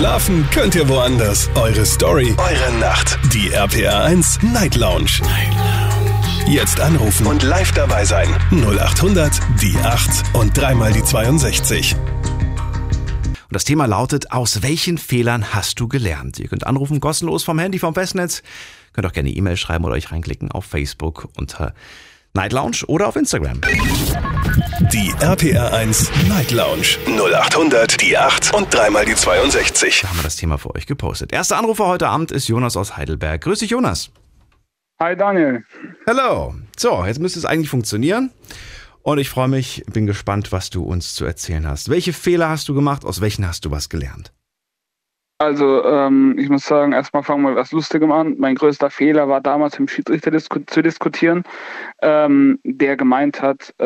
Schlafen könnt ihr woanders. Eure Story, eure Nacht. Die RPR 1 Night Lounge. Night Lounge. Jetzt anrufen und live dabei sein. 0800 die 8 und dreimal die 62. Und das Thema lautet, aus welchen Fehlern hast du gelernt? Ihr könnt anrufen, kostenlos vom Handy, vom Festnetz. Könnt auch gerne E-Mail schreiben oder euch reinklicken auf Facebook unter Night Lounge oder auf Instagram. Die RPR 1 Night Lounge 0800 die 8 und dreimal die 62. Da haben wir das Thema für euch gepostet. Erster Anrufer heute Abend ist Jonas aus Heidelberg. Grüß dich, Jonas. Hi Daniel. Hallo. So, jetzt müsste es eigentlich funktionieren. Und ich freue mich, bin gespannt, was du uns zu erzählen hast. Welche Fehler hast du gemacht? Aus welchen hast du was gelernt? Also, ähm, ich muss sagen, erstmal fangen wir was Lustigem an. Mein größter Fehler war damals im Schiedsrichter disku zu diskutieren, ähm, der gemeint hat, äh,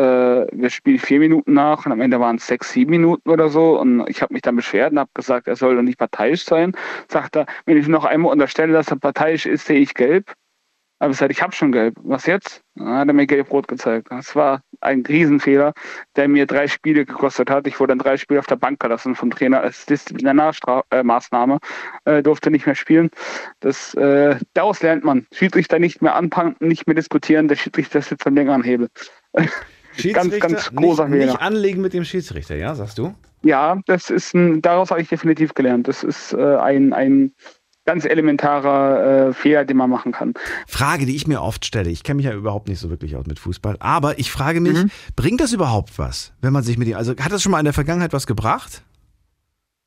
wir spielen vier Minuten nach und am Ende waren es sechs, sieben Minuten oder so. Und ich habe mich dann beschwert und habe gesagt, er soll doch nicht parteiisch sein. Sagt er, wenn ich noch einmal unterstelle, dass er parteiisch ist, sehe ich gelb. Aber ich gesagt, ich habe schon gelb. Was jetzt? Dann hat er mir gelb-rot gezeigt. Das war ein Riesenfehler, der mir drei Spiele gekostet hat. Ich wurde dann drei Spiele auf der Bank gelassen vom Trainer als Disziplinarmaßnahme. Äh, durfte nicht mehr spielen. Das, äh, daraus lernt man. Schiedsrichter nicht mehr anpanken, nicht mehr diskutieren. Der Schiedsrichter sitzt am längeren Hebel. ganz, ganz großer nicht, Fehler. Nicht anlegen mit dem Schiedsrichter, ja, sagst du? Ja, das ist ein, daraus habe ich definitiv gelernt. Das ist äh, ein, ein ganz elementarer äh, Fehler, den man machen kann. Frage, die ich mir oft stelle. Ich kenne mich ja überhaupt nicht so wirklich aus mit Fußball, aber ich frage mich, mhm. bringt das überhaupt was, wenn man sich mit ihm, also hat das schon mal in der Vergangenheit was gebracht?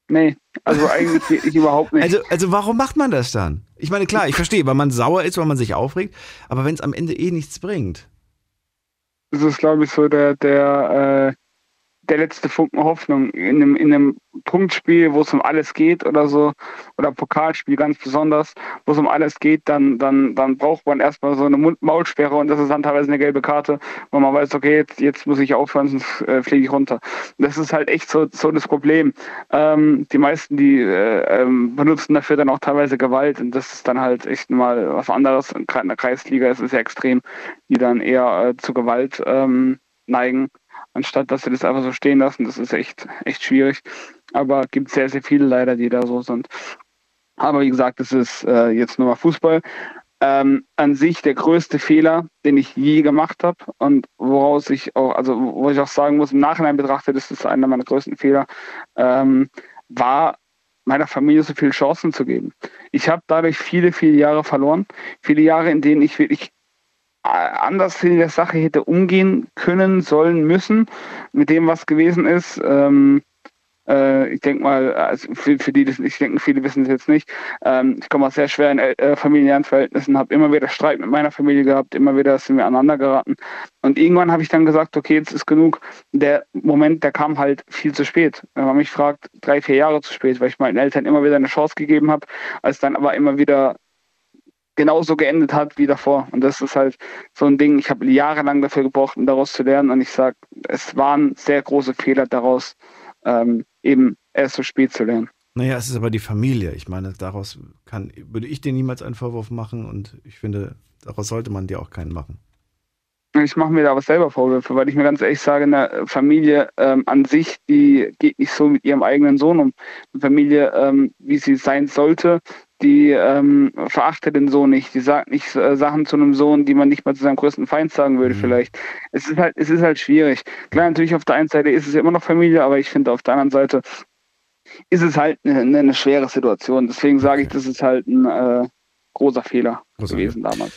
Nee, also eigentlich ich überhaupt nicht. Also, also warum macht man das dann? Ich meine, klar, ich verstehe, weil man sauer ist, weil man sich aufregt, aber wenn es am Ende eh nichts bringt. Das ist, glaube ich, so der, der äh, der letzte Funken Hoffnung in einem, in einem Punktspiel, wo es um alles geht oder so, oder Pokalspiel ganz besonders, wo es um alles geht, dann, dann, dann braucht man erstmal so eine Maulsperre und das ist dann teilweise eine gelbe Karte, wo man weiß, okay, jetzt, jetzt muss ich aufhören, sonst äh, fliege ich runter. Das ist halt echt so, so das Problem. Ähm, die meisten, die äh, ähm, benutzen dafür dann auch teilweise Gewalt und das ist dann halt echt mal was anderes. In der Kreisliga ist es ja extrem, die dann eher äh, zu Gewalt ähm, neigen anstatt dass sie das einfach so stehen lassen. Das ist echt, echt schwierig. Aber gibt sehr, sehr viele leider, die da so sind. Aber wie gesagt, das ist äh, jetzt nur mal Fußball. Ähm, an sich der größte Fehler, den ich je gemacht habe und woraus ich auch, also wo ich auch sagen muss, im Nachhinein betrachtet, ist einer meiner größten Fehler, ähm, war meiner Familie so viele Chancen zu geben. Ich habe dadurch viele, viele Jahre verloren. Viele Jahre, in denen ich wirklich anders in der Sache hätte umgehen können, sollen, müssen, mit dem, was gewesen ist. Ähm, äh, ich denke mal, also für, für, die, ich denke, viele wissen es jetzt nicht. Ähm, ich komme aus sehr schweren äh, familiären Verhältnissen, habe immer wieder Streit mit meiner Familie gehabt, immer wieder sind wir aneinander geraten. Und irgendwann habe ich dann gesagt, okay, jetzt ist genug. Der Moment, der kam halt viel zu spät. Wenn man mich fragt, drei, vier Jahre zu spät, weil ich meinen Eltern immer wieder eine Chance gegeben habe, als dann aber immer wieder genauso geendet hat wie davor. Und das ist halt so ein Ding, ich habe jahrelang dafür gebraucht, um daraus zu lernen. Und ich sage, es waren sehr große Fehler daraus, ähm, eben erst so spät zu lernen. Naja, es ist aber die Familie. Ich meine, daraus kann, würde ich dir niemals einen Vorwurf machen und ich finde, daraus sollte man dir auch keinen machen. Ich mache mir da aber selber Vorwürfe, weil ich mir ganz ehrlich sage, eine Familie ähm, an sich, die geht nicht so mit ihrem eigenen Sohn um. Eine Familie, ähm, wie sie sein sollte, die ähm, verachtet den Sohn nicht, die sagt nicht äh, Sachen zu einem Sohn, die man nicht mal zu seinem größten Feind sagen würde, mhm. vielleicht. Es ist halt, es ist halt schwierig. Klar, natürlich auf der einen Seite ist es immer noch Familie, aber ich finde auf der anderen Seite ist es halt eine, eine schwere Situation. Deswegen sage ich, das ist halt ein äh, großer Fehler Großer gewesen Fehler. damals.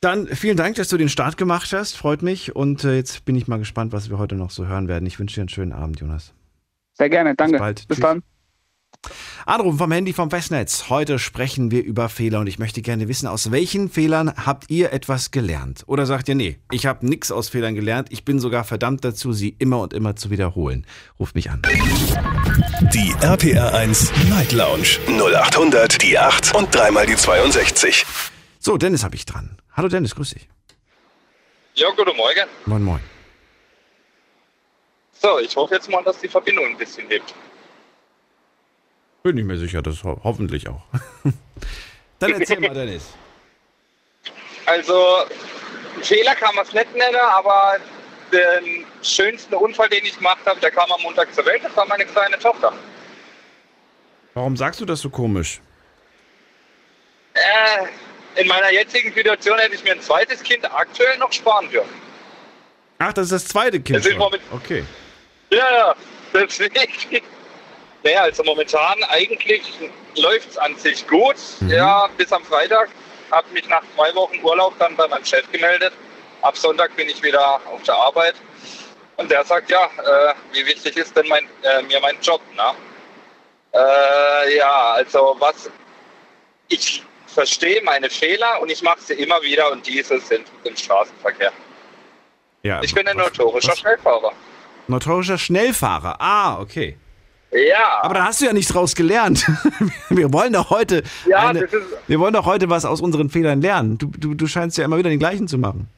Dann vielen Dank, dass du den Start gemacht hast. Freut mich. Und äh, jetzt bin ich mal gespannt, was wir heute noch so hören werden. Ich wünsche dir einen schönen Abend, Jonas. Sehr gerne. Danke. Bis, bald. Bis dann. Anrufen vom Handy vom Festnetz. Heute sprechen wir über Fehler und ich möchte gerne wissen, aus welchen Fehlern habt ihr etwas gelernt? Oder sagt ihr, nee, ich habe nichts aus Fehlern gelernt, ich bin sogar verdammt dazu, sie immer und immer zu wiederholen. Ruft mich an. Die RPR 1 Night Lounge 0800 die 8 und dreimal die 62. So, Dennis habe ich dran. Hallo Dennis, grüß dich. Ja, guten Morgen. Moin, moin. So, ich hoffe jetzt mal, dass die Verbindung ein bisschen hebt. Bin ich mir sicher, das ho hoffentlich auch. Dann erzähl mal, Dennis. Also, Fehler kann man es nicht nennen, aber den schönsten Unfall, den ich gemacht habe, der kam am Montag zur Welt, das war meine kleine Tochter. Warum sagst du das so komisch? Äh, in meiner jetzigen Situation hätte ich mir ein zweites Kind aktuell noch sparen dürfen. Ach, das ist das zweite Kind. Das Okay. Ja, ja, deswegen. Naja, also momentan eigentlich läuft es an sich gut. Ja, bis am Freitag. Habe mich nach zwei Wochen Urlaub dann bei meinem Chef gemeldet. Ab Sonntag bin ich wieder auf der Arbeit. Und der sagt, ja, äh, wie wichtig ist denn mein, äh, mir mein Job? Ne? Äh, ja, also was ich verstehe meine Fehler und ich mache sie immer wieder und diese sind im Straßenverkehr. Ja, Ich bin ein was- notorischer was? Schnellfahrer. Notorischer Schnellfahrer. Ah, okay. Ja. Aber da hast du ja nicht draus gelernt. Wir wollen doch heute, Ja, eine, wir wollen doch heute was aus unseren Fehlern lernen. Du, du, du scheinst ja immer wieder den gleichen zu machen.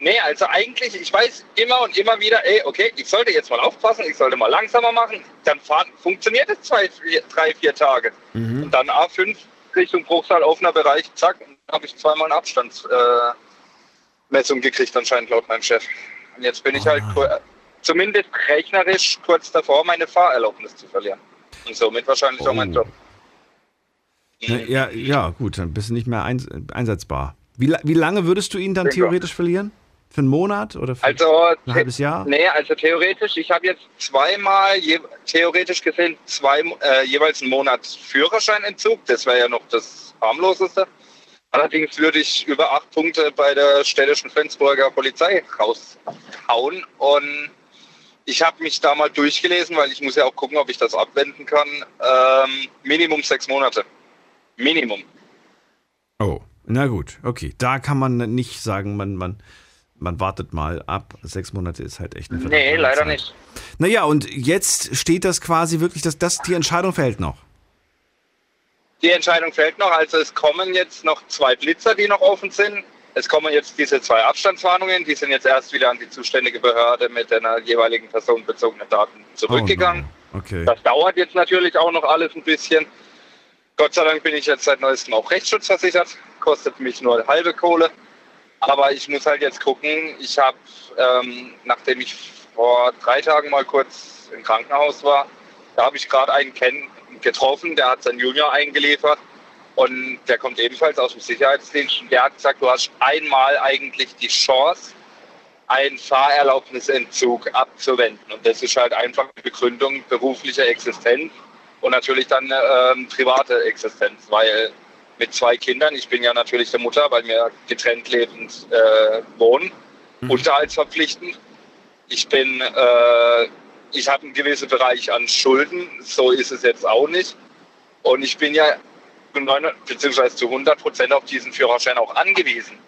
Nee, also eigentlich, ich weiß immer und immer wieder, ey, okay, ich sollte jetzt mal aufpassen, ich sollte mal langsamer machen. Dann fahren, funktioniert es zwei, vier, drei, vier Tage. Und dann A5 Richtung Bruchsal, offener Bereich, zack, und dann habe ich zweimal eine Abstandsmessung äh, gekriegt, anscheinend laut meinem Chef. Und jetzt bin ich halt kur- zumindest rechnerisch kurz davor, meine Fahrerlaubnis zu verlieren. Und somit wahrscheinlich auch mein Oh. Job. Na, Ja, ja, gut, dann bist du nicht mehr eins, einsetzbar. Wie, wie lange würdest du ihn dann Denke. theoretisch verlieren? Für einen Monat oder für Also, ein halbes Jahr? Nee, also theoretisch, ich habe jetzt zweimal, je, theoretisch gesehen, zwei, äh, jeweils einen Monat Führerscheinentzug. Das wäre ja noch das harmloseste. Allerdings würde ich über acht Punkte bei der städtischen Flensburger Polizei raushauen. Und ich habe mich da mal durchgelesen, weil ich muss ja auch gucken, ob ich das abwenden kann. Ähm, Minimum sechs Monate. Minimum. Oh, na gut, okay. Da kann man nicht sagen, man, man, man wartet mal ab. Sechs Monate ist halt echt eine Nee, leider Zeit. nicht. Naja, und jetzt steht das quasi wirklich, dass das, die Entscheidung fällt noch. Die Entscheidung fällt noch. Also es kommen jetzt noch zwei Blitzer, die noch offen sind. Es kommen jetzt diese zwei Abstandswarnungen. Die sind jetzt erst wieder an die zuständige Behörde mit den jeweiligen personenbezogenen Daten zurückgegangen. Oh no. Okay. Das dauert jetzt natürlich auch noch alles ein bisschen. Gott sei Dank bin ich jetzt seit neuestem auch rechtsschutzversichert. Kostet mich nur halbe Kohle. Aber ich muss halt jetzt gucken. Ich habe, ähm, nachdem ich vor drei Tagen mal kurz im Krankenhaus war, da habe ich gerade einen kenn getroffen, der hat seinen Junior eingeliefert. Und der kommt ebenfalls aus dem Sicherheitsdienst. Und der hat gesagt, du hast einmal eigentlich die Chance, einen Fahrerlaubnisentzug abzuwenden. Und das ist halt einfach die Begründung beruflicher Existenz und natürlich dann ähm, private Existenz, weil mit zwei Kindern, ich bin ja natürlich der Mutter, weil wir getrennt lebend äh, wohnen, unterhaltsverpflichtend. Ich bin, äh, ich habe einen gewissen Bereich an Schulden, so ist es jetzt auch nicht. Und ich bin ja zu 900 beziehungsweise zu 100 Prozent auf diesen Führerschein auch angewiesen.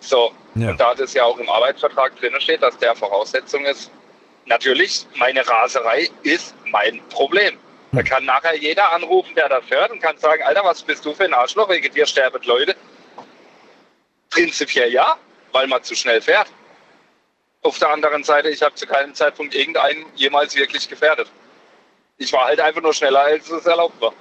So, Ja. und da das ja auch im Arbeitsvertrag drin steht, dass der Voraussetzung ist, natürlich, meine Raserei ist mein Problem. Da kann nachher jeder anrufen, der das hört und kann sagen, Alter, was bist du für ein Arschloch, wegen dir sterben Leute. Prinzipiell ja, weil man zu schnell fährt. Auf der anderen Seite, ich habe zu keinem Zeitpunkt irgendeinen jemals wirklich gefährdet. Ich war halt einfach nur schneller, als es erlaubt war.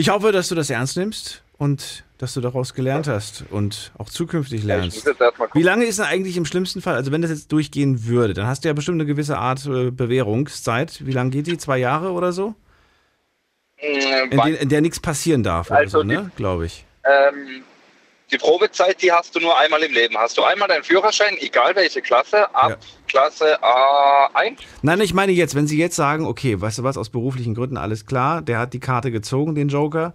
Ich hoffe, dass du das ernst nimmst und dass du daraus gelernt hast und auch zukünftig lernst. Wie lange ist denn eigentlich im schlimmsten Fall, also wenn das jetzt durchgehen würde, dann hast du ja bestimmt eine gewisse Art äh, Bewährungszeit. Wie lange geht die? Zwei Jahre oder so? Mm, In, den, in der nichts passieren darf oder Also so, ne? Glaube ich. Ähm, die Probezeit, die hast du nur einmal im Leben. Hast du einmal deinen Führerschein, egal welche Klasse, ab Ja. Klasse A1? Nein, ich meine jetzt, wenn sie jetzt sagen, okay, weißt du was, aus beruflichen Gründen alles klar, der hat die Karte gezogen, den Joker,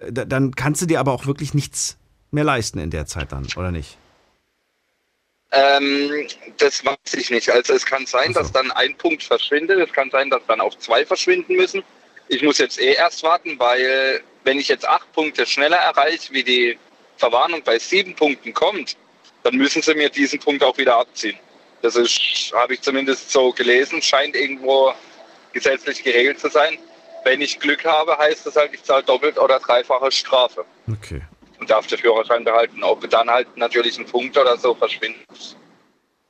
äh, da- dann kannst du dir aber auch wirklich nichts mehr leisten in der Zeit dann, oder nicht? Ähm, das weiß ich nicht. Also es kann sein, so. dass dann ein Punkt verschwindet. Es kann sein, dass dann auch zwei verschwinden müssen. Ich muss jetzt eh erst warten, weil wenn ich jetzt acht Punkte schneller erreiche, wie die Verwarnung bei sieben Punkten kommt, dann müssen sie mir diesen Punkt auch wieder abziehen. Das ist, habe ich zumindest so gelesen, scheint irgendwo gesetzlich geregelt zu sein. Wenn ich Glück habe, heißt das halt, ich zahle doppelt oder dreifache Strafe Okay. und darf den Führerschein behalten. Ob dann halt natürlich ein Punkt oder so verschwindet,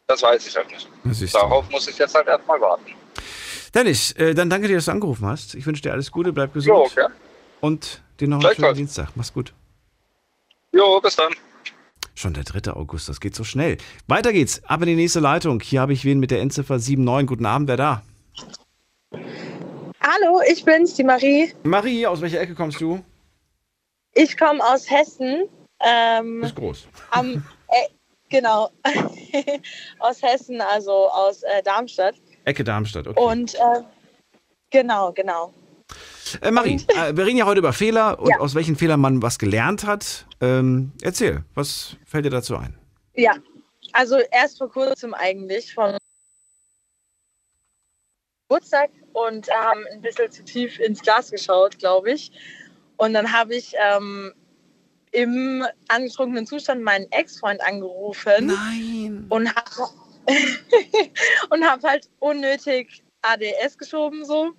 das weiß ich halt nicht. Darauf muss ich jetzt halt erstmal warten. Dennis, äh, dann danke dir, dass du angerufen hast. Ich wünsche dir alles Gute, bleib gesund. Jo, okay. Und dir noch einen schönen. Dienstag. Mach's gut. Jo, bis dann. Schon der 3. August, das geht so schnell. Weiter geht's, ab in die nächste Leitung. Hier habe ich wen mit der Endziffer 79. Guten Abend, wer da? Hallo, ich bin's, die Marie. Marie, aus welcher Ecke kommst du? Ich komme aus Hessen. Ähm, Ist groß. am, äh, genau. aus Hessen, also aus äh, Darmstadt. Ecke Darmstadt, okay. Und äh, genau, genau. Äh, Marie, äh, wir reden ja heute über Fehler und Ja. aus welchen Fehlern man was gelernt hat. Ähm, erzähl, was fällt dir dazu ein? Ja, also erst vor kurzem eigentlich vom Geburtstag und haben ein bisschen zu tief ins Glas geschaut, glaube ich. Und dann habe ich ähm, im angetrunkenen Zustand meinen Ex-Freund angerufen. Nein. und habe und hab halt unnötig ADS geschoben so.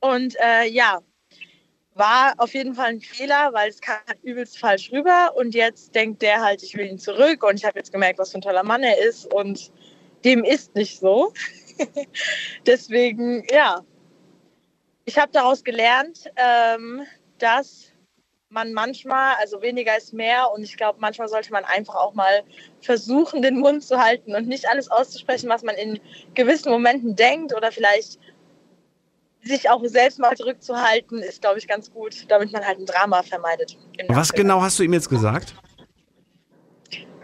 Und äh, ja, war auf jeden Fall ein Fehler, weil es kam übelst falsch rüber. Und jetzt denkt der halt, ich will ihn zurück. Und ich habe jetzt gemerkt, was für ein toller Mann er ist. Und dem ist nicht so. Deswegen, ja, ich habe daraus gelernt, ähm, dass man manchmal, also weniger ist mehr. Und ich glaube, manchmal sollte man einfach auch mal versuchen, den Mund zu halten und nicht alles auszusprechen, was man in gewissen Momenten denkt oder vielleicht sich auch selbst mal zurückzuhalten, ist, glaube ich, ganz gut, damit man halt ein Drama vermeidet. Was genau hast du ihm jetzt gesagt?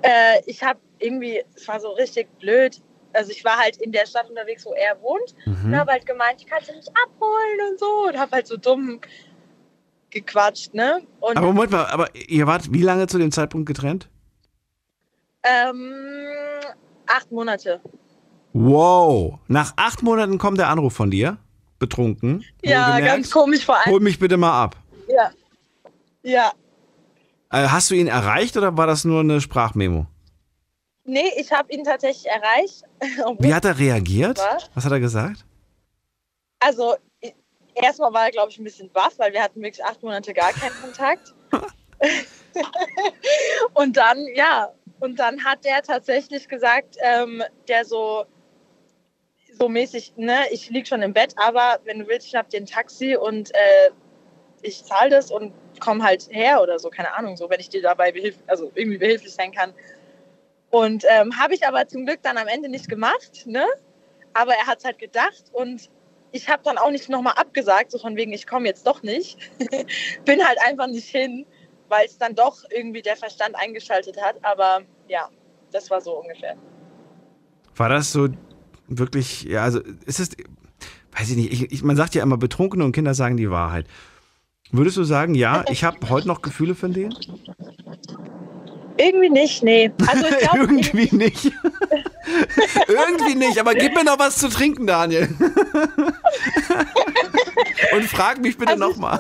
Äh, ich habe irgendwie, es war so richtig blöd. Also ich war halt in der Stadt unterwegs, wo er wohnt und Mhm. habe halt gemeint, ich kann sie nicht abholen und so und habe halt so dumm gequatscht, ne? Und Aber Moment mal, aber ihr wart wie lange zu dem Zeitpunkt getrennt? ähm, acht Monate. Wow. Nach acht Monaten kommt der Anruf von dir. Betrunken. Ja, ganz komisch vor allem. Hol mich bitte mal ab. Ja. Ja. Äh, hast du ihn erreicht oder war das nur eine Sprachmemo? Nee, ich habe ihn tatsächlich erreicht. Wie hat er reagiert? Was? Was hat er gesagt? Also, erstmal war er, glaube ich, ein bisschen baff, weil wir hatten wirklich acht Monate gar keinen Kontakt. und dann, ja, und dann hat der tatsächlich gesagt, ähm, der so, so mäßig, ne, ich lieg schon im Bett, aber wenn du willst, ich hab dir ein Taxi und äh, ich zahle das und komm halt her oder so, keine Ahnung, so, wenn ich dir dabei behilf also irgendwie behilflich sein kann. Und ähm, habe ich aber zum Glück dann am Ende nicht gemacht, ne? Aber er hat es halt gedacht und ich habe dann auch nicht nochmal abgesagt, so von wegen, ich komme jetzt doch nicht. Bin halt einfach nicht hin, weil es dann doch irgendwie der Verstand eingeschaltet hat. Aber ja, das war so ungefähr. War das so wirklich, ja, also ist es, weiß ich nicht, ich, ich, man sagt ja immer, Betrunkene und Kinder sagen die Wahrheit. Würdest du sagen, ja, ich habe heute noch Gefühle für den? Irgendwie nicht, nee. Also ich glaube, Irgendwie nicht. Irgendwie nicht, aber gib mir noch was zu trinken, Daniel. und frag mich bitte Also nochmal.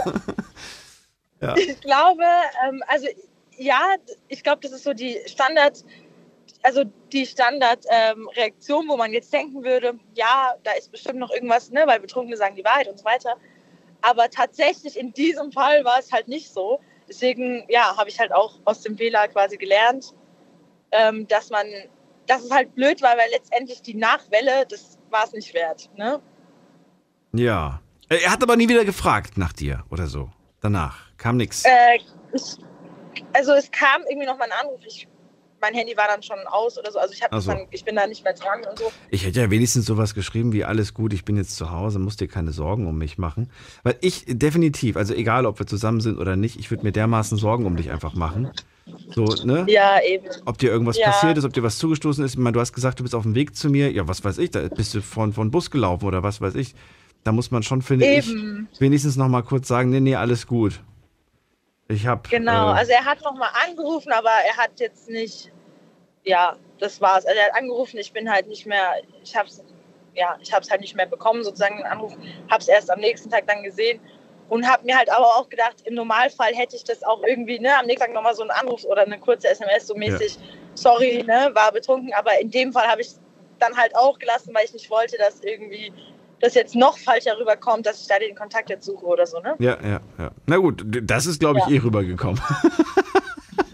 ich glaube, ähm, also ja, ich glaube, das ist so die Standard, also die Standardreaktion, ähm, wo man jetzt denken würde, ja, da ist bestimmt noch irgendwas, ne, weil Betrunkene sagen die Wahrheit und so weiter. Aber tatsächlich in diesem Fall war es halt nicht so. Deswegen, ja, habe ich halt auch aus dem Fehler quasi gelernt, ähm, dass man, dass es halt blöd war, weil letztendlich die Nachwelle, das war es nicht wert. Ne? Ja. Er hat aber nie wieder gefragt nach dir oder so. Danach kam nix. Äh, also es kam irgendwie noch mal ein Anruf. Ich, mein Handy war dann schon aus oder so. Also ich, hab so. dann, ich bin da nicht mehr dran und so. Ich hätte ja wenigstens sowas geschrieben wie alles gut, ich bin jetzt zu Hause, musst dir keine Sorgen um mich machen. Weil ich definitiv, also egal ob wir zusammen sind oder nicht, ich würde mir dermaßen Sorgen um dich einfach machen. So, ne? Ja, eben. Ob dir irgendwas Ja. passiert ist, ob dir was zugestoßen ist. Ich meine, du hast gesagt, du bist auf dem Weg zu mir. Ja, was weiß ich, da bist du von, von Bus gelaufen oder was weiß ich. Da muss man schon, finde Eben. ich, wenigstens noch mal kurz sagen, nee, nee, alles gut. Ich hab. Genau. Äh, Also er hat noch mal angerufen, aber er hat jetzt nicht. Ja, das war's. Also er hat angerufen. Ich bin halt nicht mehr. Ich hab's. Ja, ich hab's halt nicht mehr bekommen, sozusagen den Anruf. Hab's erst am nächsten Tag dann gesehen und hab mir halt aber auch gedacht, im Normalfall hätte ich das auch irgendwie, ne, am nächsten Tag nochmal so einen Anruf oder eine kurze SMS so mäßig. Sorry, ne, war betrunken, aber in dem Fall habe ich dann halt auch gelassen, weil ich nicht wollte, dass irgendwie das jetzt noch falscher rüberkommt, dass ich da den Kontakt jetzt suche oder so, ne? ja, ja, ja. Na gut, das ist, glaube ich, Ja. eh rübergekommen.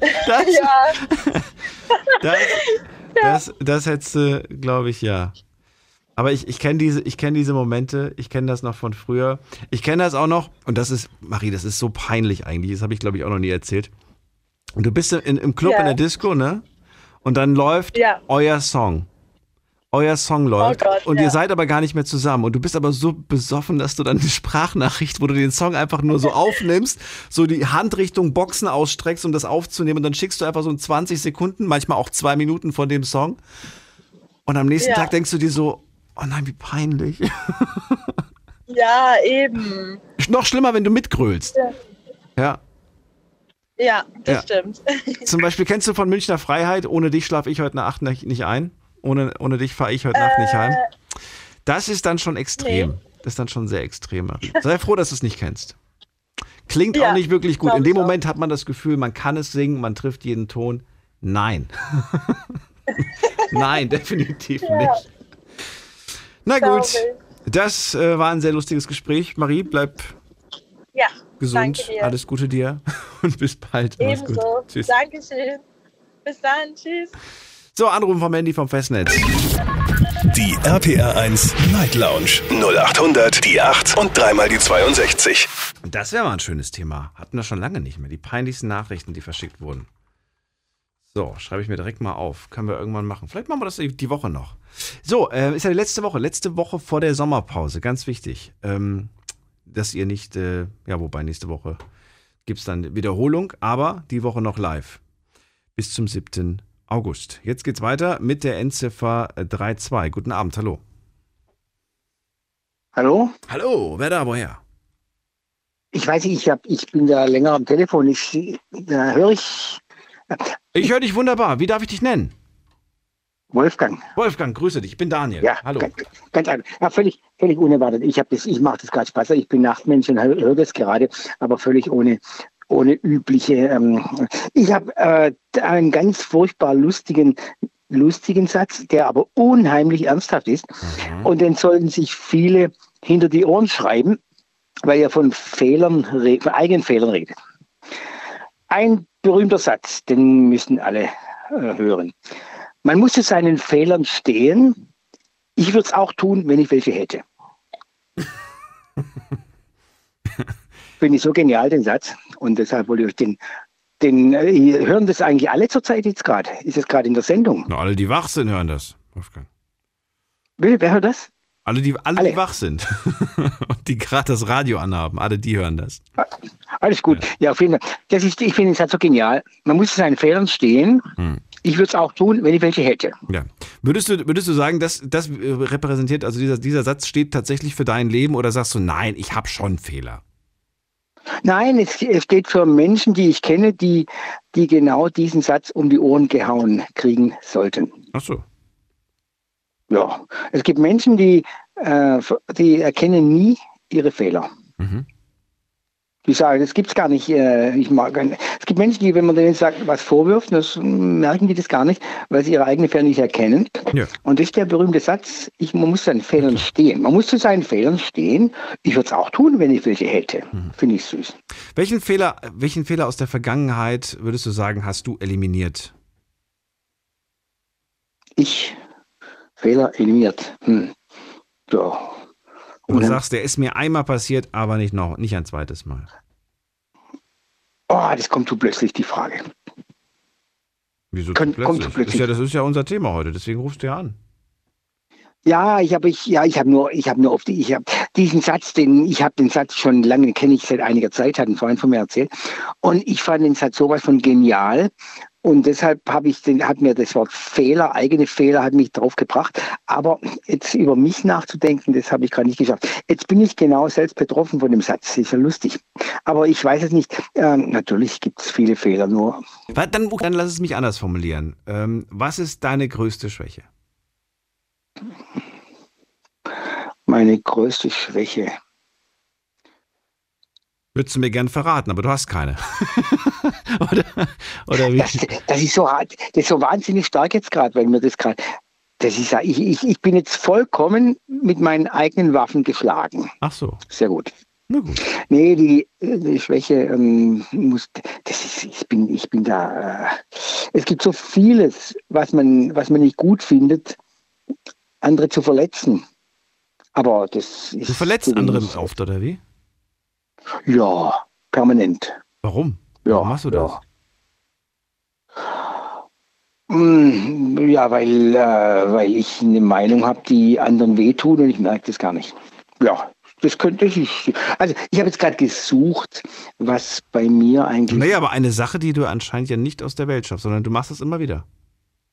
das, Ja, Das, das, das hättest du, glaube ich, ja. Aber ich, ich kenne diese, ich kenn diese Momente, ich kenne das noch von früher. Ich kenne das auch noch, und das ist, Marie, das ist so peinlich eigentlich, das habe ich, glaube ich, auch noch nie erzählt. Und du bist in, im Club Ja. in der Disco, ne? Und dann läuft Ja. euer Song. Euer Song läuft Oh Gott, und ja. ihr seid aber gar nicht mehr zusammen und du bist aber so besoffen, dass du dann eine Sprachnachricht, wo du den Song einfach nur so aufnimmst, so die Hand Richtung Boxen ausstreckst, um das aufzunehmen und dann schickst du einfach so in 20 Sekunden, manchmal auch zwei Minuten von dem Song und am nächsten Ja. Tag denkst du dir so, oh nein, wie peinlich. Ja, eben. Noch schlimmer, wenn du mitgrölst. Ja. Ja. Ja, das Ja. stimmt. Zum Beispiel kennst du von Münchner Freiheit, ohne dich schlafe ich heute Nacht nicht nicht ein. Ohne, ohne dich fahre ich heute Nacht nicht heim. Das ist dann schon extrem. nee. Das ist dann schon sehr extremer. Sei froh, dass du es nicht kennst. Klingt Ja, auch nicht wirklich gut. In dem auch. Moment hat man das Gefühl, man kann es singen, man trifft jeden Ton. Nein. Nein, definitiv nicht. Na gut, das äh, war ein sehr lustiges Gespräch. Marie, bleib Ja, gesund. Alles Gute dir und bis bald. Ebenso. Tschüss. Dankeschön. Bis dann. Tschüss. So, Anrufen vom Handy vom Festnetz. Die RPR 1 Night Lounge 0800 die 8 und dreimal die 62. Das wäre mal ein schönes Thema. Hatten wir schon lange nicht mehr. Die peinlichsten Nachrichten, die verschickt wurden. So, schreibe ich mir direkt mal auf. Können wir irgendwann machen. Vielleicht machen wir das die Woche noch. So, äh, ist ja die letzte Woche. Letzte Woche vor der Sommerpause. Ganz wichtig. Ähm, dass ihr nicht, äh, ja, wobei nächste Woche gibt es dann Wiederholung, aber die Woche noch live. Bis zum 7. August. Jetzt geht's weiter mit der Endziffer äh, 32. Guten Abend, hallo. Hallo? Hallo, wer da, woher? Ich weiß nicht, ich, hab, ich bin da länger am Telefon. Ich, da höre ich Ich höre dich wunderbar. Wie darf ich dich nennen? Wolfgang. Wolfgang, grüße dich. Ich bin Daniel. Ja, Hallo. Ganz, ganz einfach. Ja, völlig, völlig unerwartet. Ich, das, ich mache das gerade Spaß. Ich bin Nachtmensch und höre hör das gerade, aber völlig ohne, ohne übliche. Ähm, ich habe äh, einen ganz furchtbar lustigen, lustigen Satz, der aber unheimlich ernsthaft ist. Mhm. Und den sollten sich viele hinter die Ohren schreiben, weil er von Fehlern, von eigenen Fehlern redet. Ein berühmter Satz, den müssen alle äh, hören. Man muss zu seinen Fehlern stehen. Ich würde es auch tun, wenn ich welche hätte. Finde ich so genial, den Satz. Und deshalb wollte ich euch den, den äh, hören das eigentlich alle zurzeit jetzt gerade? Ist es gerade in der Sendung? Na, alle, die wach sind, hören das. Wolfgang. Wer, wer hört das? Alle, die, alle, Alle. die wach sind und die gerade das Radio anhaben, alle die hören das. Alles gut. Ja, auf jeden Fall. Das ist, ich finde den Satz so genial. Man muss zu seinen Fehlern stehen. Hm. Ich würde es auch tun, wenn ich welche hätte. Ja. Würdest du, würdest du sagen, dass das äh, repräsentiert, also dieser, dieser Satz steht tatsächlich für dein Leben oder sagst du, nein, ich habe schon Fehler? Nein, es, es steht für Menschen, die ich kenne, die, die genau diesen Satz um die Ohren gehauen kriegen sollten. Ach so. Ja, es gibt Menschen, die, äh, die erkennen nie ihre Fehler. Mhm. Die sagen, das gibt's gar nicht. Äh, ich mag, gar nicht. es gibt Menschen, die, wenn man denen sagt, was vorwirft, das merken die das gar nicht, weil sie ihre eigenen Fehler nicht erkennen. Ja. Und das ist der berühmte Satz, ich, man muss seinen Fehlern stehen. Man muss zu seinen Fehlern stehen. Ich würde es auch tun, wenn ich welche hätte. Finde ich süß. Welchen Fehler, welchen Fehler aus der Vergangenheit würdest du sagen, hast du eliminiert? Ich, Fehler eliminiert. Hm. Ja. Und- sagst, der ist mir einmal passiert, aber nicht noch, nicht ein zweites Mal. Oh, das kommt zu plötzlich, die Frage. Wieso Kommt- zu kommt plötzlich? plötzlich. Ist ja, das ist ja unser Thema heute, deswegen rufst du ja an. Ja, ich habe ich ja, ich habe nur ich habe nur oft ich habe diesen Satz, den ich habe den Satz schon lange kenne ich seit einiger Zeit, hat ein Freund von mir erzählt und ich fand den Satz sowas von genial und deshalb habe ich den hat mir das Wort Fehler, eigene Fehler hat mich drauf gebracht, aber jetzt über mich nachzudenken, das habe ich gerade nicht geschafft. Jetzt bin ich genau selbst betroffen von dem Satz, ist ja lustig. Aber ich weiß es nicht. Ähm, natürlich gibt es viele Fehler, nur Dann, dann lass es mich anders formulieren. Ähm, was ist deine größte Schwäche? meine größte Schwäche. Würdest du mir gern verraten, aber du hast keine. oder, oder wie? Das, das ist so hart, das ist so wahnsinnig stark jetzt gerade, weil mir das gerade. Das ist ja, ich, ich, ich bin jetzt vollkommen mit meinen eigenen Waffen geschlagen. Ach so, Sehr gut. na gut. Nee, die, die Schwäche ähm, muss, das ist, ich bin, ich bin da, äh, es gibt so vieles, was man, was man nicht gut findet, andere zu verletzen. Aber das ist. Du verletzt andere oft, oder wie? Ja, permanent. Warum? Ja, Warum machst du das? ja. Mm, ja, weil, äh, weil ich eine Meinung habe, die anderen wehtun und ich merke das gar nicht. Ja, das könnte ich. Also ich habe jetzt gerade gesucht, was bei mir eigentlich. Naja, aber eine Sache, die du anscheinend ja nicht aus der Welt schaffst, sondern du machst es immer wieder.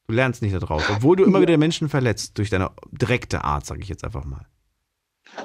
Du lernst nicht daraus, obwohl du immer wieder Menschen verletzt durch deine direkte Art, sage ich jetzt einfach mal.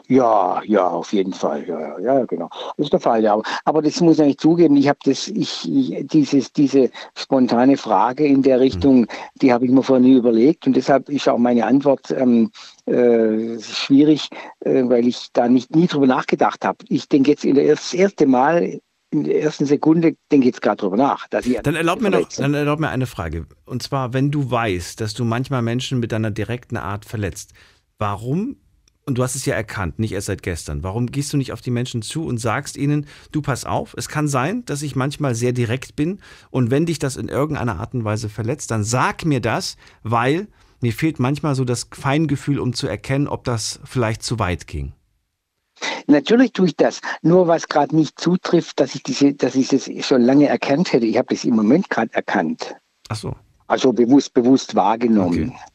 Ja, ja, auf jeden Fall. Ja, ja, ja genau. Das ist der Fall, ja. Aber das muss ich nicht zugeben. Ich habe das, ich, ich, dieses, diese spontane Frage in der Richtung, mhm. die habe ich mir vorher nie überlegt und deshalb ist auch meine Antwort ähm, äh, schwierig, äh, weil ich da nicht nie drüber nachgedacht habe. Ich denke jetzt in der erst, das erste Mal in der ersten Sekunde denke ich jetzt gerade drüber nach. Dass ich dann erlaub mir noch, dann erlaub mir eine Frage. Und zwar, wenn du weißt, dass du manchmal Menschen mit deiner direkten Art verletzt, warum und du hast es ja erkannt, nicht erst seit gestern. Warum gehst du nicht auf die Menschen zu und sagst ihnen, du pass auf, es kann sein, dass ich manchmal sehr direkt bin und wenn dich das in irgendeiner Art und Weise verletzt, dann sag mir das, weil mir fehlt manchmal so das Feingefühl, um zu erkennen, ob das vielleicht zu weit ging. Natürlich tue ich das. Nur was gerade nicht zutrifft, dass ich diese, dass ich das schon lange erkannt hätte. Ich habe das im Moment gerade erkannt. Ach so. Also bewusst, bewusst wahrgenommen. Okay.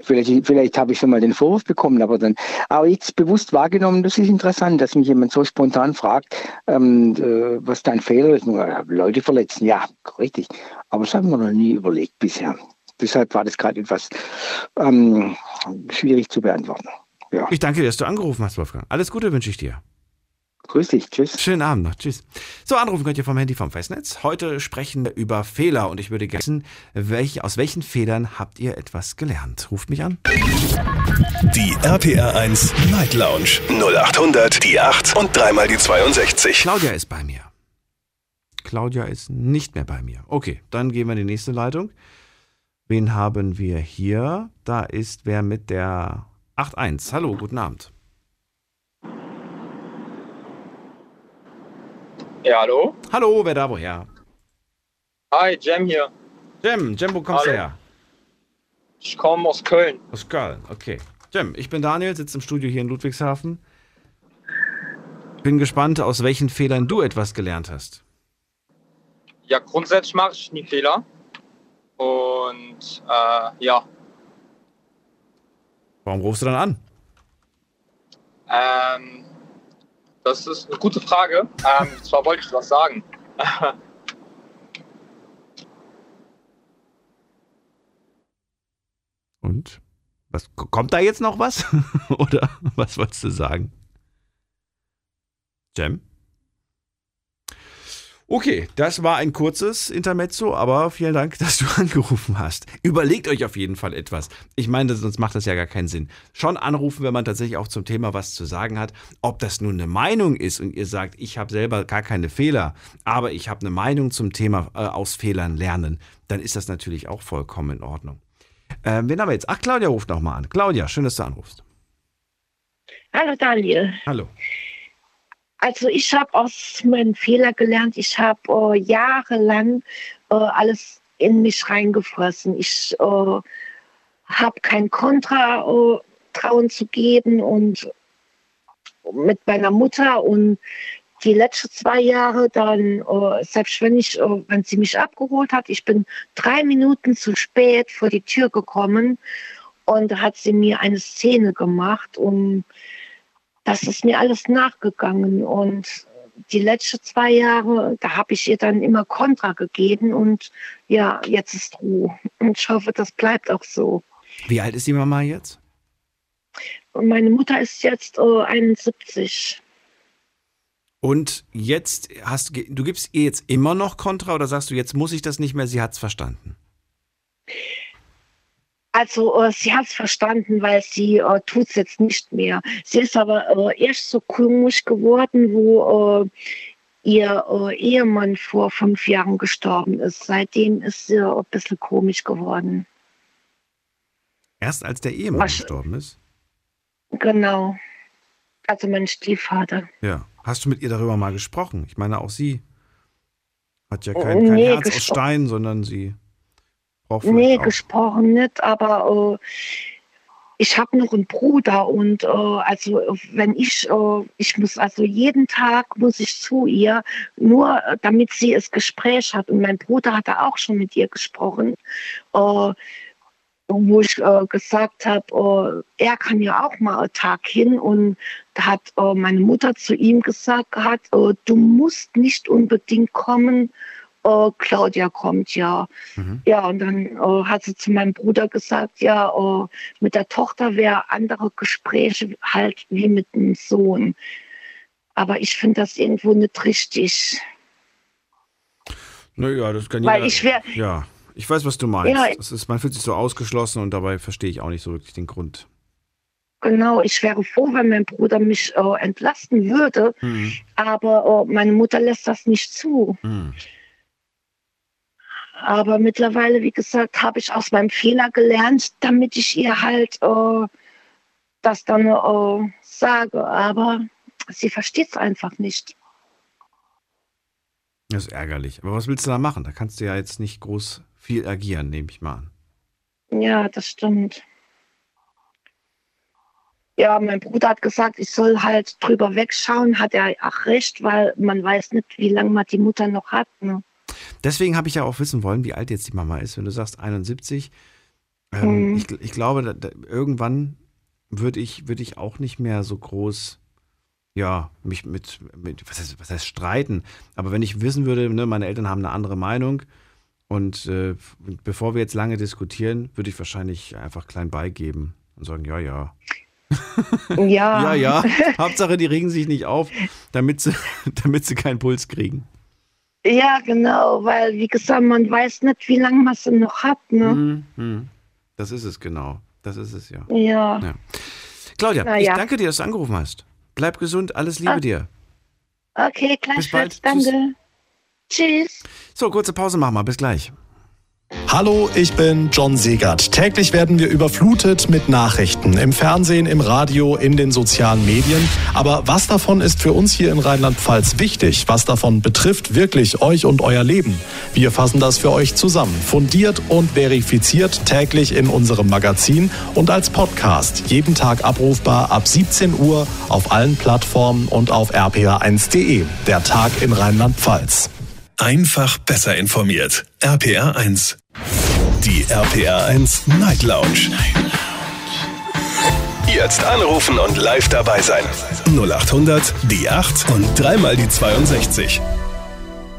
Vielleicht, vielleicht habe ich schon mal den Vorwurf bekommen, aber dann, aber jetzt bewusst wahrgenommen, das ist interessant, dass mich jemand so spontan fragt, ähm, äh, was dein Fehler ist. Leute verletzen, ja, richtig. Aber das haben wir noch nie überlegt bisher. Deshalb war das gerade etwas ähm, schwierig zu beantworten. Ja. Ich danke dir, dass du angerufen hast, Wolfgang. Alles Gute wünsche ich dir. Grüß dich, tschüss. Schönen Abend noch, tschüss. So, anrufen könnt ihr vom Handy vom Festnetz. Heute sprechen wir über Fehler und ich würde gerne wissen, welche, aus welchen Fehlern habt ihr etwas gelernt? Ruft mich an. Die RPR 1 Night Lounge 0800 die 8 und dreimal die 62. Claudia ist bei mir. Claudia ist nicht mehr bei mir. Okay, dann gehen wir in die nächste Leitung. Wen haben wir hier? Da ist wer mit der 81. Hallo, guten Abend. Ja, hallo? Hallo, wer da woher? Hi, Jem hier. Jem, Jem, wo kommst du her? Ich komme aus Köln. Aus Köln, okay. Jem, ich bin Daniel, sitze im Studio hier in Ludwigshafen. Bin gespannt, aus welchen Fehlern du etwas gelernt hast. Ja, grundsätzlich mache ich nie Fehler. Und äh, ja. Warum rufst du dann an? Ähm, das ist eine gute Frage. Ähm, zwar wollte ich was sagen. Und? Was, kommt da jetzt noch was? Oder was wolltest du sagen? Jam? Okay, das war ein kurzes Intermezzo, aber vielen Dank, dass du angerufen hast. Überlegt euch auf jeden Fall etwas. Ich meine, sonst macht das ja gar keinen Sinn. Schon anrufen, wenn man tatsächlich auch zum Thema was zu sagen hat. Ob das nun eine Meinung ist und ihr sagt, ich habe selber gar keine Fehler, aber ich habe eine Meinung zum Thema äh, aus Fehlern lernen, dann ist das natürlich auch vollkommen in Ordnung. Äh, wen haben wir jetzt? Ach, Claudia ruft nochmal an. Claudia, schön, dass du anrufst. Hallo Daniel. Hallo. Also ich habe aus meinen Fehlern gelernt. Ich habe äh, jahrelang äh, alles in mich reingefressen. Ich äh, habe kein Kontratrauen äh, zu geben und mit meiner Mutter und die letzten zwei Jahre dann, äh, selbst wenn ich, äh, wenn sie mich abgeholt hat, ich bin drei Minuten zu spät vor die Tür gekommen und da hat sie mir eine Szene gemacht und das ist mir alles nachgegangen. Und die letzten zwei Jahre, da habe ich ihr dann immer Kontra gegeben und ja, jetzt ist Ruhe. Und ich hoffe, das bleibt auch so. Wie alt ist die Mama jetzt? Meine Mutter ist jetzt äh, 71. Und jetzt hast du gibst ihr jetzt immer noch Kontra oder sagst du, jetzt muss ich das nicht mehr, sie hat es verstanden? Also äh, sie hat es verstanden, weil sie äh, tut es jetzt nicht mehr. Sie ist aber äh, erst so komisch geworden, wo äh, ihr äh, Ehemann vor fünf Jahren gestorben ist. Seitdem ist sie ein bisschen komisch geworden. Erst als der Ehemann Was, gestorben ist? Genau. Also mein Stiefvater. Ja. Hast du mit ihr darüber mal gesprochen? Ich meine, auch sie hat ja kein, kein nee, Herz aus Stein, sondern sie Braucht nee, gesprochen nicht, aber ich habe noch einen Bruder und äh, also wenn ich, äh, ich muss also jeden Tag muss ich zu ihr, nur äh, damit sie das Gespräch hat. Und mein Bruder hatte auch schon mit ihr gesprochen, äh, wo ich äh, gesagt habe, äh, er kann ja auch mal einen Tag hin. Und da hat meine Mutter zu ihm gesagt, hat, du musst nicht unbedingt kommen äh, Claudia kommt, ja. Mhm. Ja, und dann äh, hat sie zu meinem Bruder gesagt, ja, äh, mit der Tochter wäre andere Gespräche halt wie mit dem Sohn. Aber ich finde das irgendwo nicht richtig. Naja, das kann Weil ich wär, Ja, ich weiß, was du meinst. Ja, das ist, man fühlt sich so ausgeschlossen und dabei verstehe ich auch nicht so wirklich den Grund. Genau, ich wäre froh, wenn mein Bruder mich äh, entlasten würde, mhm. aber äh, meine Mutter lässt das nicht zu. Mhm. Aber mittlerweile, wie gesagt, habe ich aus meinem Fehler gelernt, damit ich ihr halt äh, das dann äh, sage. Aber sie versteht es einfach nicht. Das ist ärgerlich. Aber was willst du da machen? Da kannst du ja jetzt nicht groß viel agieren, nehme ich mal an. Ja, das stimmt. Ja, mein Bruder hat gesagt, ich soll halt drüber wegschauen. Hat er auch recht, weil man weiß nicht, wie lange man die Mutter noch hat. Ne? Deswegen habe ich ja auch wissen wollen, wie alt jetzt die Mama ist. Wenn du sagst 71, ähm, mhm. ich, ich, glaube, da, da, irgendwann würde ich, würd ich auch nicht mehr so groß, ja, mich mit, mit was, heißt, was heißt streiten. Aber wenn ich wissen würde, ne, meine Eltern haben eine andere Meinung und äh, bevor wir jetzt lange diskutieren, würde ich wahrscheinlich einfach klein beigeben und sagen, ja, ja. Ja. ja, ja. Hauptsache, die regen sich nicht auf, damit sie, damit sie keinen Puls kriegen. Ja, genau, weil wie gesagt, man weiß nicht, wie lange man es noch hat. Ne? Mhm, mhm. Das ist es genau. Das ist es ja. Ja. ja. Claudia, Na, ich ja. danke dir, dass du angerufen hast. Bleib gesund, alles Liebe ah. dir. Okay, gleichfalls. Danke. Tschüss. Tschüss. So, kurze Pause machen wir. Bis gleich. Hallo, ich bin John Segert. Täglich werden wir überflutet mit Nachrichten im Fernsehen, im Radio, in den sozialen Medien. Aber was davon ist für uns hier in Rheinland-Pfalz wichtig? Was davon betrifft wirklich euch und euer Leben? Wir fassen das für euch zusammen, fundiert und verifiziert täglich in unserem Magazin und als Podcast. Jeden Tag abrufbar ab 17 Uhr auf allen Plattformen und auf rpa1.de. Der Tag in Rheinland-Pfalz. Einfach besser informiert. RPR 1. Die RPR 1 Night Lounge. Jetzt anrufen und live dabei sein. 0800 die 8 und dreimal die 62.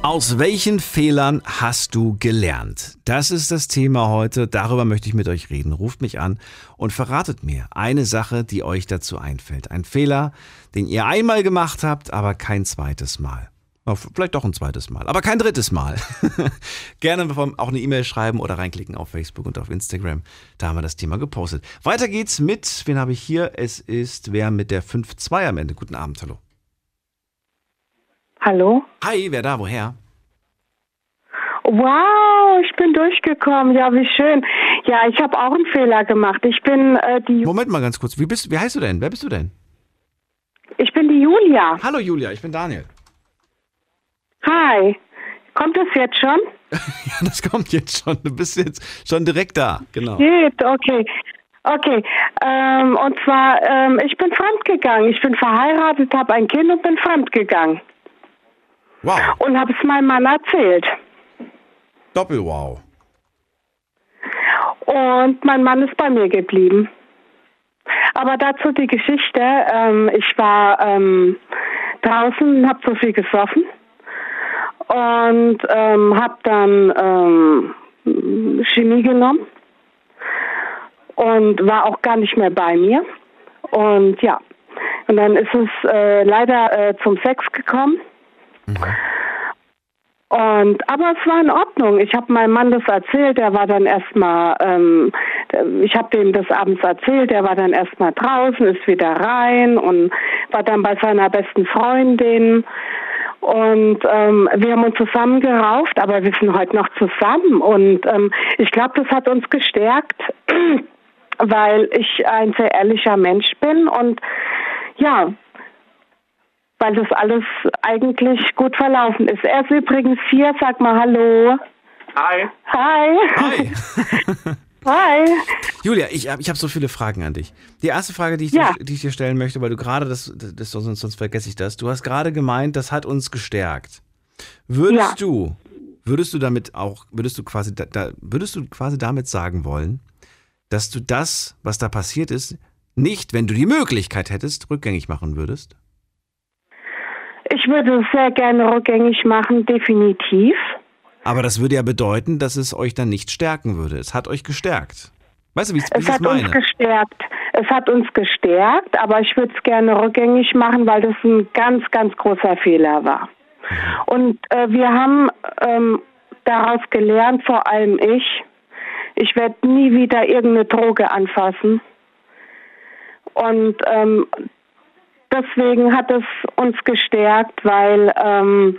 Aus welchen Fehlern hast du gelernt? Das ist das Thema heute. Darüber möchte ich mit euch reden. Ruft mich an und verratet mir eine Sache, die euch dazu einfällt. Ein Fehler, den ihr einmal gemacht habt, aber kein zweites Mal. Vielleicht doch ein zweites Mal, aber kein drittes Mal. Gerne auch eine E-Mail schreiben oder reinklicken auf Facebook und auf Instagram. Da haben wir das Thema gepostet. Weiter geht's mit, wen habe ich hier? Es ist wer mit der 5-2 am Ende. Guten Abend, hallo. Hallo? Hi, wer da, woher? Wow, ich bin durchgekommen. Ja, wie schön. Ja, ich habe auch einen Fehler gemacht. Ich bin äh, die. Moment mal ganz kurz. Wie, bist, wie heißt du denn? Wer bist du denn? Ich bin die Julia. Hallo Julia, ich bin Daniel. Hi. Kommt das jetzt schon? ja, das kommt jetzt schon. Du bist jetzt schon direkt da, genau. Geht, okay. Okay, ähm, und zwar, ähm, ich bin fremdgegangen. Ich bin verheiratet, habe ein Kind und bin fremdgegangen. Wow. Und habe es meinem Mann erzählt. Doppel-Wow. Und mein Mann ist bei mir geblieben. Aber dazu die Geschichte. Ähm, ich war ähm, draußen, habe so viel gesoffen und ähm, habe dann ähm, Chemie genommen und war auch gar nicht mehr bei mir. Und ja, und dann ist es äh, leider äh, zum Sex gekommen. Mhm. Und aber es war in Ordnung. Ich habe meinem Mann das erzählt. Der war dann erstmal, ähm, ich habe dem das abends erzählt. Der war dann erstmal draußen, ist wieder rein und war dann bei seiner besten Freundin. Und ähm, wir haben uns zusammengerauft, aber wir sind heute noch zusammen. Und ähm, ich glaube, das hat uns gestärkt, weil ich ein sehr ehrlicher Mensch bin und ja, weil das alles eigentlich gut verlaufen ist. Er ist übrigens hier, sag mal Hallo. Hi. Hi. Hi. Hi. Julia, ich, hab- ich habe so viele Fragen an dich. Die erste Frage, die ich, Ja. dir, die ich dir stellen möchte, weil du gerade, das, das, sonst, sonst vergesse ich das, du hast gerade gemeint, das hat uns gestärkt. Würdest Ja. du, würdest du damit auch, würdest du quasi, da, da, würdest du quasi damit sagen wollen, dass du das, was da passiert ist, nicht, wenn du die Möglichkeit hättest, rückgängig machen würdest? Ich würde es sehr gerne rückgängig machen, definitiv. Aber das würde ja bedeuten, dass es euch dann nicht stärken würde. Es hat euch gestärkt. Weißt du, wie ich Es hat uns meine? gestärkt. Es hat uns gestärkt, aber ich würde es gerne rückgängig machen, weil das ein ganz, ganz großer Fehler war. Und äh, wir haben ähm, daraus gelernt, vor allem ich, ich werde nie wieder irgendeine Droge anfassen. Und ähm, deswegen hat es uns gestärkt, weil ähm,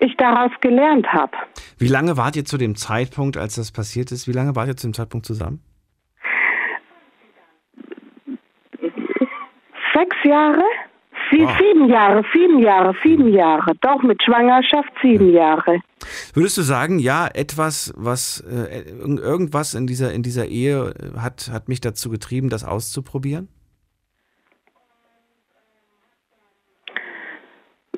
ich daraus gelernt habe. Wie lange wart ihr zu dem Zeitpunkt, als das passiert ist? Wie lange wart ihr zu dem Zeitpunkt zusammen? Sechs Jahre? Sie, Wow. Sieben Jahre, sieben Jahre, sieben Jahre. Doch mit Schwangerschaft sieben Jahre. Würdest du sagen, ja, etwas, was äh, irg- irgendwas in dieser in dieser Ehe äh, hat hat mich dazu getrieben, das auszuprobieren?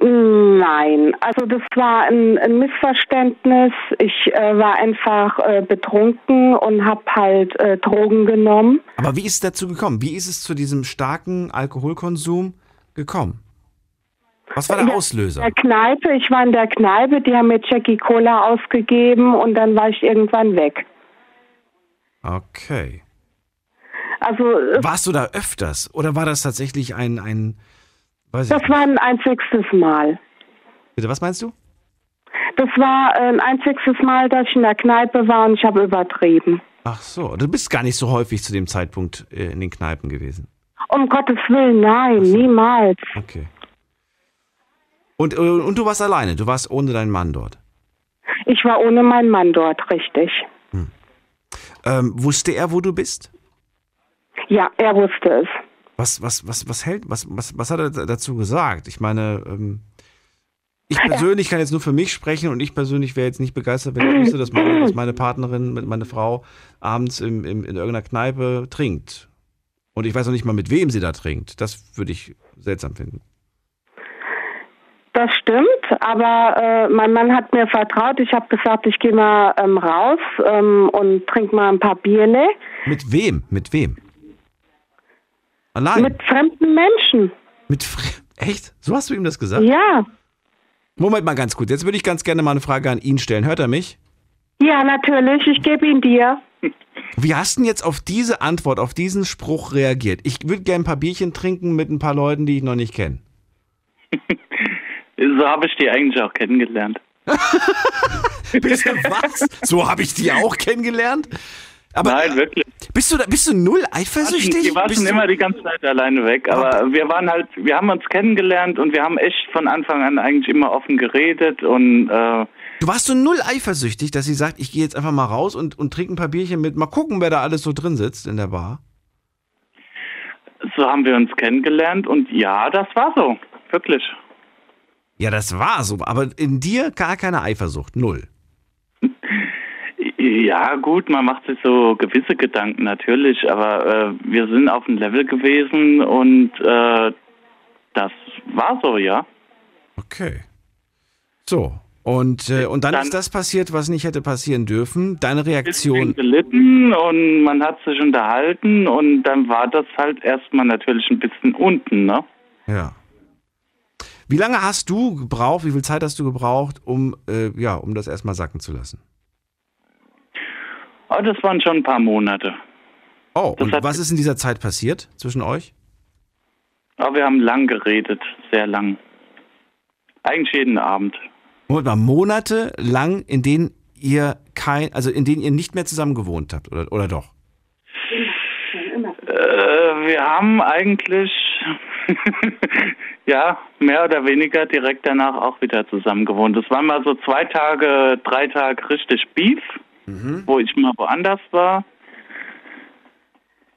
Nein, also das war ein, ein Missverständnis. Ich äh, war einfach äh, betrunken und habe halt äh, Drogen genommen. Aber wie ist es dazu gekommen? Wie ist es zu diesem starken Alkoholkonsum gekommen? Was war der Ja, Auslöser? In der Kneipe, ich war in der Kneipe, die haben mir Jackie Cola ausgegeben und dann war ich irgendwann weg. Okay. Also es- Warst du da öfters oder war das tatsächlich ein ein das war ein einziges Mal. Bitte, was meinst du? Das war äh, ein einziges Mal, dass ich in der Kneipe war und ich habe übertrieben. Ach so, du bist gar nicht so häufig zu dem Zeitpunkt äh, in den Kneipen gewesen. Um Gottes Willen, nein, niemals. Okay. Und, äh, und du warst alleine, du warst ohne deinen Mann dort. Ich war ohne meinen Mann dort, richtig. Ähm, wusste er, wo du bist? Ja, er wusste es. Was, was, was, was hält, was, was, was hat er da- dazu gesagt? Ich meine, ähm, ich persönlich kann jetzt nur für mich sprechen und ich persönlich wäre jetzt nicht begeistert, wenn ich wüsste, dass meine, dass meine Partnerin, meine Frau abends im, im, in irgendeiner Kneipe trinkt. Und ich weiß noch nicht mal, mit wem sie da trinkt. Das würde ich seltsam finden. Das stimmt, aber äh, mein Mann hat mir vertraut. Ich habe gesagt, ich gehe mal ähm, raus ähm, und trinke mal ein paar Bierle Mit wem? Mit wem? Allein? mit fremden Menschen. Mit Fre Echt? So hast du ihm das gesagt? Ja, Moment mal ganz kurz. Jetzt würde ich ganz gerne mal eine Frage an ihn stellen. Hört er mich? ja, natürlich. Ich gebe ihn dir. Wie hast du denn jetzt auf diese Antwort, auf diesen Spruch reagiert? Ich würde gerne ein paar Bierchen trinken mit ein paar Leuten, die ich noch nicht kenne. So habe ich die eigentlich auch kennengelernt. Bitte was? So habe ich die auch kennengelernt? Aber Nein, wirklich. bist du da, bist du null eifersüchtig? Die waren immer die ganze Zeit alleine weg. Aber wir waren halt, wir haben uns kennengelernt und wir haben echt von Anfang an eigentlich immer offen geredet und äh, du warst so null eifersüchtig, dass sie sagt, ich gehe jetzt einfach mal raus und, und trinke ein paar Bierchen mit. Mal gucken, wer da alles so drin sitzt in der Bar. so haben wir uns kennengelernt und ja, das war so. Wirklich. Ja, das war so. Aber in dir gar keine Eifersucht. Null. Ja, gut, man macht sich so gewisse Gedanken natürlich, aber äh, wir sind auf dem Level gewesen und äh, das war so, ja. Okay. So. Und, äh, und dann, Dann- ist das passiert, was nicht hätte passieren dürfen. Deine Reaktion. gelitten und man hat sich unterhalten und dann war das halt erstmal natürlich ein bisschen unten, ne? Ja. Wie lange hast du gebraucht, wie viel Zeit hast du gebraucht, um, äh, ja, um das erstmal sacken zu lassen? Aber das waren schon ein paar Monate. Oh, Das und was ist in dieser Zeit passiert zwischen euch? Aber wir haben lang geredet, sehr lang. Eigentlich jeden Abend. Moment mal, Monate lang, in denen ihr kein, also in denen ihr nicht mehr zusammen gewohnt habt, oder, oder doch? Äh, wir haben eigentlich, ja, mehr oder weniger direkt danach auch wieder zusammen gewohnt. Es waren mal so zwei Tage, drei Tage richtig Beef, wo ich mal woanders war.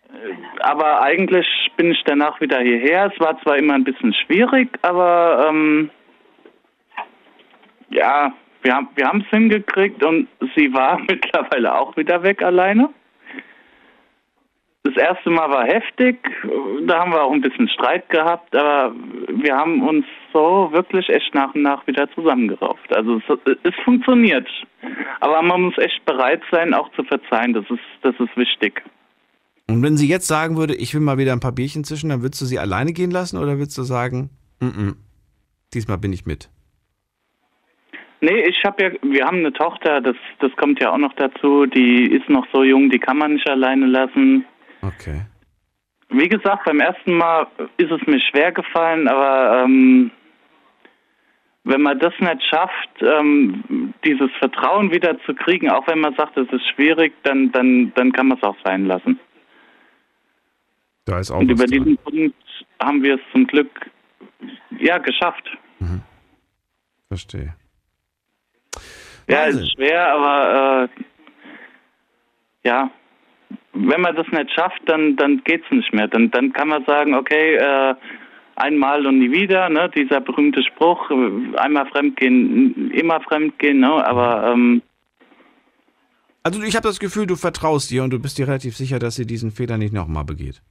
Äh, Aber eigentlich bin ich danach wieder hierher. Es war zwar immer ein bisschen schwierig, aber ähm, ja, wir haben wir haben es hingekriegt und sie war mittlerweile auch wieder weg alleine. Das erste Mal war heftig, da haben wir auch ein bisschen Streit gehabt, aber wir haben uns so wirklich echt nach und nach wieder zusammengerauft. Also es, es funktioniert. Aber man muss echt bereit sein, auch zu verzeihen. Das ist, das ist wichtig. Und wenn sie jetzt sagen würde, ich will mal wieder ein paar Bierchen zischen, dann würdest du sie alleine gehen lassen oder würdest du sagen, mm -mm, diesmal bin ich mit? Nee, ich habe ja, wir haben eine Tochter, das, das kommt ja auch noch dazu, die ist noch so jung, die kann man nicht alleine lassen. Okay. Wie gesagt, beim ersten Mal ist es mir schwer gefallen, aber ähm, wenn man das nicht schafft, ähm, dieses Vertrauen wieder zu kriegen, auch wenn man sagt, es ist schwierig, dann, dann, dann kann man es auch sein lassen. Da ist auch Und über diesen Punkt haben wir es zum Glück ja geschafft. Verstehe. Ja, es Wahnsinn. ist schwer, aber äh, ja, wenn man das nicht schafft, dann dann geht's nicht mehr. Dann dann kann man sagen, okay, äh, einmal und nie wieder, ne? Dieser berühmte Spruch, äh, einmal fremdgehen, immer fremdgehen, ne? Aber ähm, Also ich habe das Gefühl, du vertraust ihr und du bist dir relativ sicher, dass sie diesen Fehler nicht nochmal begeht.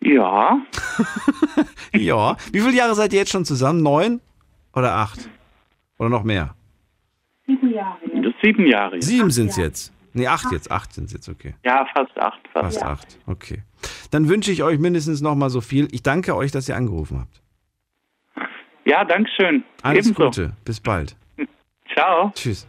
ja, Ja. Wie viele Jahre seid ihr jetzt schon zusammen? Neun oder acht? Oder noch mehr? das ist sieben Jahre. jetzt. Sieben sind es jetzt. Nee, acht jetzt. Acht sind es jetzt, okay. Ja, fast acht, fast. Fast acht. Okay. Dann wünsche ich euch mindestens nochmal so viel. Ich danke euch, dass ihr angerufen habt. Ja, Dankeschön. Alles Ebenso. Gute. Bis bald. Ciao. Tschüss.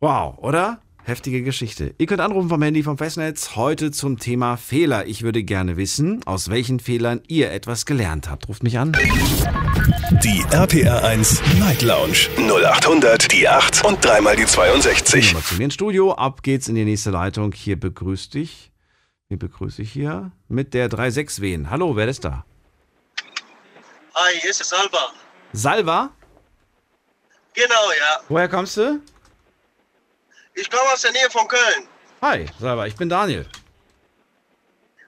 Wow, oder? Heftige Geschichte. Ihr könnt anrufen vom Handy vom Festnetz heute zum Thema Fehler. Ich würde gerne wissen, aus welchen Fehlern ihr etwas gelernt habt. Ruft mich an. Die RPR 1 Night Lounge 0800 die 8 und dreimal die 62. Nummer zu mir ins Studio. Ab geht's in die nächste Leitung. Hier begrüßt dich. Wie begrüße ich hier? Mit der 36 Wehen. Hallo, wer ist da? Hi, hier ist es Alba. Salva? Genau, ja. Woher kommst du? Ich komme aus der Nähe von Köln. Hi, Salva, ich bin Daniel.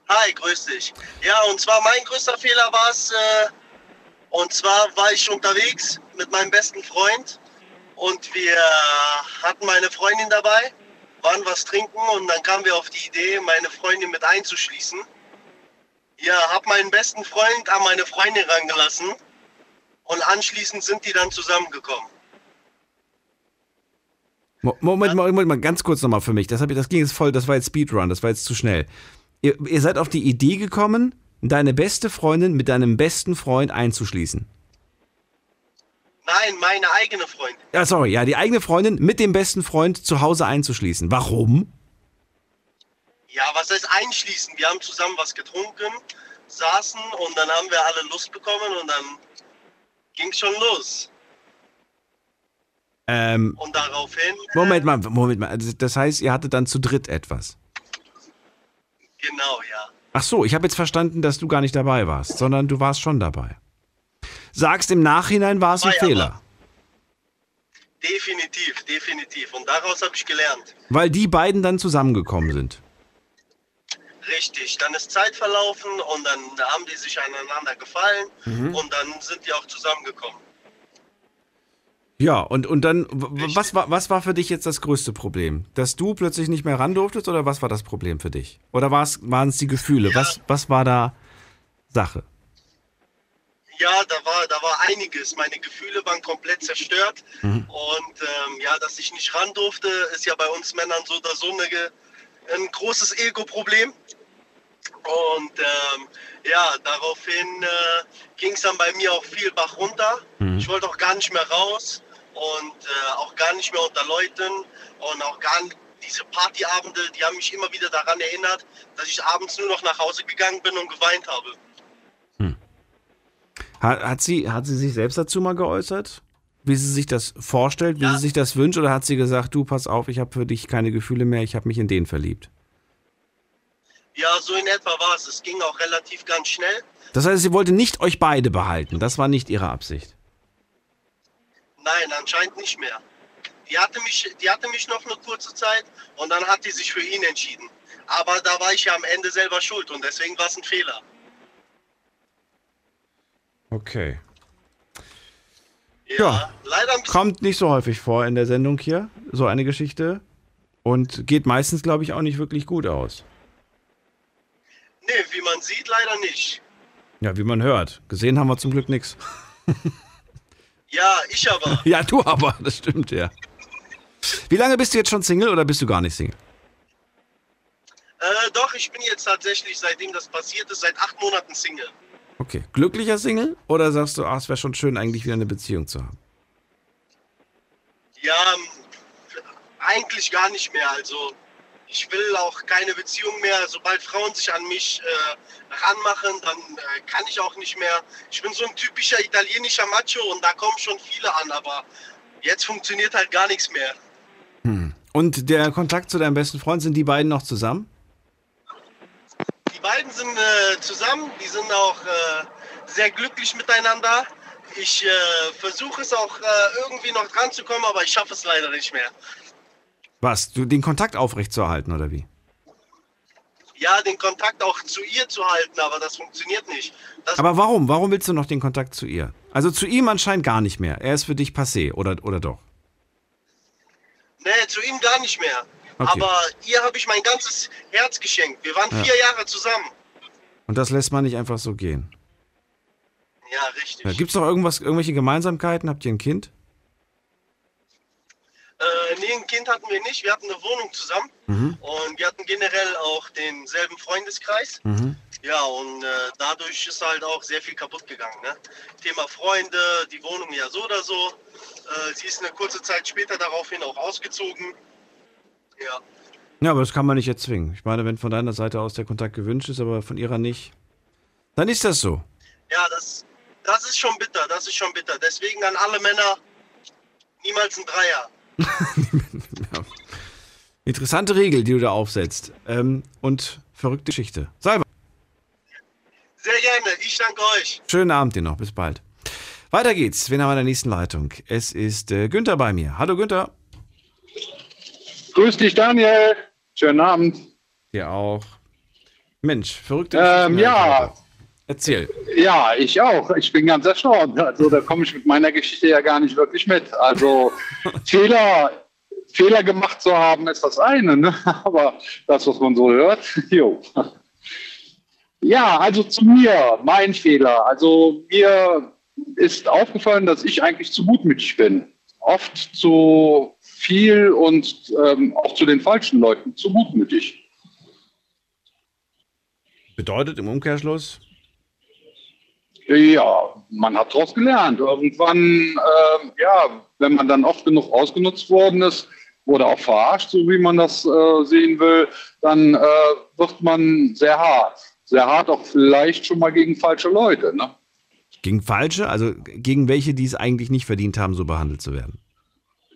Hi, grüß dich. Ja, und zwar mein größter Fehler war es, äh, und zwar war ich unterwegs mit meinem besten Freund und wir hatten meine Freundin dabei, waren was trinken und dann kamen wir auf die Idee, meine Freundin mit einzuschließen. Ja, hab meinen besten Freund an meine Freundin rangelassen und anschließend sind die dann zusammengekommen. Mo- Moment, Moment, Moment mal ganz kurz nochmal für mich. Das, ich, das ging jetzt voll, das war jetzt Speedrun, das war jetzt zu schnell. Ihr, ihr seid auf die Idee gekommen, deine beste Freundin mit deinem besten Freund einzuschließen. Nein, meine eigene Freundin. Ja, sorry, ja, die eigene Freundin mit dem besten Freund zu Hause einzuschließen. Warum? Ja, was heißt einschließen? Wir haben zusammen was getrunken, saßen und dann haben wir alle Lust bekommen und dann ging schon los. Ähm, Und daraufhin, Moment mal, Moment mal. Also Das heißt, ihr hattet dann zu dritt etwas. genau, ja. Ach so, ich habe jetzt verstanden, dass du gar nicht dabei warst, sondern du warst schon dabei. Sagst im Nachhinein war es ein ja, Fehler. Definitiv, definitiv. Und daraus habe ich gelernt. Weil die beiden dann zusammengekommen sind. Richtig, dann ist Zeit verlaufen und dann haben die sich aneinander gefallen Mhm. und dann sind die auch zusammengekommen. Ja, und, und dann, was war, was war für dich jetzt das größte Problem? Dass du plötzlich nicht mehr ran durftest oder was war das Problem für dich? Oder waren es die Gefühle? Was, was war da Sache? Ja, da war, da war einiges. Meine Gefühle waren komplett zerstört. Mhm. Und ähm, ja, dass ich nicht ran durfte, ist ja bei uns Männern so oder so eine, ein großes Ego-Problem. Und ähm, ja, daraufhin äh, ging es dann bei mir auch viel Bach runter. Mhm. Ich wollte auch gar nicht mehr raus und äh, auch gar nicht mehr unter Leuten und auch gar nicht. Diese Partyabende, die haben mich immer wieder daran erinnert, dass ich abends nur noch nach Hause gegangen bin und geweint habe. Hat, hat, sie, hat sie sich selbst dazu mal geäußert? Wie sie sich das vorstellt, wie sie sich das wünscht? Oder hat sie gesagt, du, pass auf, ich habe für dich keine Gefühle mehr, ich habe mich in den verliebt? Ja, so in etwa war es. Es ging auch relativ ganz schnell. Das heißt, sie wollte nicht euch beide behalten. Das war nicht ihre Absicht. Nein, anscheinend nicht mehr. Die hatte mich, die hatte mich noch eine kurze Zeit und dann hat die sich für ihn entschieden. Aber da war ich ja am Ende selber schuld und deswegen war es ein Fehler. Okay. Ja, leider ein bisschen. Kommt nicht so häufig vor in der Sendung hier, so eine Geschichte. Und geht meistens, glaube ich, auch nicht wirklich gut aus. wie man sieht, leider nicht. Ja, wie man hört. Gesehen haben wir zum Glück nichts. Ja, ich aber. Ja, du aber, das stimmt, ja. Wie lange bist du jetzt schon Single oder bist du gar nicht Single? Äh, doch, ich bin jetzt tatsächlich, seitdem das passiert ist, seit acht Monaten Single. Okay. Glücklicher Single oder sagst du, ach, es wäre schon schön, eigentlich wieder eine Beziehung zu haben? Ja, eigentlich gar nicht mehr. Also ich will auch keine Beziehung mehr. Sobald Frauen sich an mich äh, ranmachen, dann äh, kann ich auch nicht mehr. Ich bin so ein typischer italienischer Macho und da kommen schon viele an, aber jetzt funktioniert halt gar nichts mehr. Hm. Und der Kontakt zu deinem besten Freund, sind die beiden noch zusammen? Die beiden sind äh, zusammen, die sind auch äh, sehr glücklich miteinander. Ich äh, versuche es auch äh, irgendwie noch dran zu kommen, aber ich schaffe es leider nicht mehr. Was? Du den Kontakt aufrechtzuerhalten oder wie? Ja, den Kontakt auch zu ihr zu halten, aber das funktioniert nicht. Das Aber warum? Warum willst du noch den Kontakt zu ihr? Also zu ihm anscheinend gar nicht mehr. Er ist für dich passé, oder, oder doch? Nee, zu ihm gar nicht mehr. Okay. Aber ihr habe ich mein ganzes Herz geschenkt. Wir waren Ja. vier Jahre zusammen. Und das lässt man nicht einfach so gehen. Ja, richtig. Ja, Gibt es noch irgendwas, irgendwelche Gemeinsamkeiten? Habt ihr ein Kind? Äh, nee, ein Kind hatten wir nicht. Wir hatten eine Wohnung zusammen. Mhm. Und wir hatten generell auch denselben Freundeskreis. Mhm. Ja, und äh, dadurch ist halt auch sehr viel kaputt gegangen. Ne? Thema Freunde, die Wohnung ja so oder so. Äh, sie ist eine kurze Zeit später daraufhin auch ausgezogen. Ja. Ja, aber das kann man nicht erzwingen. Ich meine, wenn von deiner Seite aus der Kontakt gewünscht ist, aber von ihrer nicht, dann ist das so. Ja, das, das ist schon bitter, das ist schon bitter. Deswegen an alle Männer, niemals ein Dreier. Interessante Regel, die du da aufsetzt. Ähm, und verrückte Geschichte. Salva, Sehr gerne, ich danke euch. schönen Abend dir noch. Bis bald. Weiter geht's. Wen haben wir in der nächsten Leitung? Es ist äh, Günther bei mir. Hallo Günther. Grüß dich, Daniel. Schönen Abend. Dir auch. Mensch, verrückte Ähm, Geschichten. ja, Erzähl. ja, ich auch. Ich bin ganz erstaunt. Also da komme ich mit meiner Geschichte ja gar nicht wirklich mit. Also Fehler, Fehler gemacht zu haben, ist das eine, ne? aber das, was man so hört, jo. Ja, also zu mir, mein Fehler. Also mir ist aufgefallen, dass ich eigentlich zu gutmütig bin. Oft zu viel und ähm, auch zu den falschen Leuten zu gutmütig. Bedeutet im Umkehrschluss? Ja, man hat daraus gelernt. Irgendwann, ähm, ja, wenn man dann oft genug ausgenutzt worden ist oder auch verarscht, so wie man das äh, sehen will, dann äh, wird man sehr hart. Sehr hart auch vielleicht schon mal gegen falsche Leute. Ne? Gegen falsche? Also gegen welche, die es eigentlich nicht verdient haben, so behandelt zu werden?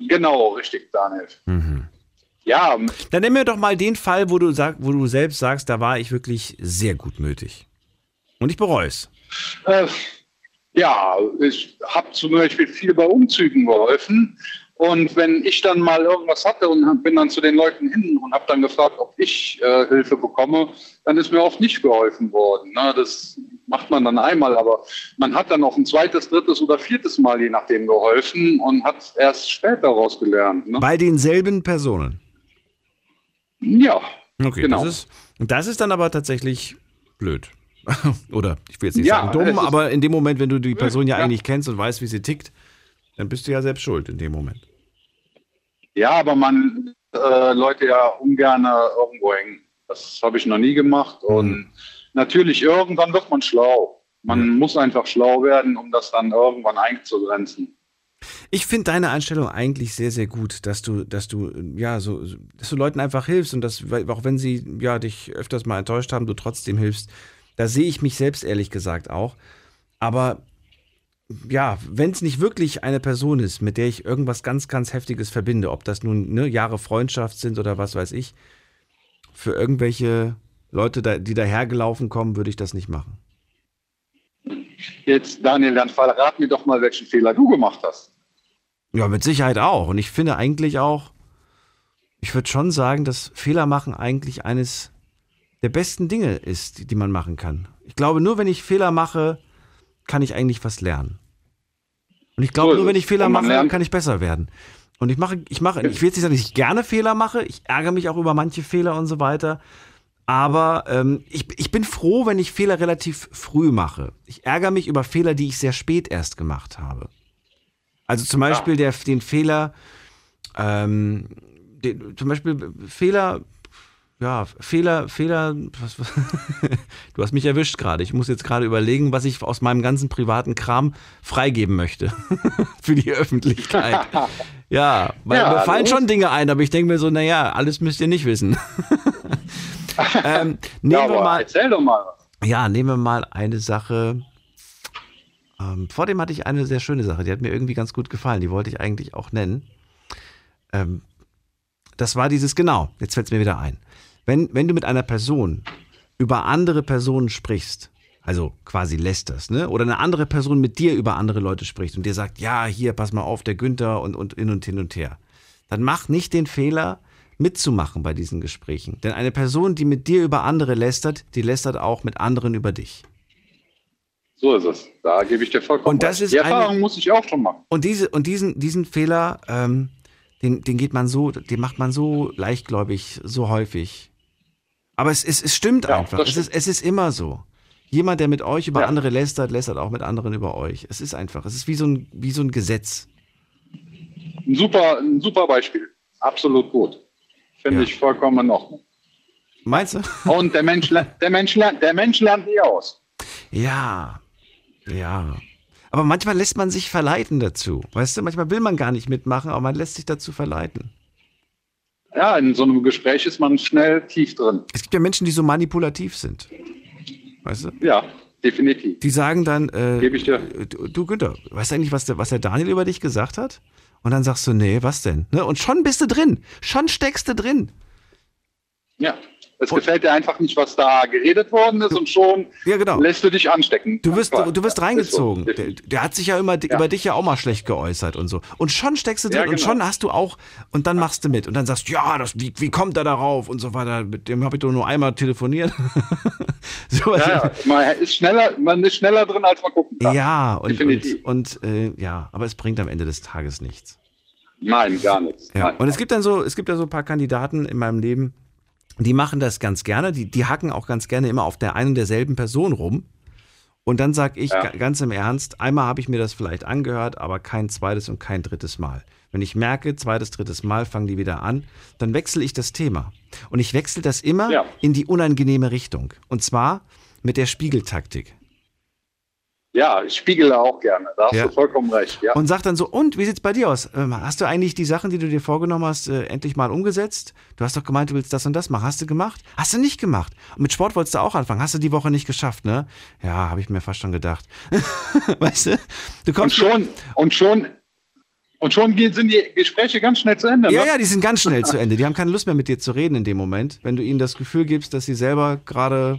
Genau, richtig, Daniel. Mhm. Ja, Dann nimm mir doch mal den Fall, wo du, sag, wo du selbst sagst, da war ich wirklich sehr gutmütig. Und ich bereue es. Äh, ja, ich habe zum Beispiel viel bei Umzügen geholfen. Und wenn ich dann mal irgendwas hatte und bin dann zu den Leuten hin und habe dann gefragt, ob ich äh, Hilfe bekomme, dann ist mir oft nicht geholfen worden. Ne? Das macht man dann einmal, aber man hat dann auch ein zweites, drittes oder viertes Mal je nachdem geholfen und hat erst später daraus gelernt. Ne? Bei denselben Personen. Ja, Okay, Genau. das ist, das ist dann aber tatsächlich blöd. Oder ich will jetzt nicht Ja, sagen dumm, aber in dem Moment, wenn du die Person ja, Ja. eigentlich kennst und weißt, wie sie tickt, dann bist du ja selbst schuld in dem Moment. Ja, aber man äh, Leute ja ungern irgendwo hängen. Das habe ich noch nie gemacht. Und natürlich, irgendwann wird man schlau. Man muss einfach schlau werden, um das dann irgendwann einzugrenzen. Ich finde deine Einstellung eigentlich sehr, sehr gut, dass du, dass du, ja, so, dass du Leuten einfach hilfst und dass, auch wenn sie, ja, dich öfters mal enttäuscht haben, du trotzdem hilfst. Da sehe ich mich selbst ehrlich gesagt auch. Aber ja, wenn es nicht wirklich eine Person ist, mit der ich irgendwas ganz, ganz Heftiges verbinde, ob das nun ne, Jahre Freundschaft sind oder was weiß ich, für irgendwelche Leute, da, die dahergelaufen kommen, würde ich das nicht machen. Jetzt, Daniel, dann verrat mir doch mal, welchen Fehler du gemacht hast. Ja, mit Sicherheit auch. Und ich finde eigentlich auch, ich würde schon sagen, dass Fehler machen eigentlich eines der besten Dinge ist, die, man machen kann. Ich glaube, nur wenn ich Fehler mache, kann ich eigentlich was lernen. Und ich glaube, So nur wenn ich Fehler mache, lernt- kann ich besser werden. Und ich mache, ich mache, ich will jetzt nicht sagen, dass ich gerne Fehler mache. Ich ärgere mich auch über manche Fehler und so weiter. Aber ähm, ich, ich bin froh, wenn ich Fehler relativ früh mache. Ich ärgere mich über Fehler, die ich sehr spät erst gemacht habe. Also zum Beispiel der, den Fehler, ähm, den, zum Beispiel Fehler, ja, Fehler, Fehler, was, was, du hast mich erwischt gerade. Ich muss jetzt gerade überlegen, was ich aus meinem ganzen privaten Kram freigeben möchte für die Öffentlichkeit. Ja, weil Ja, mir fallen schon Dinge ein, aber ich denke mir so, naja, alles müsst ihr nicht wissen. ähm, nehmen Ja, wir mal, erzähl doch mal was. ja, nehmen wir mal eine Sache. Ähm, vor dem hatte ich eine sehr schöne Sache, die hat mir irgendwie ganz gut gefallen. Die wollte ich eigentlich auch nennen. Ähm, das war dieses, genau, jetzt fällt es mir wieder ein. Wenn, wenn du mit einer Person über andere Personen sprichst, also quasi lästerst, ne? Oder eine andere Person mit dir über andere Leute spricht und dir sagt, ja, hier, pass mal auf, der Günther und, und hin und hin und her. Dann mach nicht den Fehler, mitzumachen bei diesen Gesprächen. Denn eine Person, die mit dir über andere lästert, die lästert auch mit anderen über dich. So ist es. Da gebe ich dir vollkommen Und das recht. ist Die eine- Erfahrung muss ich auch schon machen. Und diese und diesen diesen Fehler, ähm, den, den geht man so, den macht man so leichtgläubig, so häufig. Aber es, es, es stimmt einfach. das Es ist, es ist immer so. Jemand, der mit euch über andere lästert, lästert auch mit anderen über euch. Es ist einfach. Es ist wie so ein, wie so ein Gesetz. Ein super, ein super Beispiel. Absolut gut. Finde ich vollkommen in Ordnung. Meinst du? Und der Mensch, lernt- der Mensch, lernt, der Mensch lernt nie aus. Ja, ja. Aber manchmal lässt man sich verleiten dazu. Weißt du, manchmal will man gar nicht mitmachen, aber man lässt sich dazu verleiten. Ja, in so einem Gespräch ist man schnell tief drin. Es gibt ja Menschen, die so manipulativ sind. Weißt du? Ja, definitiv. Die sagen dann, äh, Gebe ich dir. du, du Günther, weißt du eigentlich, was der, was der Daniel über dich gesagt hat? Und dann sagst du, nee, was denn? Ne? Und schon bist du drin. Schon steckst du drin. Ja, es gefällt dir einfach nicht, was da geredet worden ist und schon genau. lässt du dich anstecken. Du wirst, du wirst Ja, reingezogen. so. Der, der hat sich ja immer Ja. über dich ja auch mal schlecht geäußert und so. Und schon steckst du drin Ja, und genau. schon hast du auch, und dann machst du mit. Und dann sagst du, ja, das, wie, wie kommt er darauf und so weiter. Mit dem habe ich doch nur einmal telefoniert. so, Ja, ja. Man, ist schneller, man ist schneller drin, als man gucken kann. ja, und, und, Definitiv. und äh, ja, aber es bringt am Ende des Tages nichts. Nein, gar nichts. Ja. Nein. Und es gibt dann so, es gibt ja so ein paar Kandidaten in meinem Leben, die machen das ganz gerne, die, die hacken auch ganz gerne immer auf der einen und derselben Person rum. Und dann sag ich Ja. ga- ganz im Ernst, einmal habe ich mir das vielleicht angehört, aber kein zweites und kein drittes Mal. Wenn ich merke, zweites, drittes Mal fangen die wieder an, dann wechsle ich das Thema. Und ich wechsle das immer Ja. in die unangenehme Richtung. Und zwar mit der Spiegeltaktik. Ja, ich spiegele auch gerne. Da hast Ja. du vollkommen recht. Ja. Und sag dann so, und wie sieht's bei dir aus? Ähm, hast du eigentlich die Sachen, die du dir vorgenommen hast, äh, endlich mal umgesetzt? Du hast doch gemeint, du willst das und das machen. Hast du gemacht? Hast du nicht gemacht? Und mit Sport wolltest du auch anfangen. Hast du die Woche nicht geschafft, ne? Ja, habe ich mir fast schon gedacht. weißt du? Du und kommst schon, und schon, und schon sind die Gespräche ganz schnell zu Ende. Ja, ne? ja, die sind ganz schnell zu Ende. Die haben keine Lust mehr mit dir zu reden in dem Moment, wenn du ihnen das Gefühl gibst, dass sie selber gerade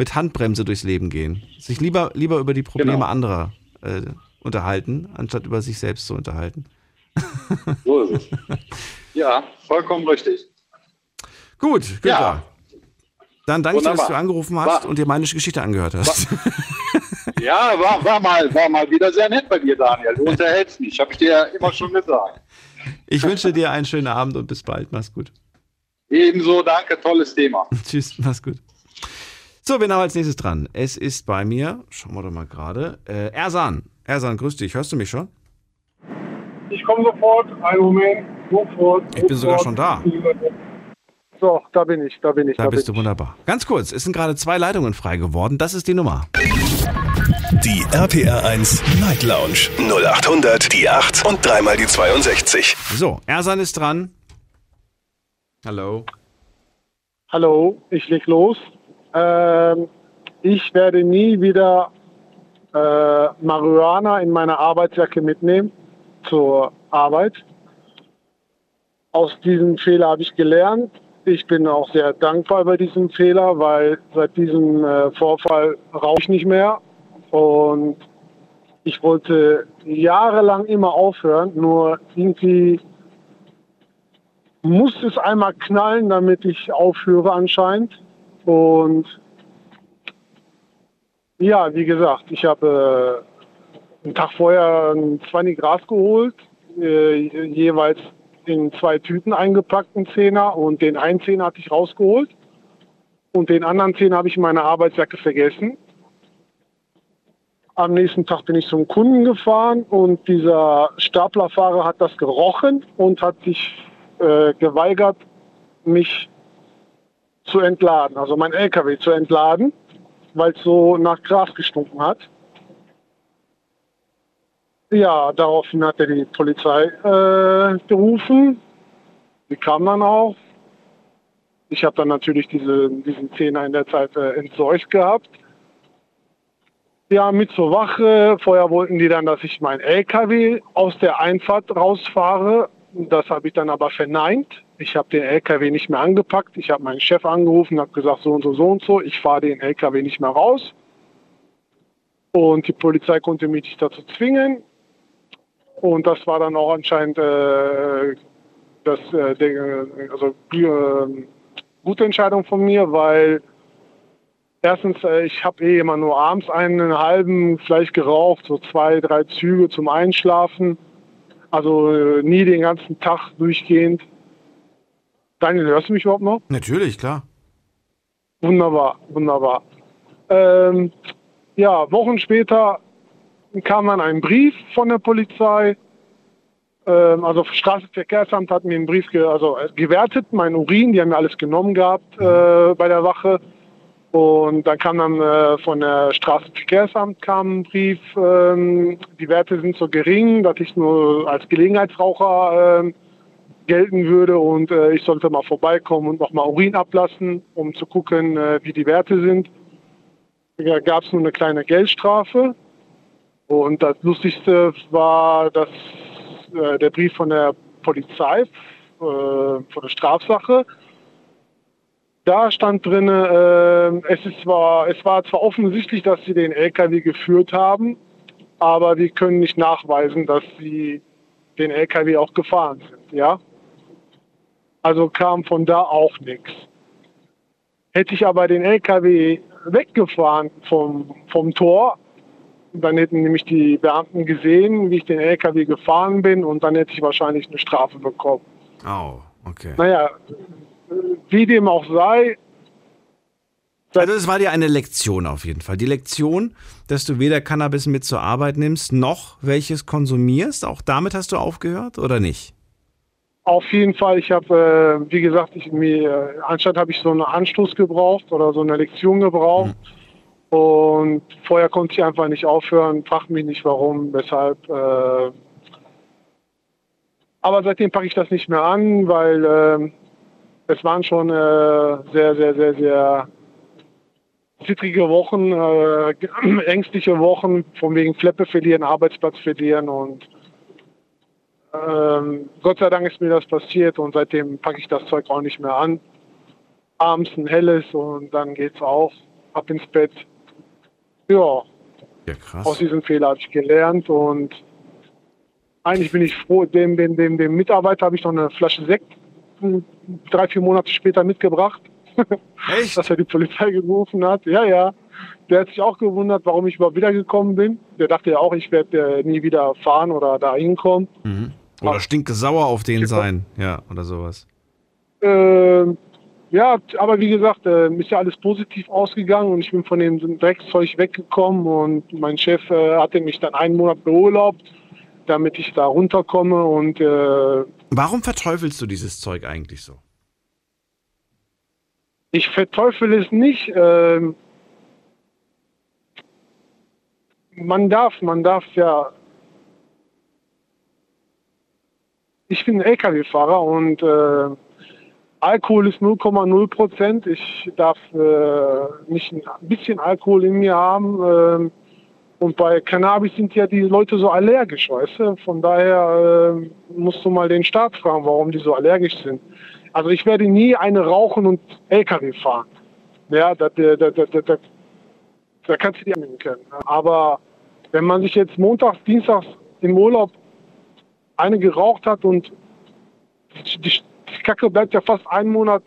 mit Handbremse durchs Leben gehen. Sich lieber, lieber über die Probleme Genau. anderer äh, unterhalten, anstatt über sich selbst zu unterhalten. So ist es. Ja, vollkommen richtig. Gut, Günther. Ja. Dann danke dir, dass du angerufen hast War- und dir meine Geschichte angehört hast. Ja, war, war, mal, war mal wieder sehr nett bei dir, Daniel. Du unterhältst mich, habe ich dir ja immer schon gesagt. Ich wünsche dir einen schönen Abend und bis bald. Mach's gut. Ebenso, danke, tolles Thema. Tschüss, mach's gut. So, wen haben wir als nächstes dran? Es ist bei mir, schauen wir doch mal gerade, äh, Ersan. Ersan, grüß dich. Hörst du mich schon? Ich komme sofort. Einen Moment. Sofort. Ich bin sogar schon da. So, da bin ich, da bin ich. Da bist du wunderbar. Ganz kurz, es sind gerade zwei Leitungen frei geworden. Das ist die Nummer. Die RPR 1 Night Lounge 0800 die 8 und dreimal die 62. So, Ersan ist dran. Hallo. Hallo, ich leg los. Ähm, ich werde nie wieder äh, Marihuana in meiner Arbeitsjacke mitnehmen zur Arbeit. Aus diesem Fehler habe ich gelernt. Ich bin auch sehr dankbar über diesen Fehler, weil seit diesem äh, Vorfall rauche ich nicht mehr. Und ich wollte jahrelang immer aufhören, nur irgendwie muss es einmal knallen, damit ich aufhöre anscheinend. Und ja, wie gesagt, ich habe äh, einen Tag vorher ein 20 Gras geholt, äh, jeweils in zwei Tüten eingepackt, einen Zehner und den einen Zehner hatte ich rausgeholt. und den anderen zehn habe ich in meiner Arbeitsjacke vergessen. Am nächsten Tag bin ich zum Kunden gefahren und dieser Staplerfahrer hat das gerochen und hat sich äh, geweigert, mich zu entladen, also mein LKW zu entladen, weil es so nach Gras gestunken hat. Ja, daraufhin hat er die Polizei äh, gerufen. Die kam dann auch. Ich habe dann natürlich diese, diesen Zehner in der Zeit äh, entsorgt gehabt. Ja, mit zur Wache. Vorher wollten die dann, dass ich mein LKW aus der Einfahrt rausfahre. Das habe ich dann aber verneint. Ich habe den LKW nicht mehr angepackt. Ich habe meinen Chef angerufen und habe gesagt, so und so, so und so. Ich fahre den LKW nicht mehr raus. Und die Polizei konnte mich nicht dazu zwingen. Und das war dann auch anscheinend äh, das, äh, der, also, äh, gute Entscheidung von mir, weil erstens, äh, ich habe eh immer nur abends einen halben vielleicht geraucht, so zwei, drei Züge zum Einschlafen. Also äh, nie den ganzen Tag durchgehend. Daniel, hörst du mich überhaupt noch? Natürlich, klar. Wunderbar, wunderbar. Ähm, ja, Wochen später kam dann ein Brief von der Polizei. Ähm, also Straßenverkehrsamt hat mir einen Brief ge also, äh, gewertet, mein Urin, die haben mir alles genommen gehabt äh, bei der Wache. Und dann kam dann äh, von der Straßenverkehrsamt kam ein Brief, ähm, die Werte sind so gering, dass ich nur als Gelegenheitsraucher äh, gelten würde und äh, ich sollte mal vorbeikommen und nochmal Urin ablassen, um zu gucken, äh, wie die Werte sind. Da gab es nur eine kleine Geldstrafe. Und das Lustigste war, dass äh, der Brief von der Polizei, äh, von der Strafsache, da stand drin, äh, es, ist zwar, es war zwar offensichtlich, dass sie den LKW geführt haben, aber wir können nicht nachweisen, dass sie den LKW auch gefahren sind. Ja? Also kam von da auch nichts. Hätte ich aber den LKW weggefahren vom, vom Tor, dann hätten nämlich die Beamten gesehen, wie ich den LKW gefahren bin und dann hätte ich wahrscheinlich eine Strafe bekommen. Oh, okay. Naja, wie dem auch sei. Also es war dir eine Lektion auf jeden Fall. Die Lektion, dass du weder Cannabis mit zur Arbeit nimmst, noch welches konsumierst. Auch damit hast du aufgehört oder nicht? Auf jeden Fall. Ich habe, äh, wie gesagt, ich, mir, anstatt habe ich so einen Anstoß gebraucht oder so eine Lektion gebraucht. Mhm. Und vorher konnte ich einfach nicht aufhören, frag mich nicht warum, weshalb. Äh, aber seitdem packe ich das nicht mehr an, weil äh, es waren schon äh, sehr, sehr, sehr, sehr zittrige Wochen, äh, ängstliche Wochen, von wegen Fleppe verlieren, Arbeitsplatz verlieren und ähm, Gott sei Dank ist mir das passiert und seitdem packe ich das Zeug auch nicht mehr an. Abends ein helles und dann geht's auch ab ins Bett. Ja. Ja, krass. Aus diesem Fehler habe ich gelernt und eigentlich bin ich froh, dem, dem, dem, dem Mitarbeiter habe ich noch eine Flasche Sekt drei, vier Monate später mitgebracht. Echt? Dass er die Polizei gerufen hat. Ja, ja. Der hat sich auch gewundert, warum ich überhaupt wiedergekommen bin. Der dachte ja auch, ich werde äh, nie wieder fahren oder da hinkommen. Mhm. Oder stinke sauer auf den sein. Ja, oder sowas. Äh, ja, aber wie gesagt, äh, ist ja alles positiv ausgegangen und ich bin von dem Dreckszeug weggekommen und mein Chef äh, hatte mich dann einen Monat beurlaubt, damit ich da runterkomme und äh, Warum verteufelst du dieses Zeug eigentlich so? Ich verteufel es nicht. Ähm, man darf, man darf ja. Ich bin LKW-Fahrer und äh, Alkohol ist 0,0 Prozent. Ich darf äh, nicht ein bisschen Alkohol in mir haben. Äh, und bei Cannabis sind ja die Leute so allergisch, weißt du? Von daher äh, musst du mal den Staat fragen, warum die so allergisch sind. Also ich werde nie eine rauchen und LKW fahren. Ja, da, da, da, da, da, da kannst du die annehmen können. Aber wenn man sich jetzt montags, dienstags im Urlaub eine geraucht hat und die, die Kacke bleibt ja fast einen Monat,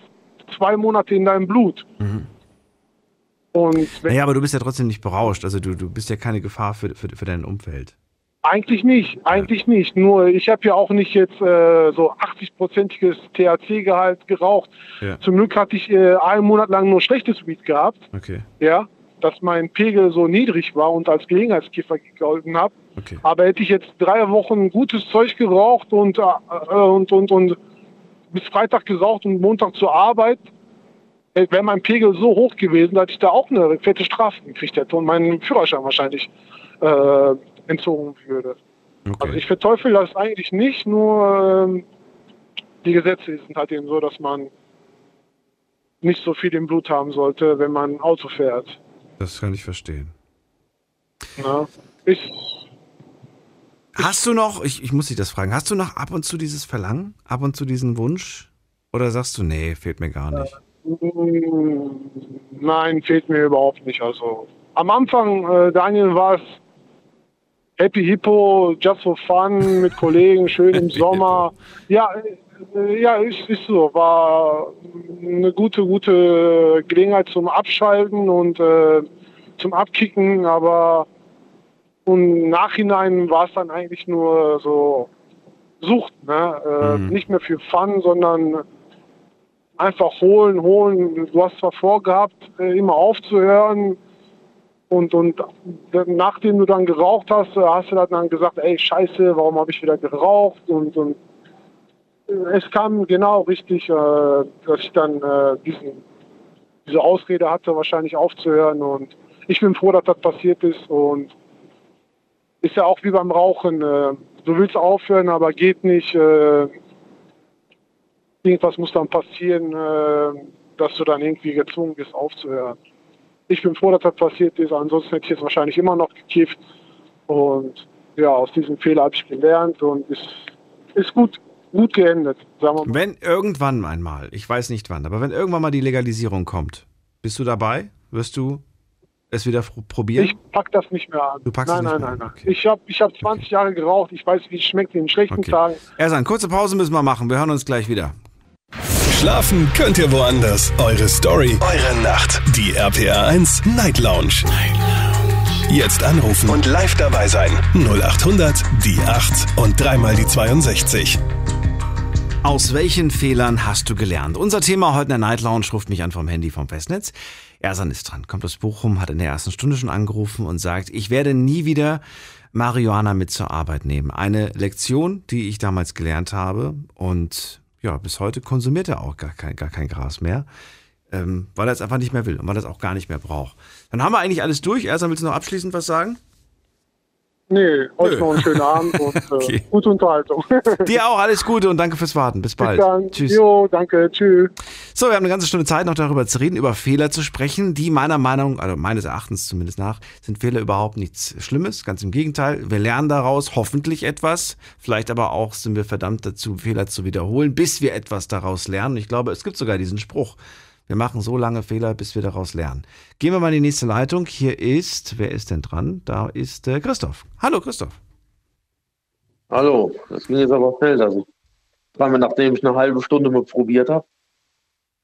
zwei Monate in deinem Blut. Mhm. Und naja, aber du bist ja trotzdem nicht berauscht. Also du, du bist ja keine Gefahr für, für, für dein Umfeld. Eigentlich nicht, eigentlich nicht. Nur ich habe ja auch nicht jetzt äh, so 80-prozentiges THC-Gehalt geraucht. Ja. Zum Glück hatte ich äh, einen Monat lang nur schlechtes Weed gehabt, Okay. ja, dass mein Pegel so niedrig war und als Gelegenheitskiffer gegolten habe. Okay. Aber hätte ich jetzt drei Wochen gutes Zeug geraucht und, äh, und, und, und bis Freitag geraucht und Montag zur Arbeit, äh, wäre mein Pegel so hoch gewesen, dass ich da auch eine fette Strafe gekriegt hätte und meinen Führerschein wahrscheinlich äh, entzogen würde. Also ich verteufel das eigentlich nicht, nur ähm, die Gesetze sind halt eben so, dass man nicht so viel im Blut haben sollte, wenn man Auto fährt. Das kann ich verstehen. Ne? Ich, Hast du noch, ich, ich muss dich das fragen, hast du noch ab und zu dieses Verlangen, ab und zu diesen Wunsch? Oder sagst du, nee, fehlt mir gar nicht? Mm, Nein, fehlt mir überhaupt nicht. Also am Anfang, äh, Daniel, war es Happy Hippo, just for fun, mit Kollegen, schön im Sommer. Ja, äh, ja, ist, ist so. War eine gute, gute Gelegenheit zum Abschalten und äh, zum Abkicken, aber im Nachhinein war es dann eigentlich nur so Sucht, ne? Äh, Mhm. Nicht mehr für Fun, sondern einfach holen, holen. Du hast zwar vorgehabt, äh, immer aufzuhören. Und, und nachdem du dann geraucht hast, äh, hast du dann gesagt, ey, scheiße, warum habe ich wieder geraucht? Und, und es kam genau richtig, äh, dass ich dann äh, diesen, diese Ausrede hatte, wahrscheinlich aufzuhören. Und ich bin froh, dass das passiert ist. Und ist ja auch wie beim Rauchen. Äh, du willst aufhören, aber geht nicht. Äh, irgendwas muss dann passieren, äh, dass du dann irgendwie gezwungen bist aufzuhören. Ich bin froh, dass das passiert ist, ansonsten hätte ich jetzt wahrscheinlich immer noch gekifft. Und ja, aus diesem Fehler habe ich gelernt und ist, ist gut, gut geendet. Wenn irgendwann einmal, ich weiß nicht wann, aber wenn irgendwann mal die Legalisierung kommt, bist du dabei? Wirst du es wieder probieren? Ich pack das nicht mehr an. Du packst nein, es nicht nein, mehr nein, nein. Ich habe ich hab 20 Jahre geraucht, ich weiß, wie es schmeckt in schlechten Tagen. Ersan, kurze Pause müssen wir machen. Wir hören uns gleich wieder. Schlafen könnt ihr woanders. Eure Story, eure Nacht. Die RPR 1 Night Lounge. Jetzt anrufen und live dabei sein. 0800 die 8 und dreimal die 62. Aus welchen Fehlern hast du gelernt? Unser Thema heute in der Night Lounge ruft mich an vom Handy vom Festnetz. Ersan ist dran, kommt aus Bochum, hat in der ersten Stunde schon angerufen und sagt, ich werde nie wieder Marihuana mit zur Arbeit nehmen. Eine Lektion, die ich damals gelernt habe und ja, bis heute konsumiert er auch gar kein, gar kein Gras mehr, ähm, weil er es einfach nicht mehr will und weil er es auch gar nicht mehr braucht. Dann haben wir eigentlich alles durch. Ersan, willst du noch abschließend was sagen? Nee, heute Nö. noch einen schönen Abend und äh, Okay. gute Unterhaltung. Dir auch alles Gute und danke fürs Warten. Bis bald. Bis dann. Tschüss. Jo, danke. Tschüss. So, wir haben eine ganze Stunde Zeit, noch darüber zu reden, über Fehler zu sprechen, die meiner Meinung, also meines Erachtens zumindest nach, sind Fehler überhaupt nichts Schlimmes. Ganz im Gegenteil. Wir lernen daraus hoffentlich etwas. Vielleicht aber auch sind wir verdammt dazu, Fehler zu wiederholen, bis wir etwas daraus lernen. Ich glaube, es gibt sogar diesen Spruch. Wir machen so lange Fehler, bis wir daraus lernen. Gehen wir mal in die nächste Leitung. Hier ist, wer ist denn dran? Da ist äh, Christoph. Hallo Christoph. Hallo, das ging jetzt aber schnell, allem nachdem ich eine halbe Stunde mal probiert habe.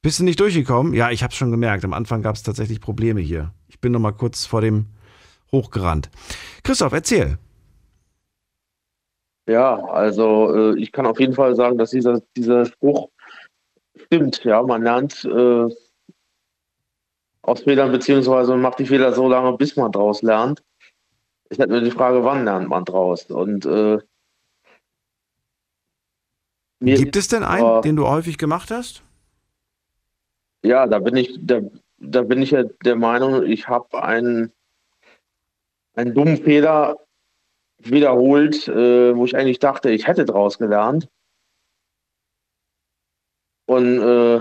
Bist du nicht durchgekommen? Ja, ich habe schon gemerkt. Am Anfang gab es tatsächlich Probleme hier. Ich bin noch mal kurz vor dem hochgerannt. Christoph, erzähl. Ja, also äh, ich kann auf jeden Fall sagen, dass dieser, dieser Spruch stimmt. Ja, man lernt äh, aus Fehlern, beziehungsweise man macht die Fehler so lange, bis man draus lernt. Ich hätte nur die Frage, wann lernt man draus? Und äh, Gibt es denn einen, aber- den du häufig gemacht hast? Ja, da bin ich, da, da bin ich ja der Meinung, ich habe einen, einen dummen Fehler wiederholt, äh, wo ich eigentlich dachte, ich hätte draus gelernt. Und äh,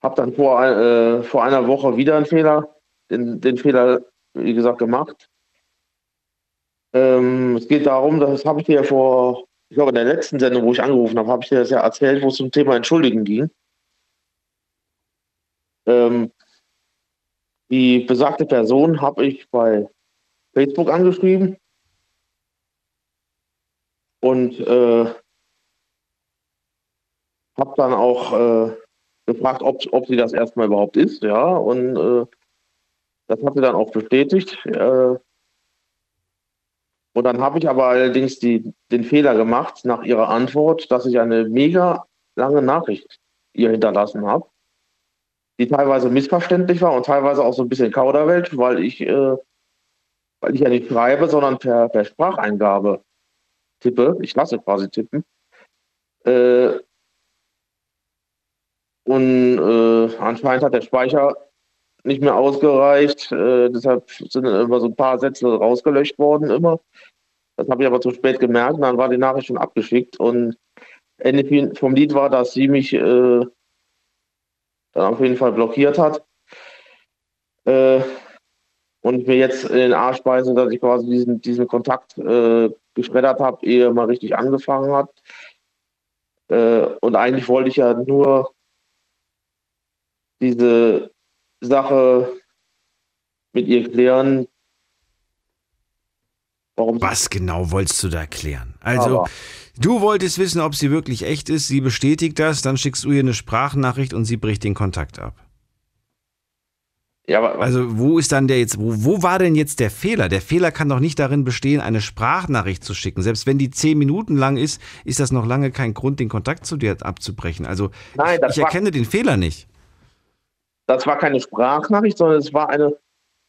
habe dann vor, äh, vor einer Woche wieder einen Fehler, den, den Fehler, wie gesagt, gemacht. Ähm, es geht darum, das habe ich dir ja vor, ich glaube in der letzten Sendung, wo ich angerufen habe, habe ich dir das ja erzählt, wo es zum Thema Entschuldigen ging. Ähm, die besagte Person habe ich bei Facebook angeschrieben und äh, habe dann auch äh, gefragt, ob, ob sie das erstmal überhaupt ist, ja, und äh, das hat sie dann auch bestätigt. Äh, Und dann habe ich aber allerdings die, den Fehler gemacht nach ihrer Antwort, dass ich eine mega lange Nachricht ihr hinterlassen habe, die teilweise missverständlich war und teilweise auch so ein bisschen Kauderwelsch, weil ich, äh, weil ich ja nicht schreibe, sondern per, per Spracheingabe tippe. Ich lasse quasi tippen. Äh, und äh, anscheinend hat der Speicher nicht mehr ausgereicht. Äh, deshalb sind immer so ein paar Sätze rausgelöscht worden immer. Das habe ich aber zu spät gemerkt. Dann war die Nachricht schon abgeschickt. Und Ende vom Lied war, dass sie mich äh, dann auf jeden Fall blockiert hat. Äh, und mir jetzt in den Arsch beißen, dass ich quasi diesen, diesen Kontakt äh, geschreddert habe, ehe mal richtig angefangen hat. Äh, und eigentlich wollte ich ja nur diese Sache mit ihr klären. Warum Was genau wolltest du da klären? Also, Aber. du wolltest wissen, ob sie wirklich echt ist, sie bestätigt das, dann schickst du ihr eine Sprachnachricht und sie bricht den Kontakt ab. Ja, aber, also wo ist dann der jetzt, wo, wo war denn jetzt der Fehler? Der Fehler kann doch nicht darin bestehen, eine Sprachnachricht zu schicken. Selbst wenn die zehn Minuten lang ist, ist das noch lange kein Grund, den Kontakt zu dir abzubrechen. Also Nein, ich, ich erkenne den Fehler nicht. Das war keine Sprachnachricht, sondern es war eine,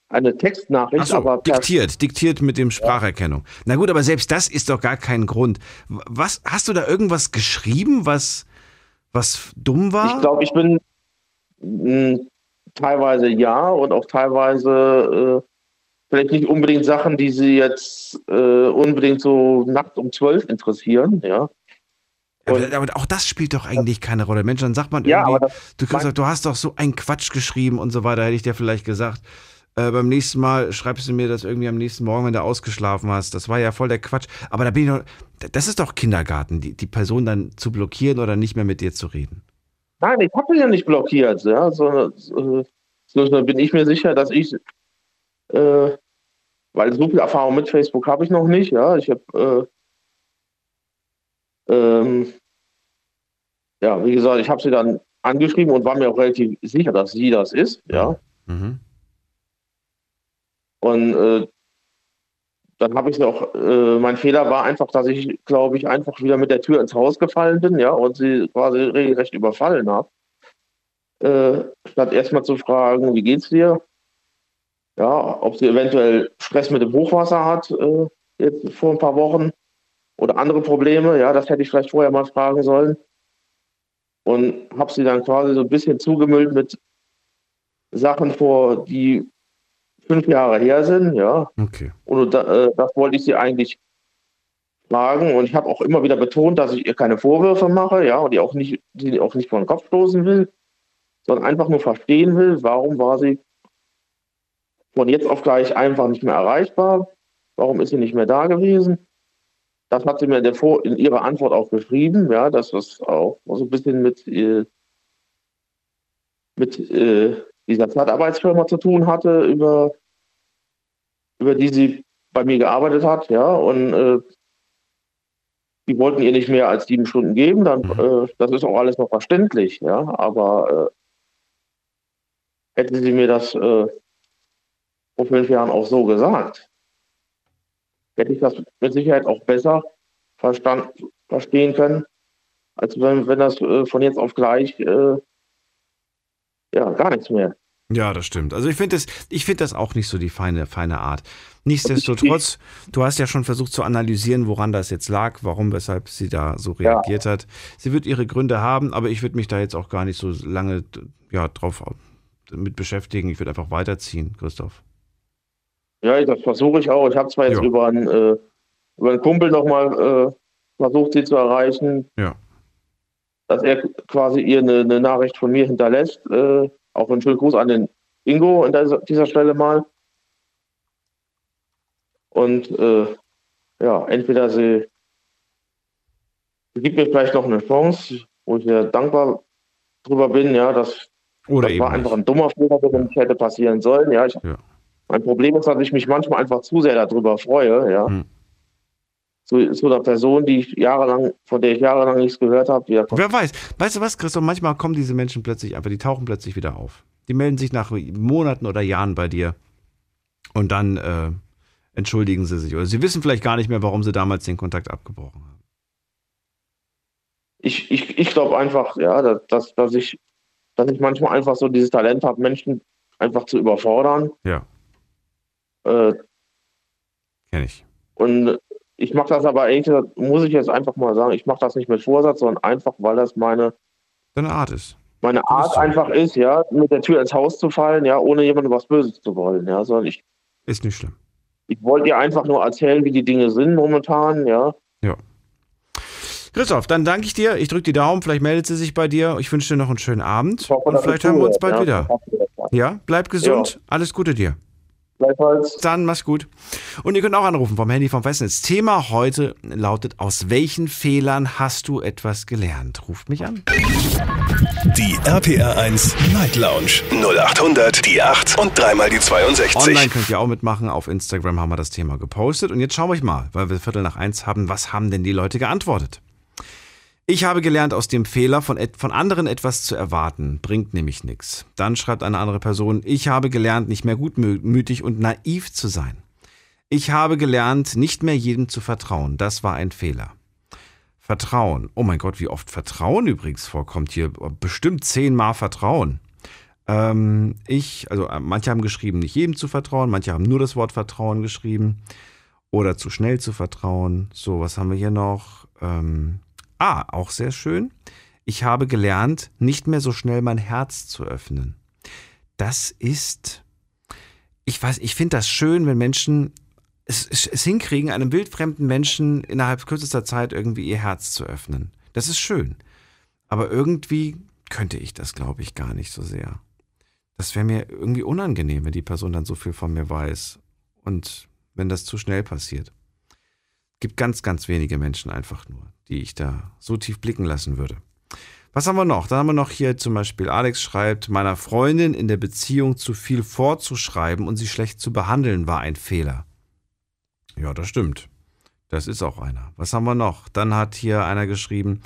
eine Textnachricht. So, aber diktiert, diktiert mit dem Spracherkennung. Ja. Na gut, aber selbst das ist doch gar kein Grund. Was, hast du da irgendwas geschrieben, was, was dumm war? Ich glaube, ich bin mh, hm, teilweise ja und auch teilweise äh, vielleicht nicht unbedingt Sachen, die sie jetzt äh, unbedingt so nachts um zwölf interessieren, ja. Aber, aber, auch das spielt doch eigentlich keine Rolle. Mensch, dann sagt man irgendwie, ja, du, gesagt, du hast doch so einen Quatsch geschrieben und so weiter, hätte ich dir vielleicht gesagt. Äh, beim nächsten Mal schreibst du mir das irgendwie am nächsten Morgen, wenn du ausgeschlafen hast. Das war ja voll der Quatsch. Aber da bin ich noch, das ist doch Kindergarten, die, die Person dann zu blockieren oder nicht mehr mit dir zu reden. Nein, ich habe ja nicht blockiert. Ja, so, so, so, bin ich mir sicher, dass ich, äh, weil so viel Erfahrung mit Facebook habe ich noch nicht. Ja, ich habe äh, ähm, ja, wie gesagt, ich habe sie dann angeschrieben und war mir auch relativ sicher, dass sie das ist, ja. Mhm. Und äh, dann habe ich auch, äh, mein Fehler war einfach, dass ich, glaube ich, einfach wieder mit der Tür ins Haus gefallen bin, ja, und sie quasi regelrecht überfallen habe. Äh, statt erstmal zu fragen, wie geht's dir? Ja, ob sie eventuell Stress mit dem Hochwasser hat, äh, jetzt vor ein paar Wochen oder andere Probleme, ja, das hätte ich vielleicht vorher mal fragen sollen und habe sie dann quasi so ein bisschen zugemüllt mit Sachen vor, die fünf Jahre her sind, ja. Okay. Und da, äh, das wollte ich sie eigentlich fragen und ich habe auch immer wieder betont, dass ich ihr keine Vorwürfe mache, ja, und die auch nicht, die auch nicht vor den Kopf stoßen will, sondern einfach nur verstehen will, warum war sie von jetzt auf gleich einfach nicht mehr erreichbar, warum ist sie nicht mehr da gewesen. Das hat sie mir in, Vor in ihrer Antwort auch geschrieben, ja, dass das auch so ein bisschen mit, äh, mit äh, dieser Zeitarbeitsfirma zu tun hatte, über, über die sie bei mir gearbeitet hat, ja, und äh, die wollten ihr nicht mehr als sieben Stunden geben, dann, mhm. äh, das ist auch alles noch verständlich, ja, aber äh, hätte sie mir das äh, vor fünf Jahren auch so gesagt, hätte ich das mit Sicherheit auch besser verstand, verstehen können, als wenn, wenn das äh, von jetzt auf gleich äh, ja gar nichts mehr. Ja, das stimmt. Also ich finde das, ich finde das auch nicht so die feine, feine Art. Nichtsdestotrotz, du hast ja schon versucht zu analysieren, woran das jetzt lag, warum, weshalb sie da so reagiert ja. hat. Sie wird ihre Gründe haben, aber ich würde mich da jetzt auch gar nicht so lange ja, drauf mit beschäftigen. Ich würde einfach weiterziehen, Christoph. Ja, das versuche ich auch. Ich habe zwar jetzt über einen, äh, über einen Kumpel nochmal äh, versucht, sie zu erreichen. Ja. Dass er quasi ihr eine, eine Nachricht von mir hinterlässt. Äh, auch einen schönen Gruß an den Ingo an dieser, dieser Stelle mal. Und äh, ja, entweder sie, gibt mir vielleicht noch eine Chance, wo ich ihr dankbar drüber bin, ja, dass Oder das war einfach ein dummer Fehler, der nicht hätte passieren sollen. Ja, ich, ja. Mein Problem ist, dass ich mich manchmal einfach zu sehr darüber freue, ja. Hm. Zu, zu einer Person, die ich jahrelang, von der ich jahrelang nichts gehört habe. Wer weiß. Weißt du was, Christoph? Manchmal kommen diese Menschen plötzlich einfach, die tauchen plötzlich wieder auf. Die melden sich nach Monaten oder Jahren bei dir. Und dann äh, entschuldigen Sie sich. Oder Sie wissen vielleicht gar nicht mehr, warum Sie damals den Kontakt abgebrochen haben. Ich, ich, ich glaube einfach, ja, dass, dass, dass, ich, dass ich manchmal einfach so dieses Talent habe, Menschen einfach zu überfordern. Ja. Äh, Kenn ich. Und ich mache das aber ehrlich gesagt, muss ich jetzt einfach mal sagen, ich mache das nicht mit Vorsatz, sondern einfach, weil das meine, Deine Art ist. meine Art einfach ist, ja, mit der Tür ins Haus zu fallen, ja, ohne jemandem was Böses zu wollen, ja, sondern ich, Ist nicht schlimm. ich wollte dir einfach nur erzählen, wie die Dinge sind momentan, ja. Ja. Christoph, dann danke ich dir. Ich drücke die Daumen. Vielleicht meldet sie sich bei dir. Ich wünsche dir noch einen schönen Abend. Und dass vielleicht hören wir uns bald ja. wieder. Ja, bleib gesund. Ja. Alles Gute dir. Gleichfalls. Dann mach's gut. Und ihr könnt auch anrufen vom Handy vom Festnetz. Thema heute lautet: Aus welchen Fehlern hast du etwas gelernt? Ruft mich an. Die RPR 1 Night Lounge 0800 die 8 und dreimal die 62. Online könnt ihr auch mitmachen. Auf Instagram haben wir das Thema gepostet. Und jetzt schauen wir euch mal, weil wir Viertel nach eins haben, was haben denn die Leute geantwortet? Ich habe gelernt, aus dem Fehler von, von anderen etwas zu erwarten. Bringt nämlich nichts. Dann schreibt eine andere Person, ich habe gelernt, nicht mehr gutmütig und naiv zu sein. Ich habe gelernt, nicht mehr jedem zu vertrauen. Das war ein Fehler. Vertrauen. Oh mein Gott, wie oft Vertrauen übrigens vorkommt hier. Bestimmt zehnmal Vertrauen. Ähm, ich, also äh, manche haben geschrieben, nicht jedem zu vertrauen, manche haben nur das Wort Vertrauen geschrieben. Oder zu schnell zu vertrauen. So, was haben wir hier noch? Ähm, ah, auch sehr schön. Ich habe gelernt, nicht mehr so schnell mein Herz zu öffnen. Das ist, ich weiß, ich finde das schön, wenn Menschen es, es, es hinkriegen, einem wildfremden Menschen innerhalb kürzester Zeit irgendwie ihr Herz zu öffnen. Das ist schön. Aber irgendwie könnte ich das, glaube ich, gar nicht so sehr. Das wäre mir irgendwie unangenehm, wenn die Person dann so viel von mir weiß. Und wenn das zu schnell passiert. Gibt ganz, ganz wenige Menschen einfach nur, die ich da so tief blicken lassen würde. Was haben wir noch? Dann haben wir noch hier zum Beispiel, Alex schreibt, meiner Freundin in der Beziehung zu viel vorzuschreiben und sie schlecht zu behandeln war ein Fehler. Ja, das stimmt. Das ist auch einer. Was haben wir noch? Dann hat hier einer geschrieben,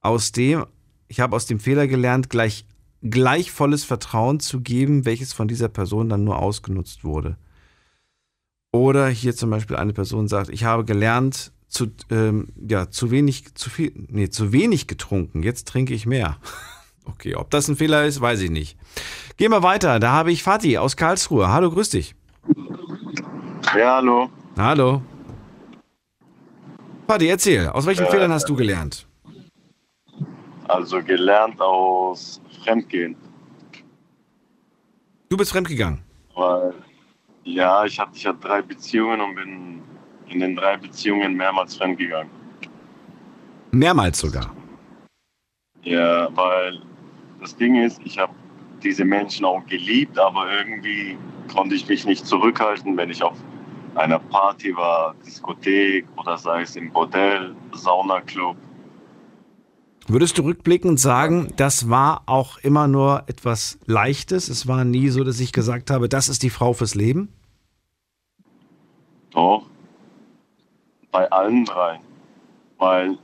aus dem, ich habe aus dem Fehler gelernt, gleich, gleich volles Vertrauen zu geben, welches von dieser Person dann nur ausgenutzt wurde. Oder hier zum Beispiel eine Person sagt, ich habe gelernt, zu, ähm, ja, zu wenig, zu viel, nee, zu wenig getrunken, jetzt trinke ich mehr. Okay, ob das ein Fehler ist, weiß ich nicht. Gehen wir weiter. Da habe ich Fatih aus Karlsruhe. Hallo, grüß dich. Ja, hallo. Hallo. Fatih, erzähl, aus welchen Äh, Fehlern hast du gelernt? Also gelernt aus Fremdgehen. Du bist fremdgegangen. Weil, ja, ich hatte, ich hatte drei Beziehungen und bin in den drei Beziehungen mehrmals fremdgegangen. Mehrmals sogar. Ja, weil das Ding ist, ich habe diese Menschen auch geliebt, aber irgendwie konnte ich mich nicht zurückhalten, wenn ich auf einer Party war, Diskothek oder sei es im Bordell, Saunaclub. Würdest du rückblickend sagen, das war auch immer nur etwas Leichtes? Es war nie so, dass ich gesagt habe, das ist die Frau fürs Leben? Doch. Bei allen drei. Weil,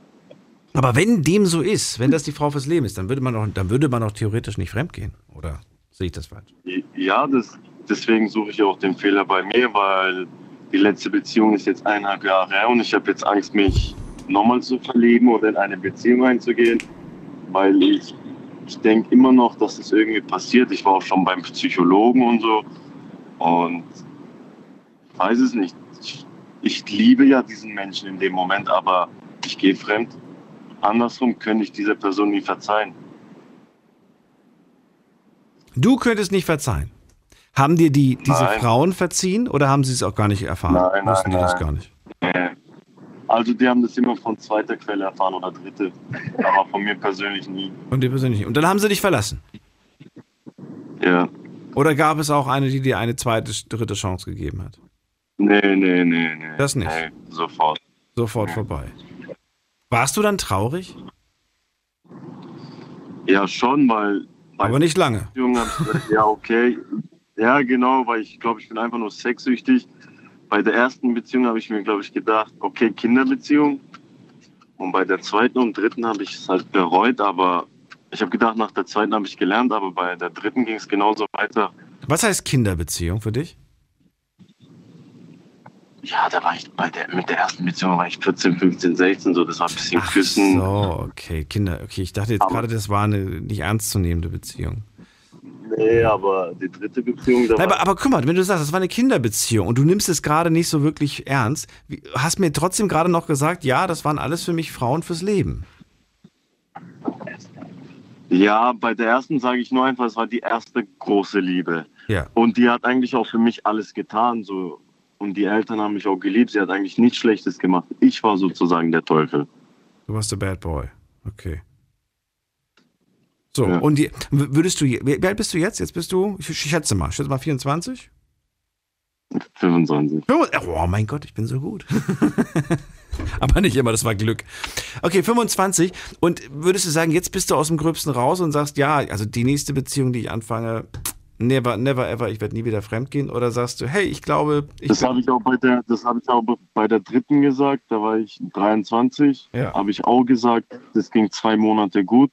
Aber wenn dem so ist, wenn das die Frau fürs Leben ist, dann würde man doch, dann würde man doch theoretisch nicht fremdgehen. Oder sehe ich das falsch? ja, das, deswegen suche ich auch den Fehler bei mir, weil die letzte Beziehung ist jetzt eineinhalb Jahre her und ich habe jetzt Angst, mich nochmal zu verlieben oder in eine Beziehung einzugehen, weil ich, ich denke immer noch, dass es irgendwie passiert. Ich war auch schon beim Psychologen und so und ich weiß es nicht. Ich, liebe ja diesen Menschen in dem Moment, aber ich gehe fremd. Andersrum könnte ich dieser Person nie verzeihen. Du könntest nicht verzeihen. Haben dir die, diese Nein. Frauen verziehen oder haben sie es auch gar nicht erfahren? Nein, nein, Wussten die das nein. gar nicht? Nee. Also die haben das immer von zweiter Quelle erfahren oder dritte, aber von mir persönlich nie. Und dir persönlich. nicht. Und dann haben sie dich verlassen. Ja. Oder gab es auch eine, die dir eine zweite, dritte Chance gegeben hat? Nee, nee, nee, nee. Das nicht. Nee, sofort. Sofort vorbei. Warst du dann traurig? Ja, schon, weil. Aber nicht lange. Gesagt, ja, okay. Ja, genau, weil ich glaube, ich bin einfach nur sexsüchtig. Bei der ersten Beziehung habe ich mir, glaube ich, gedacht, okay, Kinderbeziehung. Und bei der zweiten und dritten habe ich es halt bereut, aber ich habe gedacht, nach der zweiten habe ich gelernt, aber bei der dritten ging es genauso weiter. Was heißt Kinderbeziehung für dich? Ja, da war ich bei der, mit der ersten Beziehung war ich 14, 15, 16, so, das war ein bisschen Küssen. So, okay, Kinder. Okay, ich dachte jetzt Aber- gerade, das war eine nicht ernstzunehmende Beziehung. Nee, aber die dritte Beziehung, da Nein, war aber, aber guck mal, wenn du sagst, das war eine Kinderbeziehung und du nimmst es gerade nicht so wirklich ernst, hast mir trotzdem gerade noch gesagt, ja, das waren alles für mich Frauen fürs Leben. Ja, bei der ersten sage ich nur einfach, es war die erste große Liebe. Ja. Und die hat eigentlich auch für mich alles getan. So. Und die Eltern haben mich auch geliebt. Sie hat eigentlich nichts Schlechtes gemacht. Ich war sozusagen der Teufel. Du warst der Bad Boy. Okay. So, und die, würdest du, wie alt bist du jetzt? Jetzt bist du, ich, ich schätze mal, ich schätze mal 24? 25. Oh mein Gott, ich bin so gut. Aber nicht immer, das war Glück. Okay, 25. Und würdest du sagen, jetzt bist du aus dem Gröbsten raus und sagst, ja, also die nächste Beziehung, die ich anfange, never, never ever, ich werde nie wieder fremdgehen? Oder sagst du, hey, ich glaube, ich Das habe ich auch bei der, das habe ich auch bei der dritten gesagt. Da war ich 23. Ja. Habe ich auch gesagt. Das ging zwei Monate gut.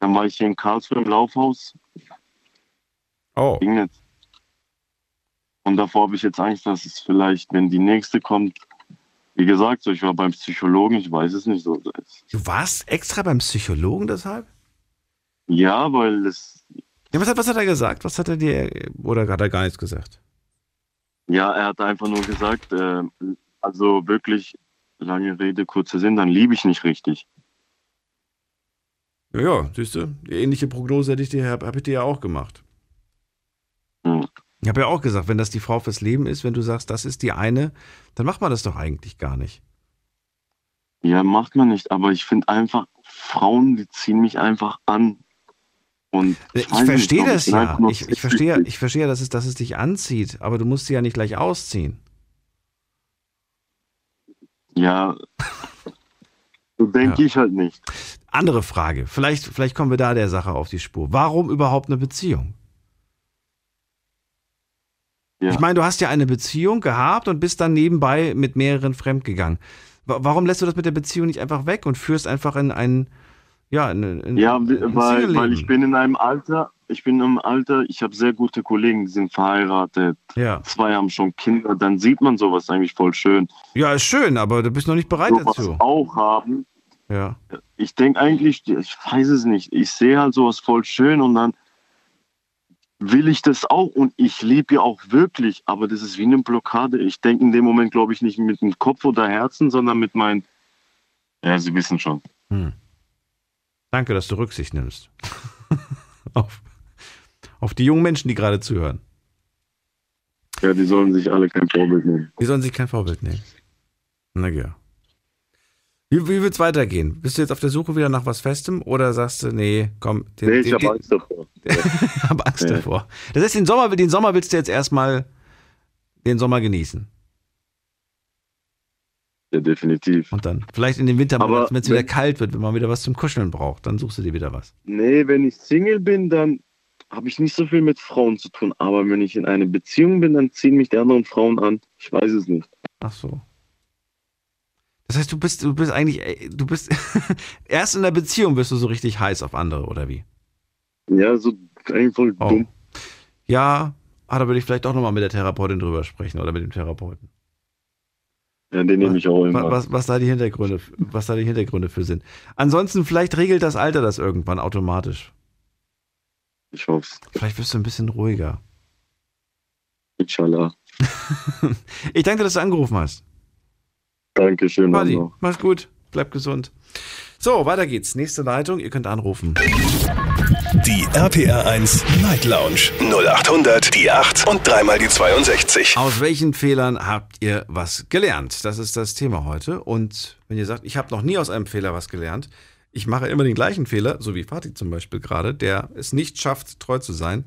Dann war ich hier in Karlsruhe im Laufhaus. Oh. Ging nicht. Und davor habe ich jetzt Angst, dass es vielleicht, wenn die nächste kommt, wie gesagt, so ich war beim Psychologen, ich weiß es nicht so. Du warst extra beim Psychologen deshalb? Ja, weil es, Ja, was, hat, was hat er gesagt? Was hat er dir, oder hat er gar nichts gesagt? ja, er hat einfach nur gesagt, äh, also wirklich lange Rede, kurzer Sinn, dann liebe ich nicht richtig. Ja, ja, siehst du, die ähnliche Prognose hätte ich dir, habe hab ich dir ja auch gemacht. Ich habe ja auch gesagt, wenn das die Frau fürs Leben ist, wenn du sagst, das ist die eine, dann macht man das doch eigentlich gar nicht. Ja, macht man nicht, aber ich finde einfach, Frauen, die ziehen mich einfach an. Und Ich, verstehe das ja. Ich, ich verstehe, ich verstehe, dass es, dass es dich anzieht, aber du musst sie ja nicht gleich ausziehen. Ja, so denke ich halt nicht. Andere Frage. Vielleicht, vielleicht kommen wir da der Sache auf die Spur. Warum überhaupt eine Beziehung? Ja. Ich meine, du hast ja eine Beziehung gehabt und bist dann nebenbei mit mehreren fremdgegangen. Wa- Warum lässt du das mit der Beziehung nicht einfach weg und führst einfach in ein, ja, in, in, Ja, weil, weil ich bin in einem Alter, ich bin im Alter, ich habe sehr gute Kollegen, die sind verheiratet. Ja. Zwei haben schon Kinder, dann sieht man sowas eigentlich voll schön. Ja, ist schön, aber du bist noch nicht bereit sowas dazu. auch haben. Ja. Ich denke eigentlich, ich weiß es nicht, ich sehe halt sowas voll schön und dann will ich das auch und ich liebe ja auch wirklich, aber das ist wie eine Blockade. Ich denke in dem Moment, glaube ich, nicht mit dem Kopf oder Herzen, sondern mit meinen, ja, Sie wissen schon. Hm. Danke, dass du Rücksicht nimmst. auf, auf die jungen Menschen, die gerade zuhören. Ja, die sollen sich alle kein Vorbild nehmen. Die sollen sich kein Vorbild nehmen. Na ja. Wie, wie wird es weitergehen? Bist du jetzt auf der Suche wieder nach was Festem oder sagst du, nee, komm, den, Nee, ich habe Angst davor. ich hab Angst Nee. davor. Das heißt, den Sommer, den Sommer willst du jetzt erstmal den Sommer genießen. Ja, definitiv. Und dann vielleicht in den Winter, wenn es wieder kalt wird, wenn man wieder was zum Kuscheln braucht, dann suchst du dir wieder was. Nee, wenn ich Single bin, dann habe ich nicht so viel mit Frauen zu tun. Aber wenn ich in einer Beziehung bin, dann ziehen mich die anderen Frauen an. Ich weiß es nicht. Ach so. Das heißt, du bist, du bist eigentlich, äh, du bist erst in der Beziehung bist du so richtig heiß auf andere, oder wie? Ja, so eigentlich voll Oh. dumm. Ja, ah, da würde ich vielleicht auch nochmal mit der Therapeutin drüber sprechen oder mit dem Therapeuten. Ja, den nehme ich auch Was, immer. was, was da die Hintergründe, was da die Hintergründe für sind. Ansonsten, vielleicht regelt das Alter das irgendwann automatisch. Ich hoffe Vielleicht wirst du ein bisschen ruhiger. Inshallah. Ich danke, dass du angerufen hast. Dankeschön. Mama. mach's gut, bleib gesund. So, weiter geht's. Nächste Leitung, ihr könnt anrufen. Die RPR 1 Night Lounge 0800 die 8 und dreimal die 62. Aus welchen Fehlern habt ihr was gelernt? Das ist das Thema heute. Und wenn ihr sagt, ich habe noch nie aus einem Fehler was gelernt, ich mache immer den gleichen Fehler, so wie Fatih zum Beispiel gerade, der es nicht schafft, treu zu sein,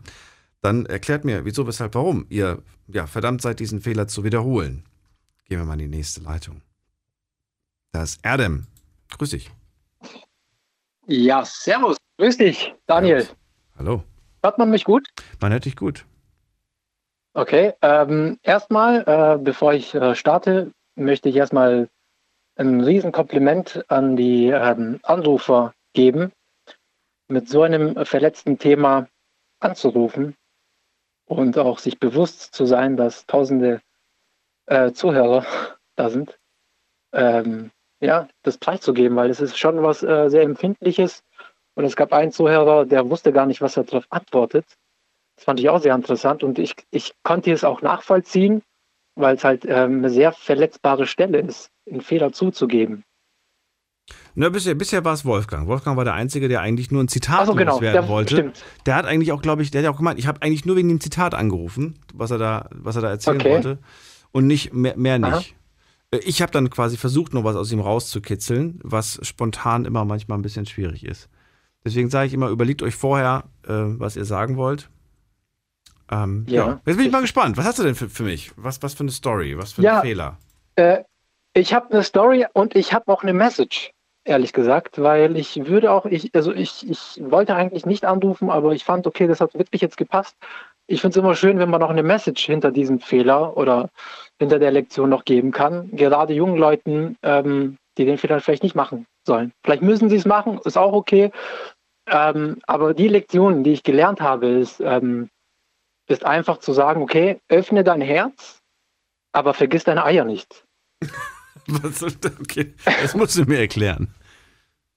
dann erklärt mir, wieso, weshalb, warum ihr ja, verdammt seid, diesen Fehler zu wiederholen. Gehen wir mal in die nächste Leitung. Das ist Erdem. Grüß dich. Ja, servus. Grüß dich, Daniel. Hallo. Hört man mich gut? Man hört dich gut. Okay. Ähm, erstmal, äh, bevor ich äh, starte, möchte ich erstmal ein Riesenkompliment an die ähm, Anrufer geben, mit so einem verletzten Thema anzurufen und auch sich bewusst zu sein, dass tausende äh, Zuhörer da sind, ähm, ja, das preiszugeben, weil es ist schon was äh, sehr Empfindliches. Und es gab einen Zuhörer, der wusste gar nicht, was er darauf antwortet. Das fand ich auch sehr interessant und ich, ich konnte es auch nachvollziehen, weil es halt ähm, eine sehr verletzbare Stelle ist, einen Fehler zuzugeben. Na, bisher, bisher war es Wolfgang. Wolfgang war der Einzige, der eigentlich nur ein Zitat so, genau, loswerden der, wollte. Stimmt. Der hat eigentlich auch, glaube ich, der hat ja auch gemeint, ich habe eigentlich nur wegen dem Zitat angerufen, was er da, was er da erzählen Okay. wollte. Und nicht mehr, mehr Aha. nicht. Äh, Ich habe dann quasi versucht, noch was aus ihm rauszukitzeln, was spontan immer manchmal ein bisschen schwierig ist. Deswegen sage ich immer, überlegt euch vorher, äh, was ihr sagen wollt. Ähm, ja. Ja. Jetzt bin ich mal gespannt. Was hast du denn für, für mich? Was, was für eine Story? Was für Ja. ein Fehler? Äh, ich habe eine Story und ich habe auch eine Message, ehrlich gesagt, weil ich würde auch, ich, also ich, ich wollte eigentlich nicht anrufen, aber ich fand, okay, das hat wirklich jetzt gepasst. Ich finde es immer schön, wenn man noch eine Message hinter diesem Fehler oder hinter der Lektion noch geben kann. Gerade jungen Leuten, ähm, die den Fehler vielleicht nicht machen sollen. Vielleicht müssen sie es machen, ist auch okay. Ähm, aber die Lektion, die ich gelernt habe, ist, ähm, ist einfach zu sagen, okay, öffne dein Herz, aber vergiss deine Eier nicht. Was, okay, das musst du mir erklären.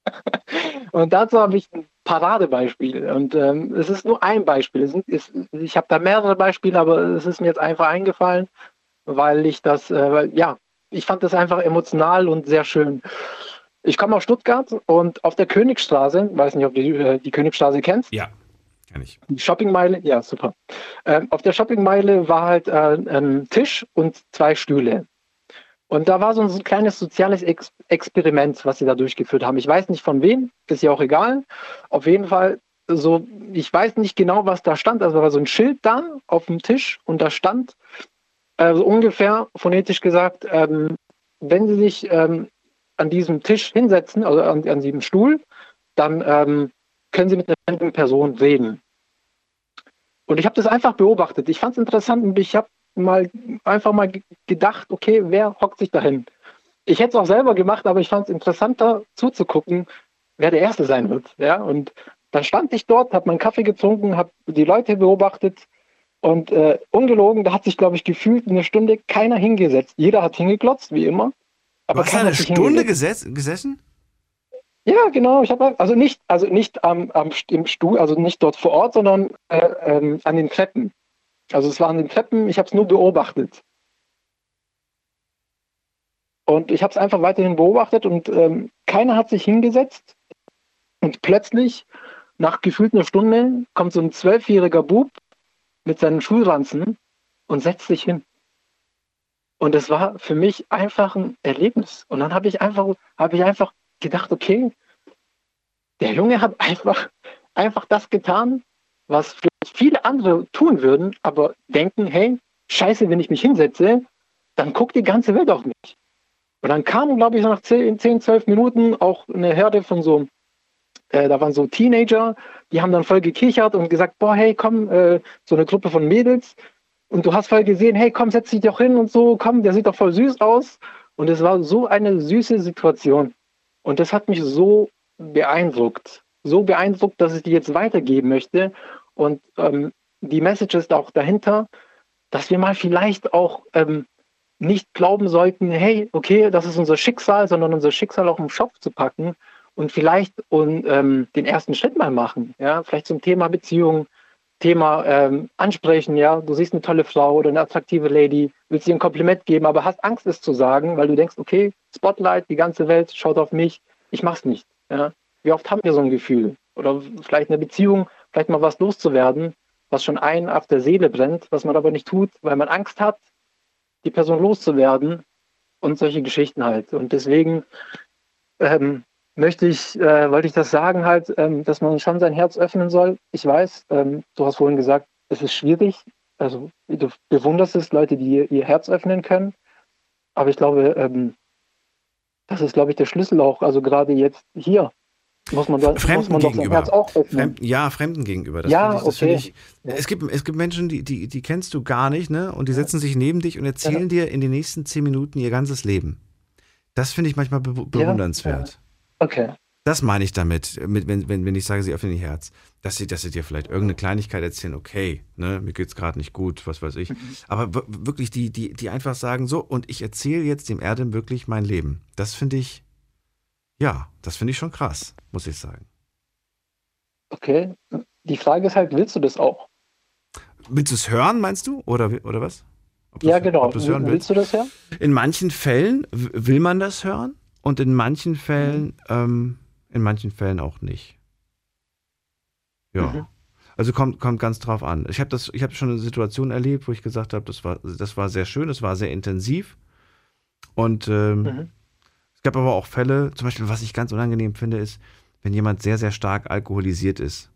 Und dazu habe ich ein Paradebeispiel. Und ähm, es ist nur ein Beispiel. Sind, es, ich habe da mehrere Beispiele, aber es ist mir jetzt einfach eingefallen, weil ich das, äh, weil, ja, ich fand das einfach emotional und sehr schön. Ich komme aus Stuttgart und auf der Königstraße, weiß nicht, ob du äh, die Königstraße kennst. Ja, kenn ich. Die Shoppingmeile, ja, super. Ähm, auf der Shoppingmeile war halt äh, ein Tisch und zwei Stühle. Und da war so ein kleines soziales Ex Experiment, was sie da durchgeführt haben. Ich weiß nicht von wem, ist ja auch egal. Auf jeden Fall, so, ich weiß nicht genau, was da stand. Also war so ein Schild da auf dem Tisch und da stand äh, so ungefähr phonetisch gesagt, ähm, wenn Sie sich ähm, an diesem Tisch hinsetzen, also an, an diesem Stuhl, dann ähm, können Sie mit einer fremden Person reden. Und ich habe das einfach beobachtet. Ich fand es interessant und ich habe mal einfach mal ge- gedacht, okay, wer hockt sich dahin? Ich hätte es auch selber gemacht, aber ich fand es interessanter zuzugucken, wer der Erste sein wird. Ja? Und dann stand ich dort, habe meinen Kaffee getrunken, habe die Leute beobachtet und äh, ungelogen, da hat sich, glaube ich, gefühlt eine Stunde keiner hingesetzt. Jeder hat hingeglotzt, wie immer. Aber hast du eine Stunde geses gesessen? Ja, genau. Ich habe also nicht, also nicht am, am im Stuhl, also nicht dort vor Ort, sondern äh, ähm, an den Treppen. Also es war an den Treppen. Ich habe es nur beobachtet. Und ich habe es einfach weiterhin beobachtet und ähm, keiner hat sich hingesetzt. Und plötzlich, nach gefühlt einer Stunde, kommt so ein zwölfjähriger Bub mit seinen Schulranzen und setzt sich hin. Und es war für mich einfach ein Erlebnis. Und dann habe ich einfach, habe ich einfach gedacht, okay, der Junge hat einfach, einfach das getan, was vielleicht viele andere tun würden, aber denken, hey, scheiße, wenn ich mich hinsetze, dann guckt die ganze Welt auf mich. Und dann kam, glaube ich, nach 10, 10, 12 Minuten auch eine Herde von so, äh, da waren so Teenager, die haben dann voll gekichert und gesagt, boah, hey, komm, äh, so eine Gruppe von Mädels. Und du hast voll gesehen, hey, komm, setz dich doch hin und so, komm, der sieht doch voll süß aus. Und es war so eine süße Situation. Und das hat mich so beeindruckt. So beeindruckt, dass ich die jetzt weitergeben möchte. Und ähm, die Message ist auch dahinter, dass wir mal vielleicht auch ähm, nicht glauben sollten, hey, okay, das ist unser Schicksal, sondern unser Schicksal auch im Schopf zu packen und vielleicht und, ähm, den ersten Schritt mal machen. Ja, vielleicht zum Thema Beziehung, Thema ähm, ansprechen, ja, du siehst eine tolle Frau oder eine attraktive Lady, willst ihr ein Kompliment geben, aber hast Angst, es zu sagen, weil du denkst, okay, Spotlight, die ganze Welt schaut auf mich, ich mach's nicht. Ja. Wie oft haben wir so ein Gefühl? Oder vielleicht eine Beziehung, vielleicht mal was loszuwerden, was schon einen auf der Seele brennt, was man aber nicht tut, weil man Angst hat, die Person loszuwerden und solche Geschichten halt. Und deswegen ähm, möchte ich, äh, wollte ich das sagen halt, ähm, dass man schon sein Herz öffnen soll. Ich weiß, ähm, du hast vorhin gesagt, es ist schwierig. Also du bewunderst es, Leute, die ihr, Herz öffnen können. Aber ich glaube, ähm, das ist, glaube ich, der Schlüssel auch. Also gerade jetzt hier muss man, da, muss Fremden man doch sein. Herz auch öffnen. Fremden, ja, Fremden gegenüber. Das Ja, ich, das okay. ich, es, gibt, es gibt Menschen, die, die, die kennst du gar nicht, ne? Und die setzen sich neben dich und erzählen dir in den nächsten zehn Minuten ihr ganzes Leben. Das finde ich manchmal be bewundernswert. Okay. Das meine ich damit, mit, wenn, wenn, wenn ich sage, sie öffnen ihr Herz. Dass sie, dass sie dir vielleicht irgendeine Kleinigkeit erzählen, okay, ne, mir geht's gerade nicht gut, was weiß ich. Mhm. Aber wirklich, die, die, die einfach sagen, so, und ich erzähle jetzt dem Erdem wirklich mein Leben. Das finde ich, ja, das finde ich schon krass, muss ich sagen. Okay. Die Frage ist halt, willst du das auch? Willst du es hören, meinst du? Oder, oder was? Ja, genau. hören willst du das ja? In manchen Fällen will man das hören und in manchen Fällen, ähm, in manchen Fällen auch nicht. Ja. Mhm. Also kommt, kommt ganz drauf an. Ich habe das, ich habe schon eine Situation erlebt, wo ich gesagt habe, das war, das war sehr schön, es war sehr intensiv. Und ähm, Mhm. es gab aber auch Fälle, zum Beispiel, was ich ganz unangenehm finde, ist, wenn jemand sehr, sehr stark alkoholisiert ist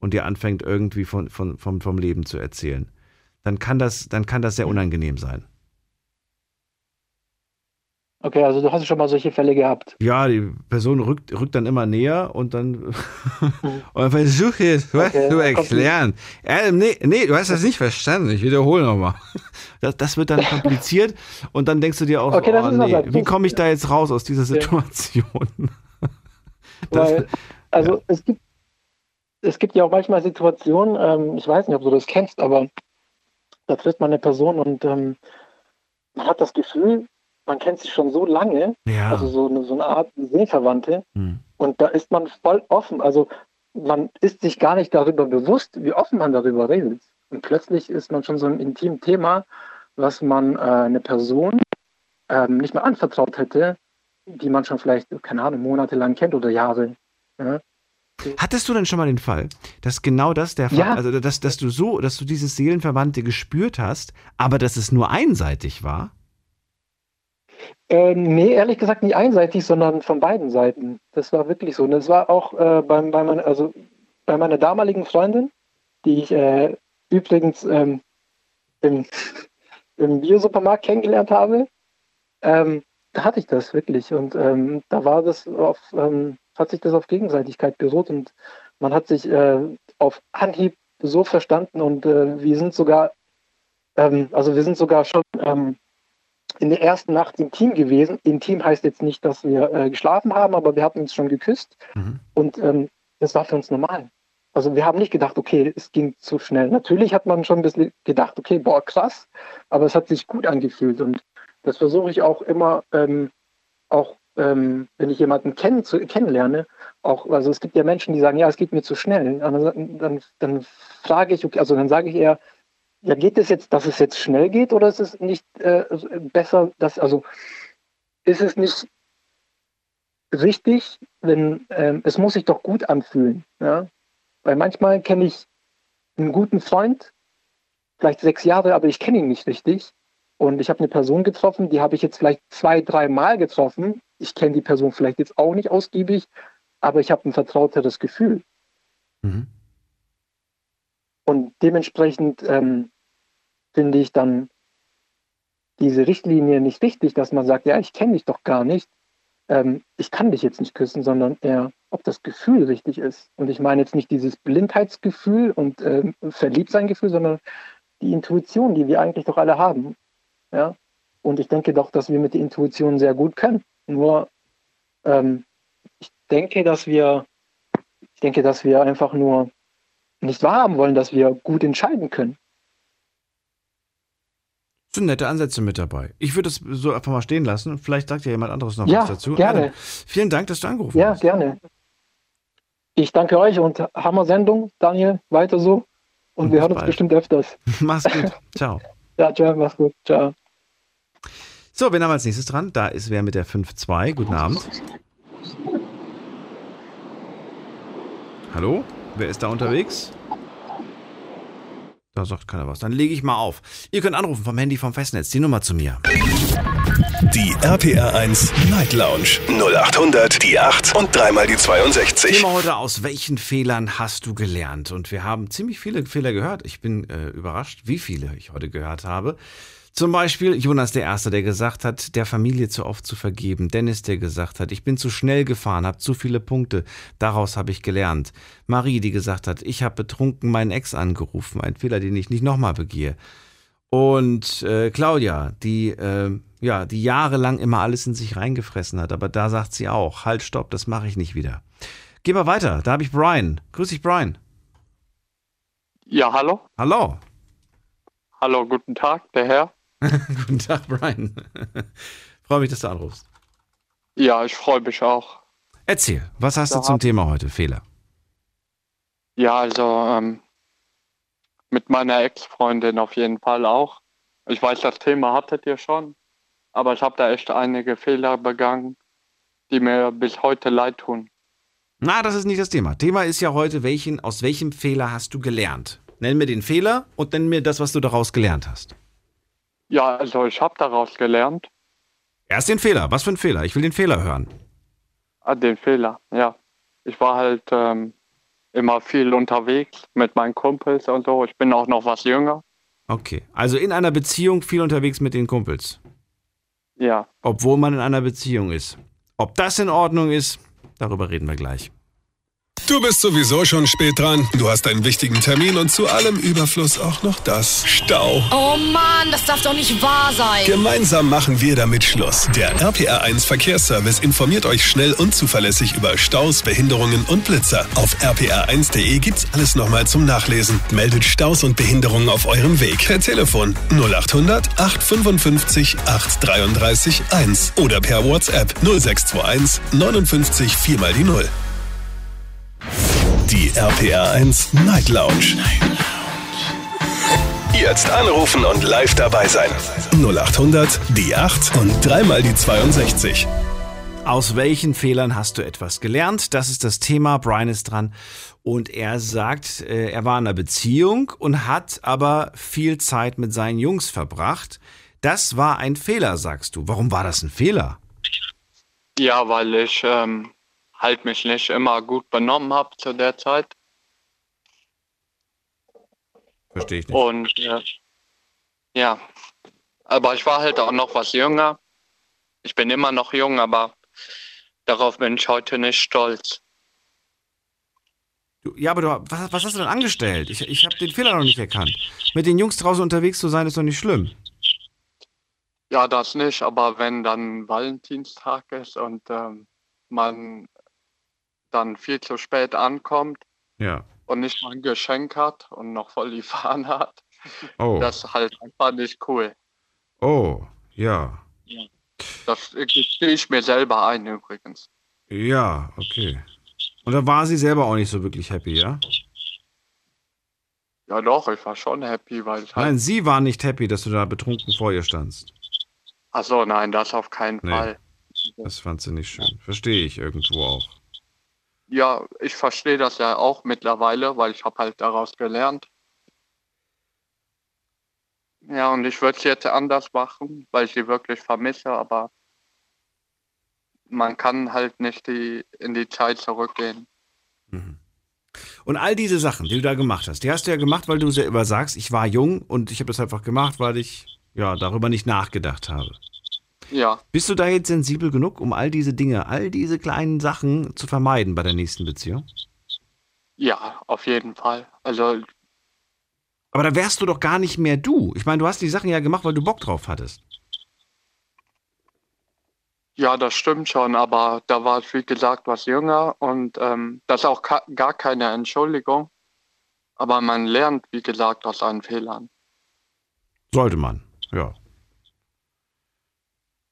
und dir anfängt, irgendwie von, von, vom, vom Leben zu erzählen, dann kann das, dann kann das sehr unangenehm sein. Okay, also du hast schon mal solche Fälle gehabt. Ja, die Person rückt, rückt dann immer näher und dann und versuche was Okay, zu erklären. Äh, nee, nee, du hast das nicht verstanden. Ich wiederhole nochmal. Das, das wird dann kompliziert und dann denkst du dir auch, Okay, das oh, nee, wie komme ich da jetzt raus aus dieser Situation? Das- Weil, also es gibt es gibt ja auch manchmal Situationen, ähm, ich weiß nicht, ob du das kennst, aber da trifft man eine Person und ähm, man hat das Gefühl, man kennt sie schon so lange, Ja. also so eine, so eine Art Seelenverwandte, Hm. und da ist man voll offen. Also man ist sich gar nicht darüber bewusst, wie offen man darüber redet. Und plötzlich ist man schon so ein intimes Thema, was man äh, eine Person ähm, nicht mehr anvertraut hätte, die man schon vielleicht, keine Ahnung, monatelang kennt oder Jahre. Ja? Hattest du denn schon mal den Fall, dass genau das der Fall, Ja. also dass, dass du so, dass du dieses Seelenverwandte gespürt hast, aber dass es nur einseitig war? Ähm, nee, ehrlich gesagt nicht einseitig, sondern von beiden Seiten. Das war wirklich so. Und das war auch äh, beim, bei, meiner, also bei meiner damaligen Freundin, die ich äh, übrigens ähm, im, im Biosupermarkt kennengelernt habe. Ähm, da hatte ich das wirklich. Und ähm, da war das auf, ähm, hat sich das auf Gegenseitigkeit beruht und man hat sich äh, auf Anhieb so verstanden und äh, wir sind sogar, ähm, also wir sind sogar schon ähm, in der ersten Nacht intim gewesen. Intim heißt jetzt nicht, dass wir äh, geschlafen haben, aber wir hatten uns schon geküsst und ähm, das war für uns normal. Also wir haben nicht gedacht, okay, es ging zu schnell. Natürlich hat man schon ein bisschen gedacht, okay, boah, krass, aber es hat sich gut angefühlt und das versuche ich auch immer, ähm, auch ähm, wenn ich jemanden kenn zu, kennenlerne, auch, also es gibt ja Menschen, die sagen, ja, es geht mir zu schnell. Dann, dann, dann frage ich, okay, also dann sage ich eher, ja, geht es jetzt, dass es jetzt schnell geht oder ist es nicht äh, besser, dass, also ist es nicht richtig, wenn ähm, es muss sich doch gut anfühlen, ja? Weil manchmal kenne ich einen guten Freund, vielleicht sechs Jahre, aber ich kenne ihn nicht richtig. Und ich habe eine Person getroffen, die habe ich jetzt vielleicht zwei, drei Mal getroffen. Ich kenne die Person vielleicht jetzt auch nicht ausgiebig, aber ich habe ein vertrauteres Gefühl. Und dementsprechend ähm, finde ich dann diese Richtlinie nicht richtig, dass man sagt, ja, ich kenne dich doch gar nicht. Ähm, ich kann dich jetzt nicht küssen, sondern eher, ob das Gefühl richtig ist. Und ich meine jetzt nicht dieses Blindheitsgefühl und ähm, Verliebtsein-Gefühl, sondern die Intuition, die wir eigentlich doch alle haben. Ja? Und ich denke doch, dass wir mit der Intuition sehr gut können. Nur ähm, ich denke, dass wir, ich denke, dass wir einfach nur nicht wahrhaben wollen, dass wir gut entscheiden können. Sind nette Ansätze mit dabei. Ich würde es so einfach mal stehen lassen. Vielleicht sagt ja jemand anderes noch Ja, was dazu. gerne. Adam, vielen Dank, dass du angerufen Ja, hast. gerne. Ich danke euch und Hammer-Sendung, Daniel, weiter so. Und wir hören uns bald. bestimmt öfters. Mach's gut. Ciao. Ja, ciao, mach's gut. Ciao. So, wen haben wir als nächstes dran? Da ist wer mit der 5-2. Guten Abend. Hallo? Wer ist da unterwegs? Da sagt keiner was. Dann lege ich mal auf. Ihr könnt anrufen vom Handy vom Festnetz. Die Nummer zu mir. Die RPR 1 Night Lounge 0800 die 8 und dreimal die 62. Thema heute aus welchen Fehlern hast du gelernt? Und wir haben ziemlich viele Fehler gehört. Ich bin äh, überrascht, wie viele ich heute gehört habe. Zum Beispiel Jonas der Erste, der gesagt hat, der Familie zu oft zu vergeben. Dennis, der gesagt hat, ich bin zu schnell gefahren, habe zu viele Punkte. Daraus habe ich gelernt. Marie, die gesagt hat, ich habe betrunken meinen Ex angerufen. Ein Fehler, den ich nicht nochmal begehe. Und äh, Claudia, die, äh, ja, die jahrelang immer alles in sich reingefressen hat, aber da sagt sie auch, halt, stopp, das mache ich nicht wieder. Geh mal weiter, da habe ich Brian. Grüß dich, Brian. Ja, hallo. Hallo. Hallo, guten Tag, der Herr. guten Tag, Brian. Freue mich, dass du anrufst. Ja, ich freue mich auch. Erzähl, was hast Ja. du zum Thema heute? Fehler. Ja, also ähm, mit meiner Ex-Freundin auf jeden Fall auch. Ich weiß, das Thema hattet ihr schon, aber ich habe da echt einige Fehler begangen, die mir bis heute leid tun. Na, das ist nicht das Thema. Thema ist ja heute, welchen, aus welchem Fehler hast du gelernt? Nenn mir den Fehler und nenn mir das, was du daraus gelernt hast. Ja, also ich habe daraus gelernt, Erst den Fehler. Was für ein Fehler? Ich will den Fehler hören. ah, den Fehler, ja. Ich war halt ähm, immer viel unterwegs mit meinen Kumpels und so. Ich bin auch noch was jünger. Okay. Also in einer Beziehung viel unterwegs mit den Kumpels. Ja. Obwohl man in einer Beziehung ist. Ob das in Ordnung ist, darüber reden wir gleich. Du bist sowieso schon spät dran. Du hast einen wichtigen Termin und zu allem Überfluss auch noch das Stau. Oh Mann, das darf doch nicht wahr sein. Gemeinsam machen wir damit Schluss. Der RPR1 Verkehrsservice informiert euch schnell und zuverlässig über Staus, Behinderungen und Blitzer. Auf rpr1.de gibt's alles nochmal zum Nachlesen. Meldet Staus und Behinderungen auf eurem Weg per Telefon 0800 855 833 1 oder per WhatsApp 0621 59 4 mal die 0. Die RPR1 Night Lounge. Jetzt anrufen und live dabei sein. 0800 die 8 und dreimal die 62. Aus welchen Fehlern hast du etwas gelernt? Das ist das Thema. Brian ist dran. Und er sagt, äh, er war in einer Beziehung und hat aber viel Zeit mit seinen Jungs verbracht. Das war ein Fehler, sagst du. Warum war das ein Fehler? Ja, weil ich ähm, halt mich nicht immer gut benommen habe zu der Zeit. Verstehe ich nicht. Und äh, ja, aber ich war halt auch noch was jünger. Ich bin immer noch jung, aber darauf bin ich heute nicht stolz. Du, ja, aber du, was, was hast du denn angestellt? Ich, ich habe den Fehler noch nicht erkannt. Mit den Jungs draußen unterwegs zu sein, ist doch nicht schlimm. Ja, das nicht, aber wenn dann Valentinstag ist und ähm, man dann viel zu spät ankommt Ja. und nicht mal ein Geschenk hat und noch voll die Fahne hat, Oh. das ist halt einfach nicht cool. Oh, ja. Das gestehe ich mir selber ein übrigens. Ja, okay. Und da war sie selber auch nicht so wirklich happy, ja? Ja doch, ich war schon happy, weil halt... Nein, sie war nicht happy, dass du da betrunken vor ihr standst. Achso, nein, das auf keinen Nee. Fall. Das fand sie nicht schön. Verstehe ich irgendwo auch. Ja, ich verstehe das ja auch mittlerweile, weil ich habe halt daraus gelernt. Ja, und ich würde es jetzt anders machen, weil ich sie wirklich vermisse, aber man kann halt nicht die, in die Zeit zurückgehen. Und all diese Sachen, die du da gemacht hast, die hast du ja gemacht, weil du selber sagst, ich war jung und ich habe das einfach gemacht, weil ich ja darüber nicht nachgedacht habe. Ja, Bist du da jetzt sensibel genug, um all diese Dinge, all diese kleinen Sachen zu vermeiden bei der nächsten Beziehung? ja, auf jeden Fall. Also, Aber da wärst du doch gar nicht mehr du. Ich meine, du hast die Sachen ja gemacht, weil du Bock drauf hattest. ja, das stimmt schon, aber da war ich, wie gesagt, was jünger und ähm, das ist auch gar keine Entschuldigung. Aber man lernt, wie gesagt, aus seinen Fehlern. Sollte man, ja.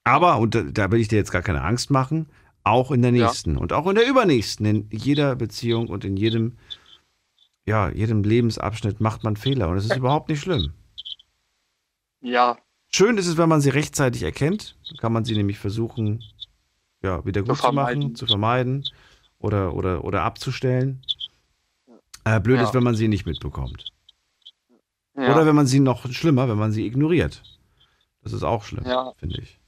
Aber, und da, will ich dir jetzt gar keine Angst machen, auch in der Ja. nächsten und auch in der übernächsten, in jeder Beziehung und in jedem, ja, jedem Lebensabschnitt macht man Fehler und es ist überhaupt nicht schlimm. Ja, Schön ist es, wenn man sie rechtzeitig erkennt. Dann kann man sie nämlich versuchen, ja, wieder gut zu, machen, vermeiden. zu vermeiden oder, oder, oder abzustellen. Äh, blöd Ja. ist, wenn man sie nicht mitbekommt. ja. Oder wenn man sie noch schlimmer, wenn man sie ignoriert. Das ist auch schlimm, Ja. finde ich.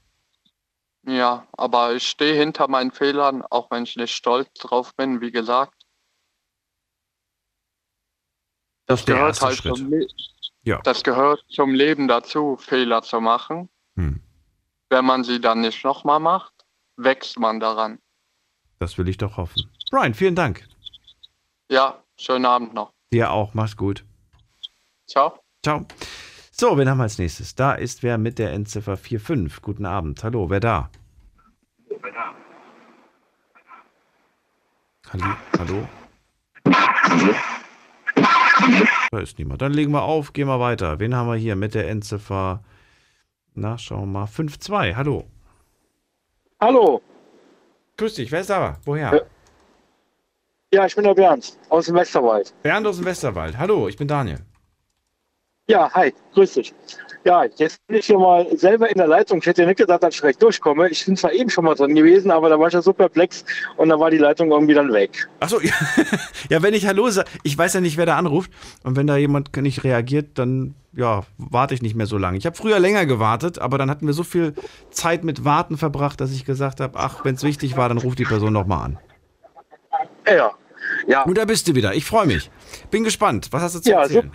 Ja, aber ich stehe hinter meinen Fehlern, auch wenn ich nicht stolz drauf bin, wie gesagt. Das der gehört halt Schritt. zum Le Ja. Das gehört zum Leben dazu, Fehler zu machen. Hm. Wenn man sie dann nicht nochmal macht, wächst man daran. Das will ich doch hoffen. Brian, vielen Dank. Ja, schönen Abend noch. Dir auch. Mach's gut. Ciao. Ciao. So, wen haben wir als nächstes? Da ist wer mit der Endziffer 45. Guten Abend. Hallo, wer da? Hallo? Hallo? Da ist niemand. Dann legen wir auf, gehen wir weiter. Wen haben wir hier mit der Endziffer? Na, schauen wir mal. 5-2. Hallo. Hallo. Grüß dich. Wer ist da? Woher? Ja, ich bin der Bernd aus dem Westerwald. Bernd aus dem Westerwald. Hallo, ich bin Daniel. Ja, hi, grüß dich. Ja, jetzt bin ich hier mal selber in der Leitung. Ich hätte ja nicht gedacht, dass ich direkt durchkomme. Ich bin zwar eben schon mal drin gewesen, aber da war ich ja so perplex und da war die Leitung irgendwie dann weg. Achso, ja, ja, wenn ich Hallo sage, ich weiß ja nicht, wer da anruft. Und wenn da jemand nicht reagiert, dann ja, warte ich nicht mehr so lange. Ich habe früher länger gewartet, aber dann hatten wir so viel Zeit mit Warten verbracht, dass ich gesagt habe, ach, wenn es wichtig war, dann ruft die Person nochmal an. Ja. ja. Und da bist du wieder. Ich freue mich. Bin gespannt. Was hast du zu Ja, erzählen?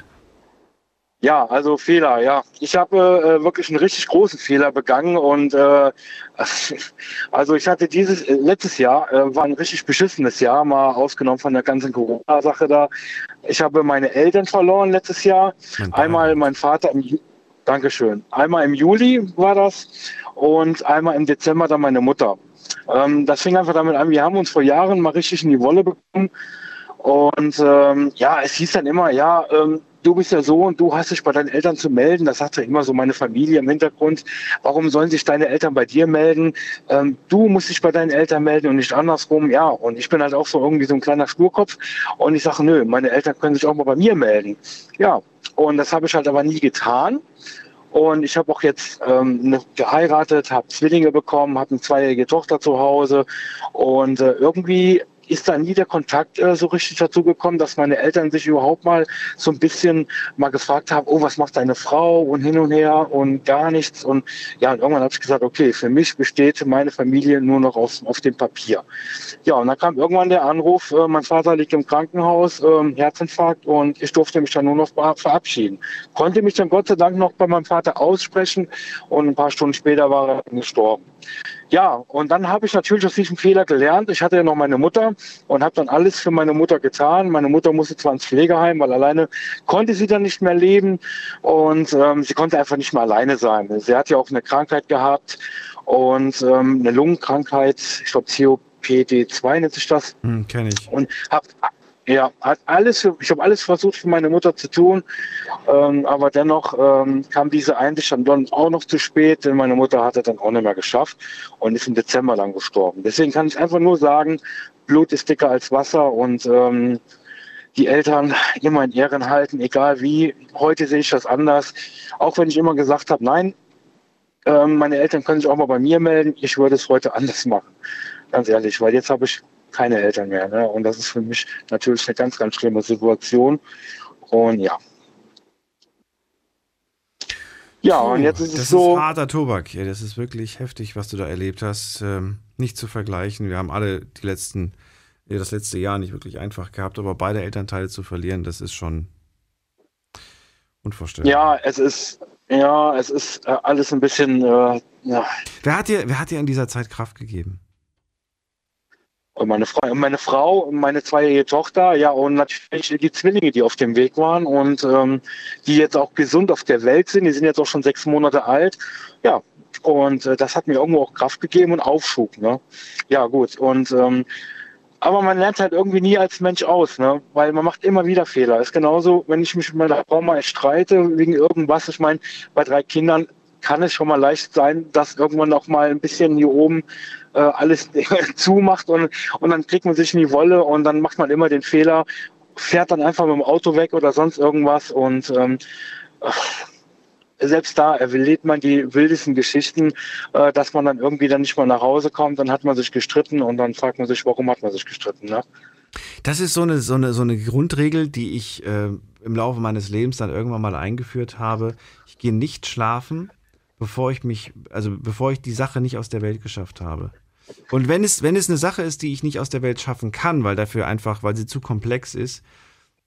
Ja, also Fehler, ja. Ich habe äh, wirklich einen richtig großen Fehler begangen und äh, also ich hatte dieses äh, letztes Jahr äh, war ein richtig beschissenes Jahr, mal ausgenommen von der ganzen Corona-Sache da. Ich habe meine Eltern verloren letztes Jahr. Einmal mein Vater im Dankeschön. Einmal im Juli war das und einmal im Dezember dann meine Mutter. Ähm, das fing einfach damit an, wir haben uns vor Jahren mal richtig in die Wolle bekommen. Und ähm, ja, es hieß dann immer, ja, ähm, du bist ja so und du hast dich bei deinen Eltern zu melden. Das sagte immer so meine Familie im Hintergrund. Warum sollen sich deine Eltern bei dir melden? Ähm, du musst dich bei deinen Eltern melden und nicht andersrum. Ja, und ich bin halt auch so irgendwie so ein kleiner Sturkopf. Und ich sage, nö, meine Eltern können sich auch mal bei mir melden. Ja, und das habe ich halt aber nie getan. Und ich habe auch jetzt ähm, geheiratet, habe Zwillinge bekommen, habe eine zweijährige Tochter zu Hause. Und äh, irgendwie ist da nie der Kontakt äh, so richtig dazu gekommen, dass meine Eltern sich überhaupt mal so ein bisschen mal gefragt haben, oh, was macht deine Frau und hin und her und gar nichts. Und ja, und irgendwann habe ich gesagt, okay, für mich besteht meine Familie nur noch auf, auf dem Papier. Ja, und dann kam irgendwann der Anruf, äh, mein Vater liegt im Krankenhaus, ähm, Herzinfarkt und ich durfte mich dann nur noch ver- verabschieden. Konnte mich dann Gott sei Dank noch bei meinem Vater aussprechen und ein paar Stunden später war er gestorben. Ja, und dann habe ich natürlich aus diesem Fehler gelernt. Ich hatte ja noch meine Mutter und habe dann alles für meine Mutter getan. Meine Mutter musste zwar ins Pflegeheim, weil alleine konnte sie dann nicht mehr leben und ähm, sie konnte einfach nicht mehr alleine sein. Sie hat ja auch eine Krankheit gehabt und ähm, eine Lungenkrankheit, ich glaube COPD2 nennt sich das. Hm, Kenne ich. Und habe ja, hat alles, ich habe alles versucht für meine Mutter zu tun, ähm, aber dennoch ähm, kam diese Einsicht dann auch noch zu spät, denn meine Mutter hatte dann auch nicht mehr geschafft und ist im Dezember dann gestorben. Deswegen kann ich einfach nur sagen, Blut ist dicker als Wasser und ähm, die Eltern immer in Ehren halten, egal wie. Heute sehe ich das anders. Auch wenn ich immer gesagt habe, nein, ähm, meine Eltern können sich auch mal bei mir melden. Ich würde es heute anders machen. Ganz ehrlich, weil jetzt habe ich keine Eltern mehr. Ne? Und das ist für mich natürlich eine ganz, ganz schlimme Situation. Und ja. Ja, und jetzt ist das es so. ist harter Tobak. Ja, das ist wirklich heftig, was du da erlebt hast. Ähm, nicht zu vergleichen. Wir haben alle die letzten, ja, das letzte Jahr nicht wirklich einfach gehabt, aber beide Elternteile zu verlieren, das ist schon unvorstellbar. Ja, es ist, ja, es ist äh, alles ein bisschen, äh, ja. Wer hat dir, wer hat dir in dieser Zeit Kraft gegeben? Und meine Frau, meine Frau, und meine zweijährige Tochter, ja, und natürlich die Zwillinge, die auf dem Weg waren und ähm, die jetzt auch gesund auf der Welt sind. Die sind jetzt auch schon sechs Monate alt. Ja, und äh, das hat mir irgendwo auch Kraft gegeben und Aufschub. Ne? Ja, gut. Und ähm, aber man lernt halt irgendwie nie als Mensch aus, ne? Weil man macht immer wieder Fehler. Ist genauso, wenn ich mich mit meiner Frau mal streite wegen irgendwas. Ich meine, bei drei Kindern kann es schon mal leicht sein, dass irgendwann auch mal ein bisschen hier oben äh, alles zumacht und, und dann kriegt man sich in die Wolle und dann macht man immer den Fehler, fährt dann einfach mit dem Auto weg oder sonst irgendwas und ähm, selbst da erlebt man die wildesten Geschichten, äh, dass man dann irgendwie dann nicht mal nach Hause kommt, dann hat man sich gestritten und dann fragt man sich, warum hat man sich gestritten, ne? Das ist so eine, so eine, so eine Grundregel, die ich äh, im Laufe meines Lebens dann irgendwann mal eingeführt habe. Ich gehe nicht schlafen, bevor ich mich, also bevor ich die Sache nicht aus der Welt geschafft habe. Und wenn es, wenn es eine Sache ist, die ich nicht aus der Welt schaffen kann, weil dafür einfach, weil sie zu komplex ist,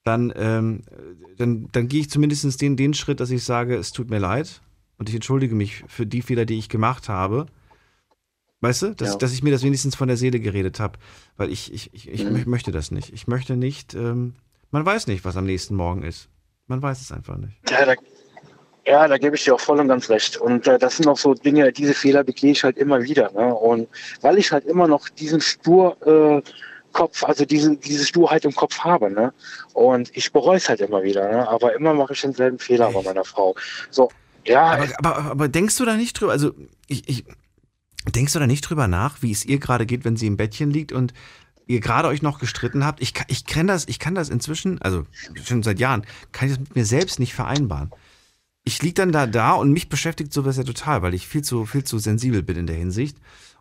dann, ähm, dann, dann gehe ich zumindest den, den Schritt, dass ich sage, es tut mir leid und ich entschuldige mich für die Fehler, die ich gemacht habe. Weißt du, dass, Ja. dass ich mir das wenigstens von der Seele geredet habe, weil ich, ich, ich, ich Mhm. möchte das nicht. Ich möchte nicht, ähm, man weiß nicht, was am nächsten Morgen ist. Man weiß es einfach nicht. Ja, da, Ja, da gebe ich dir auch voll und ganz recht. Und äh, das sind auch so Dinge, diese Fehler begehe ich halt immer wieder. Ne? Und weil ich halt immer noch diesen stur äh, Kopf, also diese, diese Sturheit im Kopf habe. Ne? Und ich bereue es halt immer wieder. Ne? Aber immer mache ich denselben Fehler bei meiner Frau. So, ja. Aber, aber, aber denkst du da nicht drüber, also ich, ich, denkst du da nicht drüber nach, wie es ihr gerade geht, wenn sie im Bettchen liegt und ihr gerade euch noch gestritten habt? Ich, kann- ich, kenn das, ich kann das inzwischen, also schon seit Jahren, kann ich das mit mir selbst nicht vereinbaren. Ich lieg dann da da und mich beschäftigt sowas ja total, weil ich viel zu, viel zu sensibel bin in der Hinsicht.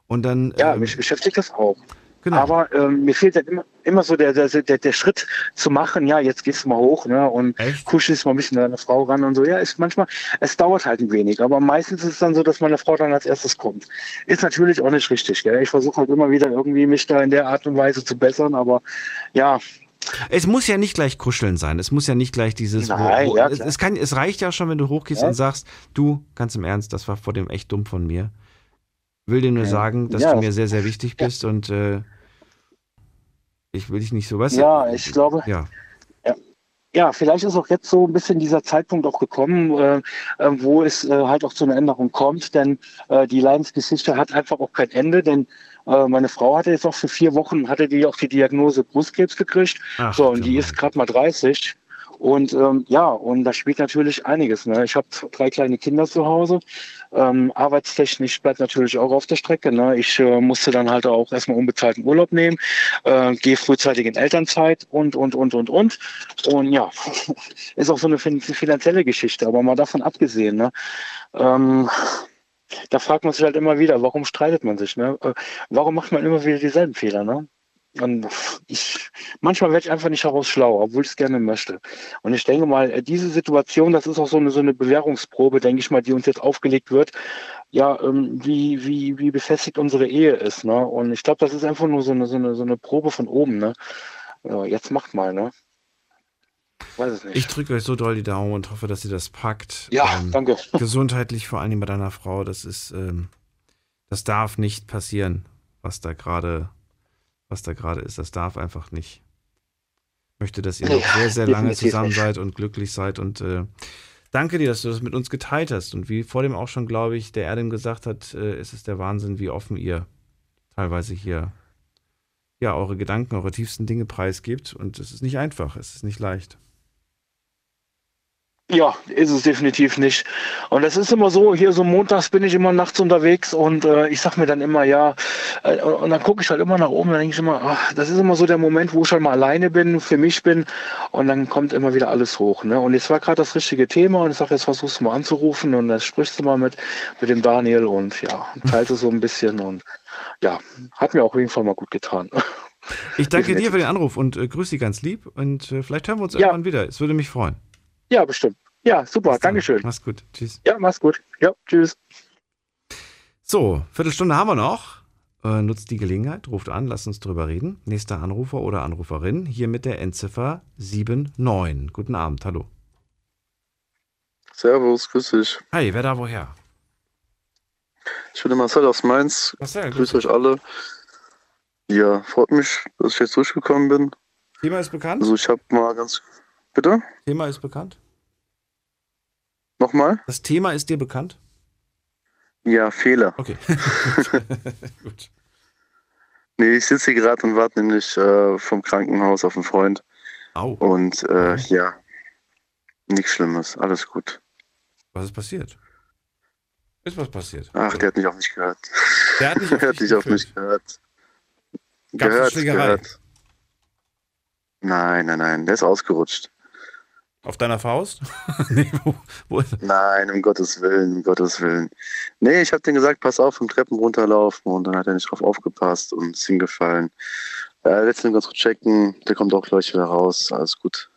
Und dann. Ja, ähm, mich beschäftigt das auch. Genau. Aber ähm, mir fehlt dann immer, immer so der, der, der, der Schritt zu machen, ja, jetzt gehst du mal hoch ne, und kuschelst mal ein bisschen an deine Frau ran und so. Ja, ist manchmal, es dauert halt ein wenig, aber meistens ist es dann so, dass meine Frau dann als erstes kommt. Ist natürlich auch nicht richtig. Gell? Ich versuche halt immer wieder irgendwie mich da in der Art und Weise zu bessern, aber ja, Es muss ja nicht gleich kuscheln sein. Es muss ja nicht gleich dieses. Nein, wo, wo, ja, es, es, kann, es reicht ja schon, wenn du hochgehst Ja. und sagst, du, ganz im Ernst, das war vor dem echt dumm von mir. Will dir nur sagen, dass du mir sehr, sehr wichtig bist und äh, ich will dich nicht so, du? Ja, ich glaube- Ja. ja, vielleicht ist auch jetzt so ein bisschen dieser Zeitpunkt auch gekommen, äh, äh, wo es äh, halt auch zu einer Änderung kommt, denn äh, die Leidensgeschichte hat einfach auch kein Ende, denn äh, meine Frau hatte jetzt auch für vier Wochen, hatte die auch die Diagnose Brustkrebs gekriegt. Ach, so, und die ist gerade mal 30. Und ähm, ja, und da spielt natürlich einiges. Ne? Ich habe drei kleine Kinder zu Hause. Ähm, arbeitstechnisch bleibt natürlich auch auf der Strecke. Ne? Ich äh, musste dann halt auch erstmal unbezahlten Urlaub nehmen, äh, gehe frühzeitig in Elternzeit und, und, und, und, und. Und ja, ist auch so eine fin finanzielle Geschichte. Aber mal davon abgesehen, ne? ähm, da fragt man sich halt immer wieder, warum streitet man sich? Ne? Äh, Warum macht man immer wieder dieselben Fehler? Ne? Und ich, manchmal werde ich einfach nicht heraus schlau, obwohl ich es gerne möchte. Und ich denke mal, äh, diese Situation, das ist auch so eine, so eine Bewährungsprobe, denke ich mal, die uns jetzt aufgelegt wird. Ja, ähm, wie, wie, wie befestigt unsere Ehe ist. Ne? Und ich glaube, das ist einfach nur so eine, so eine, so eine Probe von oben. Ne? Ja, jetzt macht mal, ne? Weiß es nicht. Ich drücke euch so doll die Daumen und hoffe, dass ihr das packt. Ähm, Ja, danke. Gesundheitlich, vor allem bei deiner Frau, das ist, ähm, das darf nicht passieren, was da gerade, was da gerade ist. Das darf einfach nicht. Ich möchte, dass ihr noch Ja, sehr, sehr lange zusammen nicht. seid und glücklich seid und äh, danke dir, dass du das mit uns geteilt hast. Und wie vor dem auch schon, glaube ich, der Erdem gesagt hat, äh, ist es der Wahnsinn, wie offen ihr teilweise hier ja eure Gedanken, eure tiefsten Dinge preisgibt. Und es ist nicht einfach, es ist nicht leicht. Ja, ist es definitiv nicht. Und es ist immer so, hier so montags bin ich immer nachts unterwegs und äh, ich sag mir dann immer, ja, äh, und dann gucke ich halt immer nach oben, dann denke ich immer, ach, das ist immer so der Moment, wo ich halt mal alleine bin, für mich bin und dann kommt immer wieder alles hoch. Ne? Und jetzt war gerade das richtige Thema und ich sage, jetzt versuchst du mal anzurufen und dann sprichst du mal mit, mit dem Daniel und ja, teilst es so ein bisschen und ja, hat mir auch auf jeden Fall mal gut getan. Ich danke dir für den Anruf und äh, grüße Sie ganz lieb und äh, vielleicht hören wir uns Ja. irgendwann wieder. Es würde mich freuen. Ja, bestimmt. Ja, super, Dankeschön. Mach's gut. Tschüss. Ja, mach's gut. Ja, tschüss. So, Viertelstunde haben wir noch. Äh, nutzt die Gelegenheit, ruft an, lasst uns drüber reden. Nächster Anrufer oder Anruferin hier mit der Endziffer 79. Guten Abend, hallo. Servus, grüß dich. Hi, wer da woher? Ich bin der Marcel aus Mainz. Marcel, grüß euch alle. Ja, freut mich, dass ich jetzt durchgekommen bin. Thema ist bekannt? Also ich habe mal ganz... Bitte? Thema ist bekannt? Nochmal? Das Thema ist dir bekannt? Ja, Fehler. Okay. Gut. Nee, ich sitze hier gerade und warte nämlich äh, vom Krankenhaus auf einen Freund. Au. Und äh, ja, nichts Schlimmes, alles gut. Was ist passiert? Ist was passiert? Ach, der hat mich auch nicht gehört. Der hat nicht auf hat nicht auf mich gehört. Gab's gehört, gehört. Nein, nein, nein, der ist ausgerutscht. Auf deiner Faust? nee, wo, wo ist? Nein, um Gottes Willen, um Gottes Willen. Nee, ich habe denen gesagt, pass auf, vom Treppen runterlaufen und dann hat er nicht drauf aufgepasst und ist hingefallen. Äh, letztens ganz kurz checken, der kommt auch gleich wieder raus, alles gut.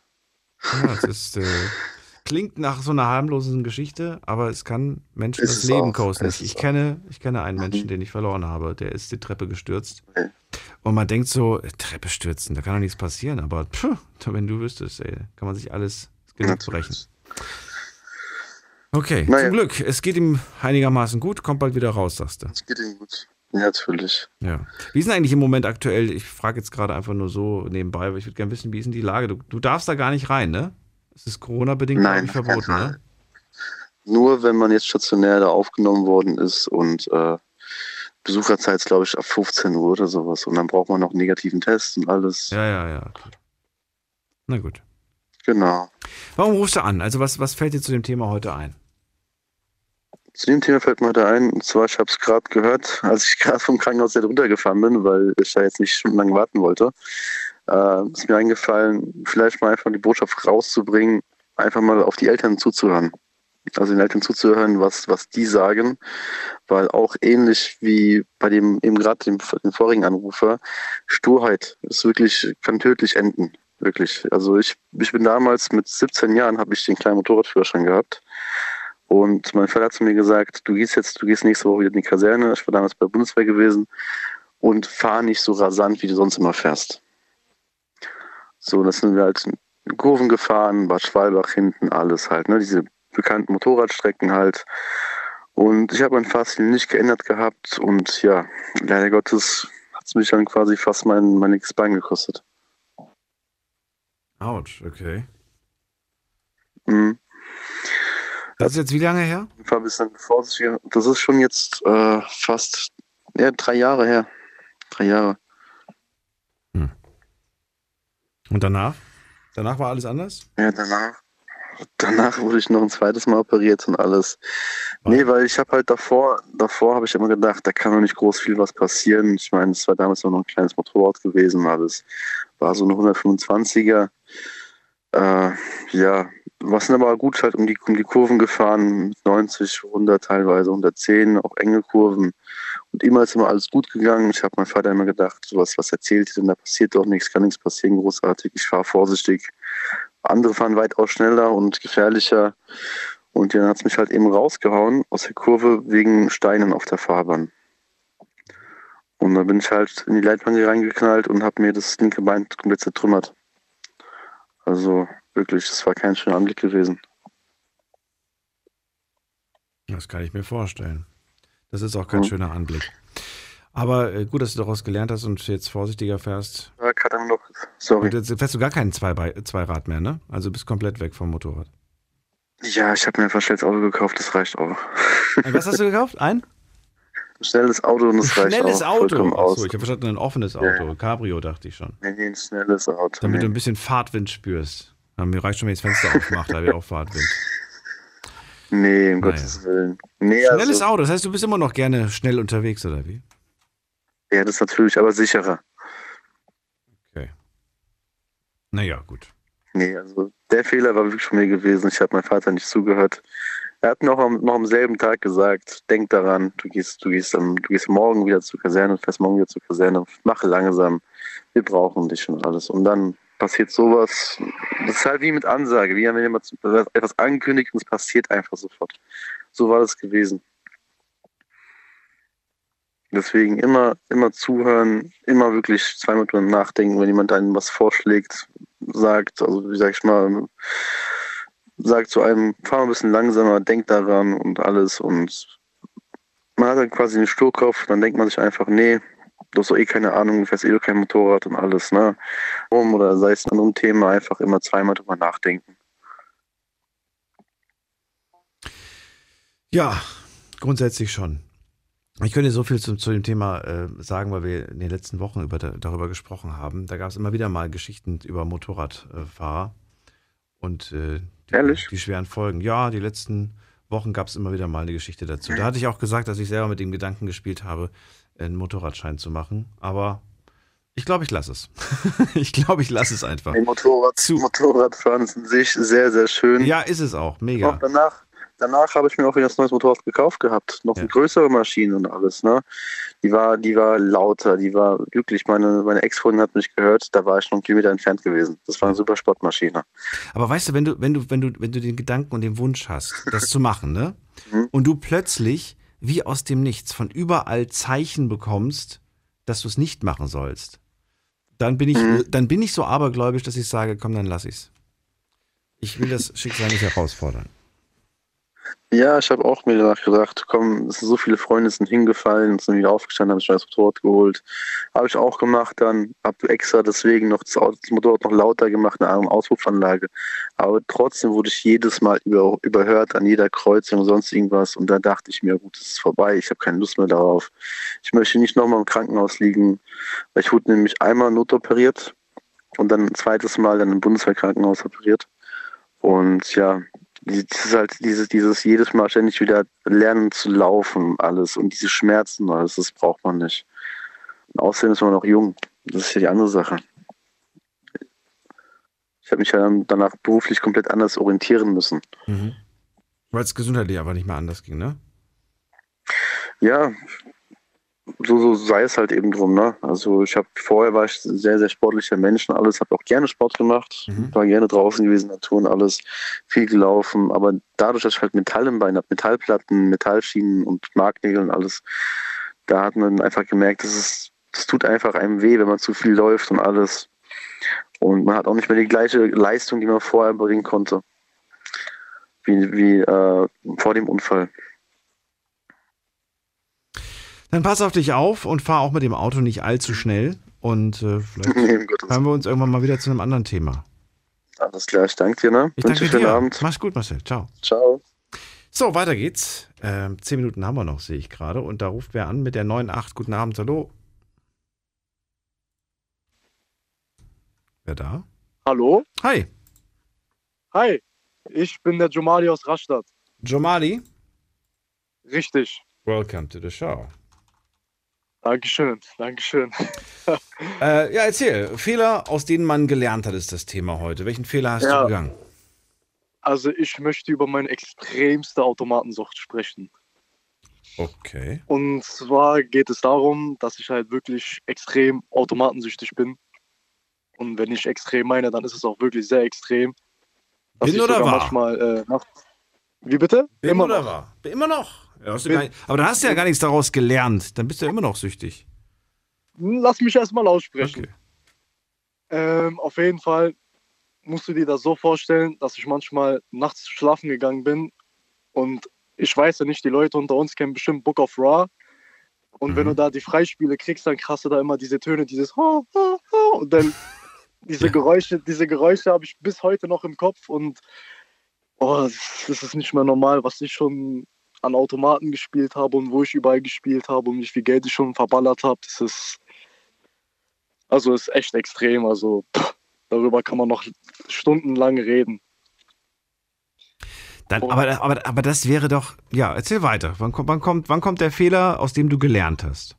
Ja, es ist, äh, klingt nach so einer harmlosen Geschichte, aber es kann Menschen Ist das Leben auch, kosten. ist Ich, kenne, ich kenne einen Menschen, den ich verloren habe, der ist die Treppe gestürzt. Und man denkt so, äh, Treppe stürzen, da kann doch nichts passieren, aber pfuh, wenn du wüsstest, ey, kann man sich alles das Genick brechen. Okay, Naja. zum Glück, es geht ihm einigermaßen gut, kommt bald wieder raus, sagst du. Es geht ihm gut. Ja, natürlich. Ja. Wie ist denn eigentlich im Moment aktuell? Ich frage jetzt gerade einfach nur so nebenbei, weil ich würde gerne wissen, wie ist denn die Lage? Du, du darfst da gar nicht rein, ne? Es ist Corona-bedingt, Nein, verboten, ne? nur wenn man jetzt stationär da aufgenommen worden ist und äh, Besucherzeit ist, glaube ich, ab 15 Uhr oder sowas. Und dann braucht man noch einen negativen Test und alles. Ja, ja, ja. Na gut. Genau. Warum rufst du an? Also was, was fällt dir zu dem Thema heute ein? Zu dem Thema fällt mir heute ein, und zwar, ich habe es gerade gehört, als ich gerade vom Krankenhaus runtergefahren bin, weil ich da jetzt nicht stundenlang warten wollte, äh, ist mir eingefallen, vielleicht mal einfach die Botschaft rauszubringen, einfach mal auf die Eltern zuzuhören. Also den Eltern zuzuhören, was, was die sagen, weil auch ähnlich wie bei dem eben gerade dem, dem vorigen Anrufer, Sturheit ist wirklich, kann tödlich enden. Wirklich. Also ich, ich bin damals mit 17 Jahren habe ich den kleinen Motorradführerschein gehabt. Und mein Vater hat zu mir gesagt, du gehst jetzt, du gehst nächste Woche wieder in die Kaserne. Ich war damals bei der Bundeswehr gewesen und fahr nicht so rasant, wie du sonst immer fährst. So, das sind wir halt in Kurven gefahren, Bad Schwalbach hinten, alles halt, ne? Diese bekannten Motorradstrecken halt. Und ich habe mein Fahrstil nicht geändert gehabt und ja, leider Gottes hat es mich dann quasi fast mein, mein Bein gekostet. Autsch, okay. Mhm. Das ist jetzt wie lange her? Ein bisschen. Das ist schon jetzt äh, fast ja, drei Jahre her. Drei Jahre. Und danach? Danach war alles anders? Ja, danach. Danach wurde ich noch ein zweites Mal operiert und alles. Nee, weil ich habe halt davor, davor habe ich immer gedacht, da kann noch nicht groß viel was passieren. Ich meine, es war damals noch ein kleines Motorrad gewesen, alles. War so eine 125er. Äh, ja, was sind aber gut halt um die, um die Kurven gefahren, 90, 100 teilweise, 110, auch enge Kurven. Und immer ist immer alles gut gegangen. Ich habe meinem Vater immer gedacht, sowas, was erzählt denn da passiert doch nichts, kann nichts passieren, großartig. Ich fahre vorsichtig. Andere fahren weitaus schneller und gefährlicher. Und dann hat es mich halt eben rausgehauen aus der Kurve wegen Steinen auf der Fahrbahn. Und dann bin ich halt in die Leitbahn reingeknallt und habe mir das linke Bein komplett zertrümmert. Also wirklich, das war kein schöner Anblick gewesen. Das kann ich mir vorstellen. Das ist auch kein Mhm. schöner Anblick. Aber äh, gut, dass du daraus gelernt hast und jetzt vorsichtiger fährst. Ja, gerade noch. Sorry. Und jetzt fährst du gar keinen Zweirad mehr, ne? Also bist komplett weg vom Motorrad. Ja, ich habe mir ein schnelles Auto gekauft, das reicht auch. Was hast du gekauft? Ein? Ein schnelles Auto und das reicht Schnelles auch vollkommen Auto. aus. Achso, ich habe verstanden, ein offenes Auto. Ja. Cabrio, dachte ich schon. Nee, nee, ein schnelles Auto. Damit du nee. ein bisschen Fahrtwind spürst. Ja, mir reicht schon, wenn ich das Fenster aufmache, da habe ich auch Fahrtwind. Nee, um Naja. Gottes Willen. Nee, Schnelles also, Auto, das heißt, du bist immer noch gerne schnell unterwegs, oder wie? Ja, das ist natürlich, aber sicherer. Naja, gut. Nee, also der Fehler war wirklich von mir gewesen. Ich habe meinem Vater nicht zugehört. Er hat noch am, noch am selben Tag gesagt, denk daran, du gehst, du gehst am, du gehst morgen wieder zur Kaserne, fährst morgen wieder zur Kaserne, mache langsam, wir brauchen dich und alles. Und dann passiert sowas. Das ist halt wie mit Ansage, wie wenn jemand etwas ankündigt und es passiert einfach sofort. So war das gewesen. Deswegen immer, immer zuhören, immer wirklich zweimal drüber nachdenken, wenn jemand einem was vorschlägt, sagt, also wie sag ich mal, sagt zu einem, fahr ein bisschen langsamer, denk daran und alles und man hat dann quasi einen Sturkopf, dann denkt man sich einfach, nee, du hast doch eh keine Ahnung, du fährst eh kein Motorrad und alles, ne? Um oder sei es ein anderes Thema, einfach immer zweimal drüber nachdenken. Ja, grundsätzlich schon. Ich könnte so viel zu, zu dem Thema äh, sagen, weil wir in den letzten Wochen über, darüber gesprochen haben. Da gab es immer wieder mal Geschichten über Motorradfahrer und äh, die, die schweren Folgen. Ja, die letzten Wochen gab es immer wieder mal eine Geschichte dazu. Da hatte ich auch gesagt, dass ich selber mit dem Gedanken gespielt habe, einen Motorradschein zu machen. Aber ich glaube, ich lasse es. ich glaube, ich lasse es einfach. Nee, Motorrad, Motorradfahren ist in sich sehr, sehr schön. Ja, ist es auch. Mega. Auch danach, danach habe ich mir auch wieder ein neues Motorrad gekauft gehabt. Noch eine größere Maschine und alles, ne? Die war, die war lauter, die war glücklich. Meine, meine Ex-Freundin hat mich gehört, da war ich noch einen Kilometer entfernt gewesen. Das war eine super Sportmaschine. Aber weißt du, wenn du, wenn du, wenn du, wenn du den Gedanken und den Wunsch hast, das zu machen, ne? Und du plötzlich wie aus dem Nichts von überall Zeichen bekommst, dass du es nicht machen sollst, dann bin ich, dann bin ich so abergläubisch, dass ich sage, komm, dann lass ich's. Ich will das Schicksal nicht herausfordern. Ja, ich habe auch mir danach gedacht, komm, es sind so viele Freunde sind hingefallen sind wieder aufgestanden, haben sich das Motorrad geholt. Habe ich auch gemacht dann, habe extra deswegen noch das, Auto, das Motorrad noch lauter gemacht, eine Auspuffanlage. Aber trotzdem wurde ich jedes Mal über, überhört an jeder Kreuzung und sonst irgendwas. Und da dachte ich mir, gut, es ist vorbei, ich habe keine Lust mehr darauf. Ich möchte nicht nochmal im Krankenhaus liegen, weil ich wurde nämlich einmal notoperiert und dann ein zweites Mal dann im Bundeswehrkrankenhaus operiert. Und ja, dieses halt dieses, dieses jedes Mal ständig wieder lernen zu laufen, alles und diese Schmerzen, alles, das braucht man nicht. Und außerdem ist man noch jung. Das ist ja die andere Sache. Ich habe mich ja dann danach beruflich komplett anders orientieren müssen. Mhm. Weil es gesundheitlich aber nicht mehr anders ging, ne? Ja, so, so sei es halt eben drum, ne? Also ich habe vorher war ich sehr, sehr sportlicher Mensch und alles, habe auch gerne Sport gemacht, Mhm. war gerne draußen gewesen, Natur und alles, viel gelaufen, aber dadurch, dass ich halt Metall im Bein habe, Metallplatten, Metallschienen und Marknägel und alles, da hat man einfach gemerkt, dass es, es tut einfach einem weh, wenn man zu viel läuft und alles. Und man hat auch nicht mehr die gleiche Leistung, die man vorher bringen konnte. Wie, wie äh, vor dem Unfall. Dann pass auf dich auf und fahr auch mit dem Auto nicht allzu schnell. Und äh, vielleicht Nee, hören wir uns irgendwann mal wieder zu einem anderen Thema. Alles klar, ich danke dir, ne? Ich Wünsche danke schönen dir. Abend. Mach's gut, Marcel. Ciao. Ciao. So, weiter geht's. Ähm, zehn Minuten haben wir noch, sehe ich gerade. Und da ruft wer an mit der 9.8. Guten Abend, hallo. Wer da? Hallo? Hi. Hi, ich bin der Jomali aus Rastatt. Jomali? Richtig. Welcome to the show. Dankeschön, Dankeschön. Äh, ja, erzähl. Fehler, aus denen man gelernt hat, ist das Thema heute. Welchen Fehler hast Ja. du begangen? Also ich möchte über meine extremste Automatensucht sprechen. Okay. Und zwar geht es darum, dass ich halt wirklich extrem automatensüchtig bin. Und wenn ich extrem meine, dann ist es auch wirklich sehr extrem. Bin oder war? manchmal äh, nachts. Wie bitte? Bin Immer oder noch. war? Bin Immer noch. Ja, hast nicht, aber dann hast du ja gar nichts daraus gelernt. Dann bist du ja immer noch süchtig. Lass mich erstmal aussprechen. Ähm, auf jeden Fall musst du dir das so vorstellen, dass ich manchmal nachts schlafen gegangen bin und ich weiß ja nicht, die Leute unter uns kennen bestimmt Book of Raw. Und wenn du da die Freispiele kriegst, dann kriegst du da immer diese Töne, dieses ho, ho, ho, und dann diese Geräusche, diese Geräusche habe ich bis heute noch im Kopf und oh, das das ist nicht mehr normal, was ich schon an Automaten gespielt habe und wo ich überall gespielt habe und wie viel Geld ich schon verballert habe. Das ist also ist echt extrem. Also pff, darüber kann man noch stundenlang reden. Dann, aber, aber, aber das wäre doch. Ja, erzähl weiter. Wann, kommt- wann, kommt, wann kommt der Fehler, aus dem du gelernt hast?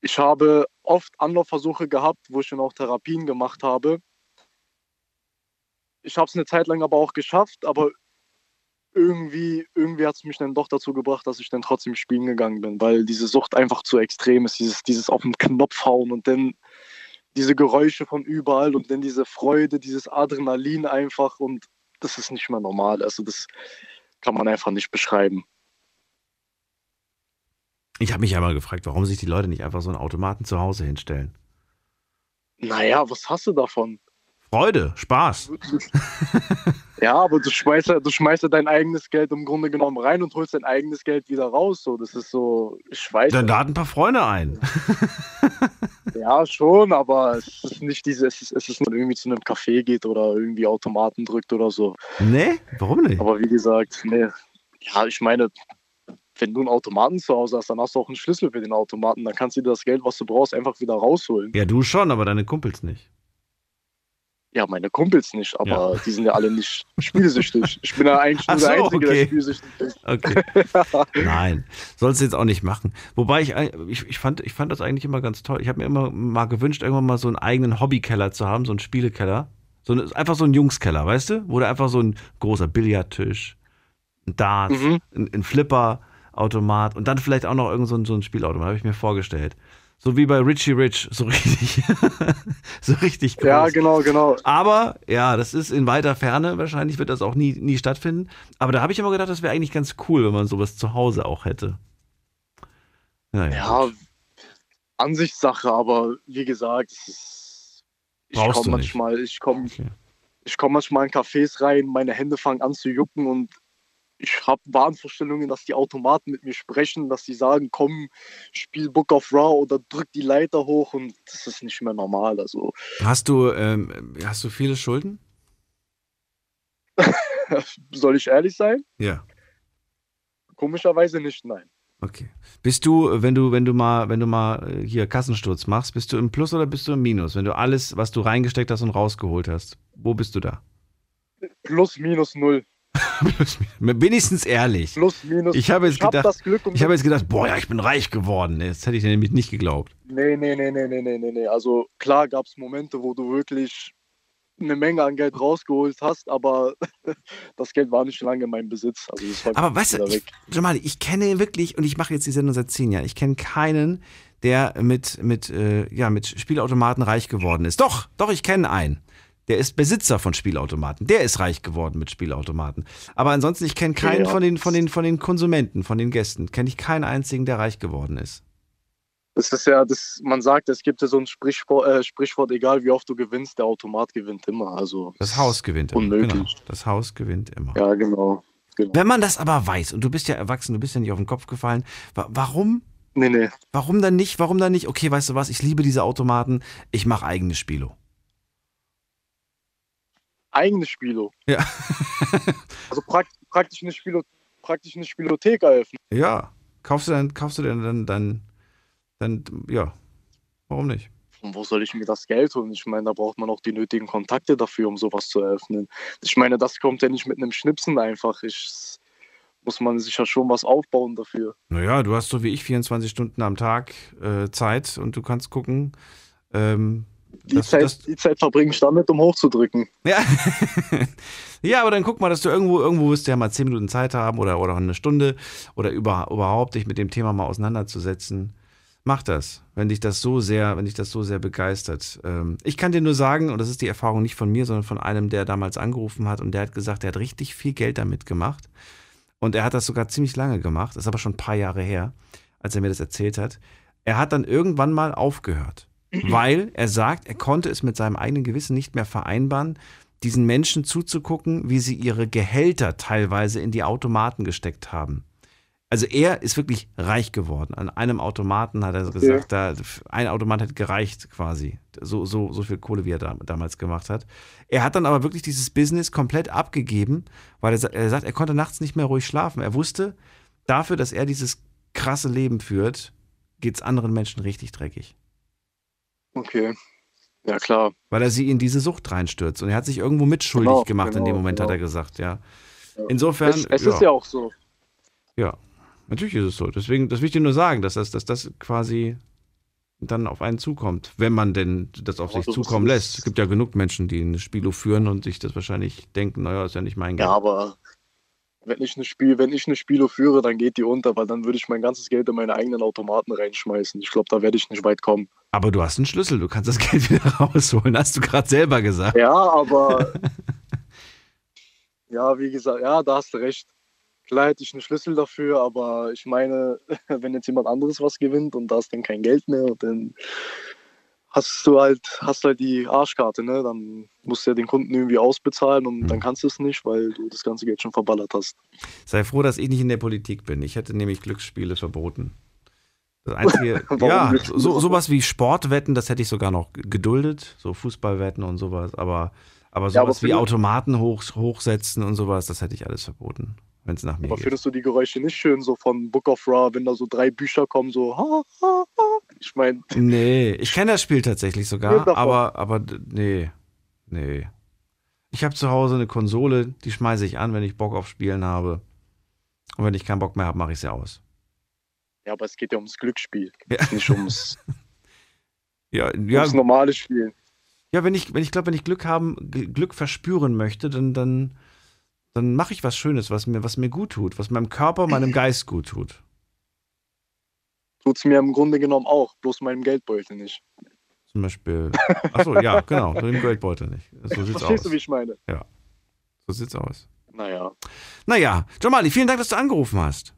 Ich habe oft Anlaufversuche gehabt, wo ich dann auch Therapien gemacht habe. Ich habe es eine Zeit lang aber auch geschafft, aber irgendwie, irgendwie hat es mich dann doch dazu gebracht, dass ich dann trotzdem spielen gegangen bin, weil diese Sucht einfach zu extrem ist. Dieses, dieses auf den Knopf hauen und dann diese Geräusche von überall und dann diese Freude, dieses Adrenalin einfach und das ist nicht mehr normal. Also das kann man einfach nicht beschreiben. Ich habe mich ja mal gefragt, warum sich die Leute nicht einfach so einen Automaten zu Hause hinstellen. Naja, was hast du davon? Freude, Spaß. Ja, aber du schmeißt, ja- du schmeißt ja dein eigenes Geld im Grunde genommen rein und holst dein eigenes Geld wieder raus. So, das ist so, ich weiß. Dann laden ein paar Freunde ein. Ja, schon, aber es ist nicht diese, es ist, es ist nur irgendwie zu einem Café geht oder irgendwie Automaten drückt oder so. Nee? Warum nicht? Aber wie gesagt, nee. Ja, ich meine, wenn du einen Automaten zu Hause hast, dann hast du auch einen Schlüssel für den Automaten. Dann kannst du dir das Geld, was du brauchst, einfach wieder rausholen. Ja, du schon, aber deine Kumpels nicht. Ja, meine Kumpels nicht, aber die sind ja alle nicht spielsüchtig. Ich bin ja eigentlich nur so, der Einzige, der okay. spielsüchtig ist. Okay. Nein, sollst du jetzt auch nicht machen. Wobei ich, ich, ich, fand, ich fand das eigentlich immer ganz toll. Ich habe mir immer mal gewünscht, irgendwann mal so einen eigenen Hobbykeller zu haben, so einen Spielekeller. So eine, einfach so ein Jungskeller, weißt du? Wo da einfach so ein großer Billardtisch, ein Darts, Mhm. ein, ein Flipper-Automat und dann vielleicht auch noch irgend so ein, so ein Spielautomat, habe ich mir vorgestellt. So wie bei Richie Rich, so richtig, so richtig groß. Ja, genau, genau. Aber ja, das ist in weiter Ferne. Wahrscheinlich wird das auch nie, nie stattfinden. Aber da habe ich immer gedacht, das wäre eigentlich ganz cool, wenn man sowas zu Hause auch hätte. Naja, Ja, Ansichtssache, aber wie gesagt, ich komme manchmal, ich komme ich komm manchmal in Cafés rein, meine Hände fangen an zu jucken und ich habe Wahnvorstellungen, dass die Automaten mit mir sprechen, dass sie sagen, komm, spiel Book of Raw oder drück die Leiter hoch und das ist nicht mehr normal. Also Hast du, ähm, hast du viele Schulden? soll ich ehrlich sein? Ja. Komischerweise nicht, nein. Okay. Bist du, wenn du, wenn du mal, wenn du mal äh, hier Kassensturz machst, bist du im Plus oder bist du im Minus? Wenn du alles, was du reingesteckt hast und rausgeholt hast, wo bist du da? Plus, minus, null. Wenigstens ehrlich. Plus, minus. Ich habe jetzt Ich hab gedacht, das Glück, um ich habe jetzt gedacht, boah, ja, ich bin reich geworden. Das hätte ich dir nämlich nicht geglaubt. Nee, nee, nee, nee, nee, nee, nee, nee. Also klar gab es Momente, wo du wirklich eine Menge an Geld rausgeholt hast, aber das Geld war nicht lange in meinem Besitz. Also das war Aber weißt du, ich, ich kenne wirklich, und ich mache jetzt die Sendung seit zehn Jahren, ich kenne keinen, der mit, mit, äh, ja, mit Spielautomaten reich geworden ist. Doch, doch, ich kenne einen. Der ist Besitzer von Spielautomaten. Der ist reich geworden mit Spielautomaten. Aber ansonsten, ich kenne keinen Ja. von, den, von, den, von den Konsumenten, von den Gästen. Kenne ich keinen einzigen, der reich geworden ist. Das ist ja, das, man sagt, es gibt ja so ein Sprichwort, äh, Sprichwort, egal wie oft du gewinnst, der Automat gewinnt immer. Also Das Haus gewinnt immer. Unmöglich. Genau. Das Haus gewinnt immer. Ja, genau. Wenn man das aber weiß, und du bist ja erwachsen, du bist ja nicht auf den Kopf gefallen, wa warum? Nee, nee. Warum dann nicht? Warum dann nicht? Okay, weißt du was, ich liebe diese Automaten, ich mache eigenes Spielo. Eigenes Spielo. Ja. Also prakt, praktisch, eine Spielo, praktisch eine Spielothek eröffnen. Ja. Kaufst du dann, kaufst du dann, dann, dann, dann, ja. Warum nicht? Und wo soll ich mir das Geld holen? Ich meine, da braucht man auch die nötigen Kontakte dafür, um sowas zu eröffnen. Ich meine, das kommt ja nicht mit einem Schnipsen einfach. Ich, muss man sich ja schon was aufbauen dafür. Naja, du hast so wie ich 24 Stunden am Tag äh, Zeit und du kannst gucken. Ähm, Die, dass- Zeit, dass- die Zeit verbringe ich damit, um hochzudrücken. Ja. ja, aber dann guck mal, dass du irgendwo, irgendwo wirst du ja mal 10 Minuten Zeit haben oder, oder eine Stunde oder über, überhaupt dich mit dem Thema mal auseinanderzusetzen. Mach das, wenn dich das so sehr, wenn dich das so sehr begeistert. Ähm, ich kann dir nur sagen, und das ist die Erfahrung nicht von mir, sondern von einem, der damals angerufen hat und der hat gesagt, er hat richtig viel Geld damit gemacht. Und er hat das sogar ziemlich lange gemacht, das ist aber schon ein paar Jahre her, als er mir das erzählt hat. Er hat dann irgendwann mal aufgehört, weil er sagt, er konnte es mit seinem eigenen Gewissen nicht mehr vereinbaren, diesen Menschen zuzugucken, wie sie ihre Gehälter teilweise in die Automaten gesteckt haben. Also er ist wirklich reich geworden. An einem Automaten hat er gesagt, da, ein Automat hat gereicht quasi. So, so, so viel Kohle, wie er da, damals gemacht hat. Er hat dann aber wirklich dieses Business komplett abgegeben, weil er, er sagt, er konnte nachts nicht mehr ruhig schlafen. Er wusste, dafür, dass er dieses krasse Leben führt, geht es anderen Menschen richtig dreckig. Okay. Ja, klar. Weil er sie in diese Sucht reinstürzt. Und er hat sich irgendwo mitschuldig Genau, gemacht in dem genau, Moment, hat genau. er gesagt, ja. Insofern. Es, es ist ja auch so. Ja, natürlich ist es so. Deswegen, das will ich dir nur sagen, dass das, dass das quasi dann auf einen zukommt, wenn man denn das auf Ja, sich so ist zukommen lässt. Es gibt ja genug Menschen, die ein Spielo führen und sich das wahrscheinlich denken, naja, ist ja nicht mein Geld. Ja, aber wenn ich eine Spiel, wenn ich eine Spielo führe, dann geht die unter, weil dann würde ich mein ganzes Geld in meine eigenen Automaten reinschmeißen. Ich glaube, da werde ich nicht weit kommen. Aber du hast einen Schlüssel, du kannst das Geld wieder rausholen, hast du gerade selber gesagt. Ja, aber ja, wie gesagt, ja, da hast du recht. Klar hätte ich einen Schlüssel dafür, aber ich meine, wenn jetzt jemand anderes was gewinnt und da ist dann kein Geld mehr, dann hast du halt, hast halt die Arschkarte, ne? Dann musst du ja den Kunden irgendwie ausbezahlen und dann kannst du es nicht, weil du das ganze Geld schon verballert hast. Sei froh, dass ich nicht in der Politik bin. Ich hätte nämlich Glücksspiele verboten. Das einzige, ja, so, sowas wie Sportwetten, das hätte ich sogar noch geduldet, so Fußballwetten und sowas, aber, aber sowas Ja, aber wie Automaten hoch, hochsetzen und sowas, das hätte ich alles verboten, wenn es nach mir Aber geht. findest du die Geräusche nicht schön, so von Book of Ra, wenn da so drei Bücher kommen, so ha, ha, ha. Ich meine, Nee, ich kenne das Spiel tatsächlich sogar, aber, aber nee, nee. Ich habe zu Hause eine Konsole, die schmeiße ich an, wenn ich Bock auf Spielen habe. Und wenn ich keinen Bock mehr habe, mache ich sie aus. ja, aber es geht ja ums Glücksspiel, Ja. nicht ums, Ja, ja, ums normale Spiel. Ja, wenn ich, wenn ich glaube, wenn ich Glück haben, Glück verspüren möchte, dann, dann, dann mache ich was Schönes, was mir, was mir gut tut, was meinem Körper, meinem Geist gut tut. Tut's mir im Grunde genommen auch, bloß meinem Geldbeutel nicht. Zum Beispiel. Achso, ja, genau, nur im Geldbeutel nicht. So sieht's Verstehst aus. du, wie ich meine? Ja. So sieht's aus. Naja. Naja, Jamali, vielen Dank, dass du angerufen hast.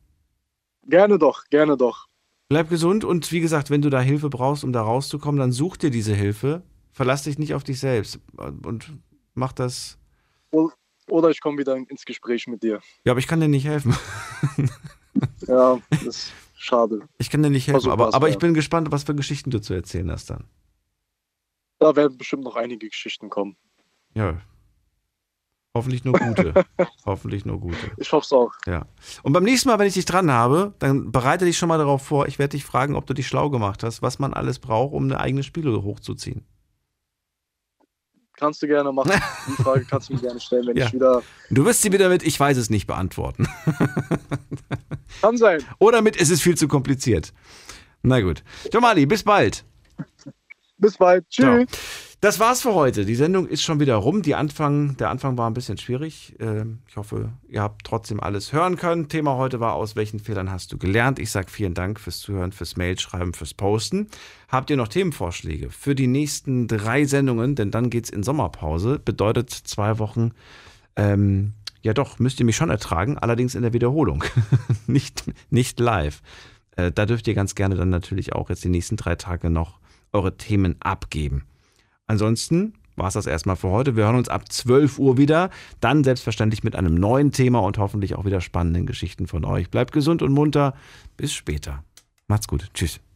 Gerne doch, gerne doch. Bleib gesund und wie gesagt, wenn du da Hilfe brauchst, um da rauszukommen, dann such dir diese Hilfe. Verlass dich nicht auf dich selbst und mach das. Oder ich komme wieder ins Gespräch mit dir. Ja, aber ich kann dir nicht helfen. Ja, das schade. Ich kann dir nicht helfen, Versuch aber, aber ich bin gespannt, was für Geschichten du zu erzählen hast dann. Da werden bestimmt noch einige Geschichten kommen. Ja. Hoffentlich nur gute. Hoffentlich nur gute. Ich hoffe es auch. Ja. Und beim nächsten Mal, wenn ich dich dran habe, dann bereite dich schon mal darauf vor. Ich werde dich fragen, ob du dich schlau gemacht hast, was man alles braucht, um eine eigene Spiele hochzuziehen. Kannst du gerne machen. Die Frage kannst du mir gerne stellen, wenn Ja. ich wieder. Du wirst sie wieder mit Ich weiß es nicht beantworten. Kann sein. Oder mit Es ist viel zu kompliziert. Na gut. Jomali, bis bald. Bis bald. Tschüss. So. Das war's für heute. Die Sendung ist schon wieder rum. Die Anfang, der Anfang war ein bisschen schwierig. Ähm, Ich hoffe, ihr habt trotzdem alles hören können. Thema heute war, aus welchen Fehlern hast du gelernt? Ich sage vielen Dank fürs Zuhören, fürs Mailschreiben, fürs Posten. Habt ihr noch Themenvorschläge für die nächsten drei Sendungen? Denn dann geht's in Sommerpause. Bedeutet zwei Wochen. Ähm, ja doch, müsst ihr mich schon ertragen, allerdings in der Wiederholung. nicht, nicht live. Äh, da dürft ihr ganz gerne dann natürlich auch jetzt die nächsten drei Tage noch eure Themen abgeben. Ansonsten war es das erstmal für heute. Wir hören uns ab 12 Uhr wieder. Dann selbstverständlich mit einem neuen Thema und hoffentlich auch wieder spannenden Geschichten von euch. Bleibt gesund und munter. Bis später. Macht's gut. Tschüss.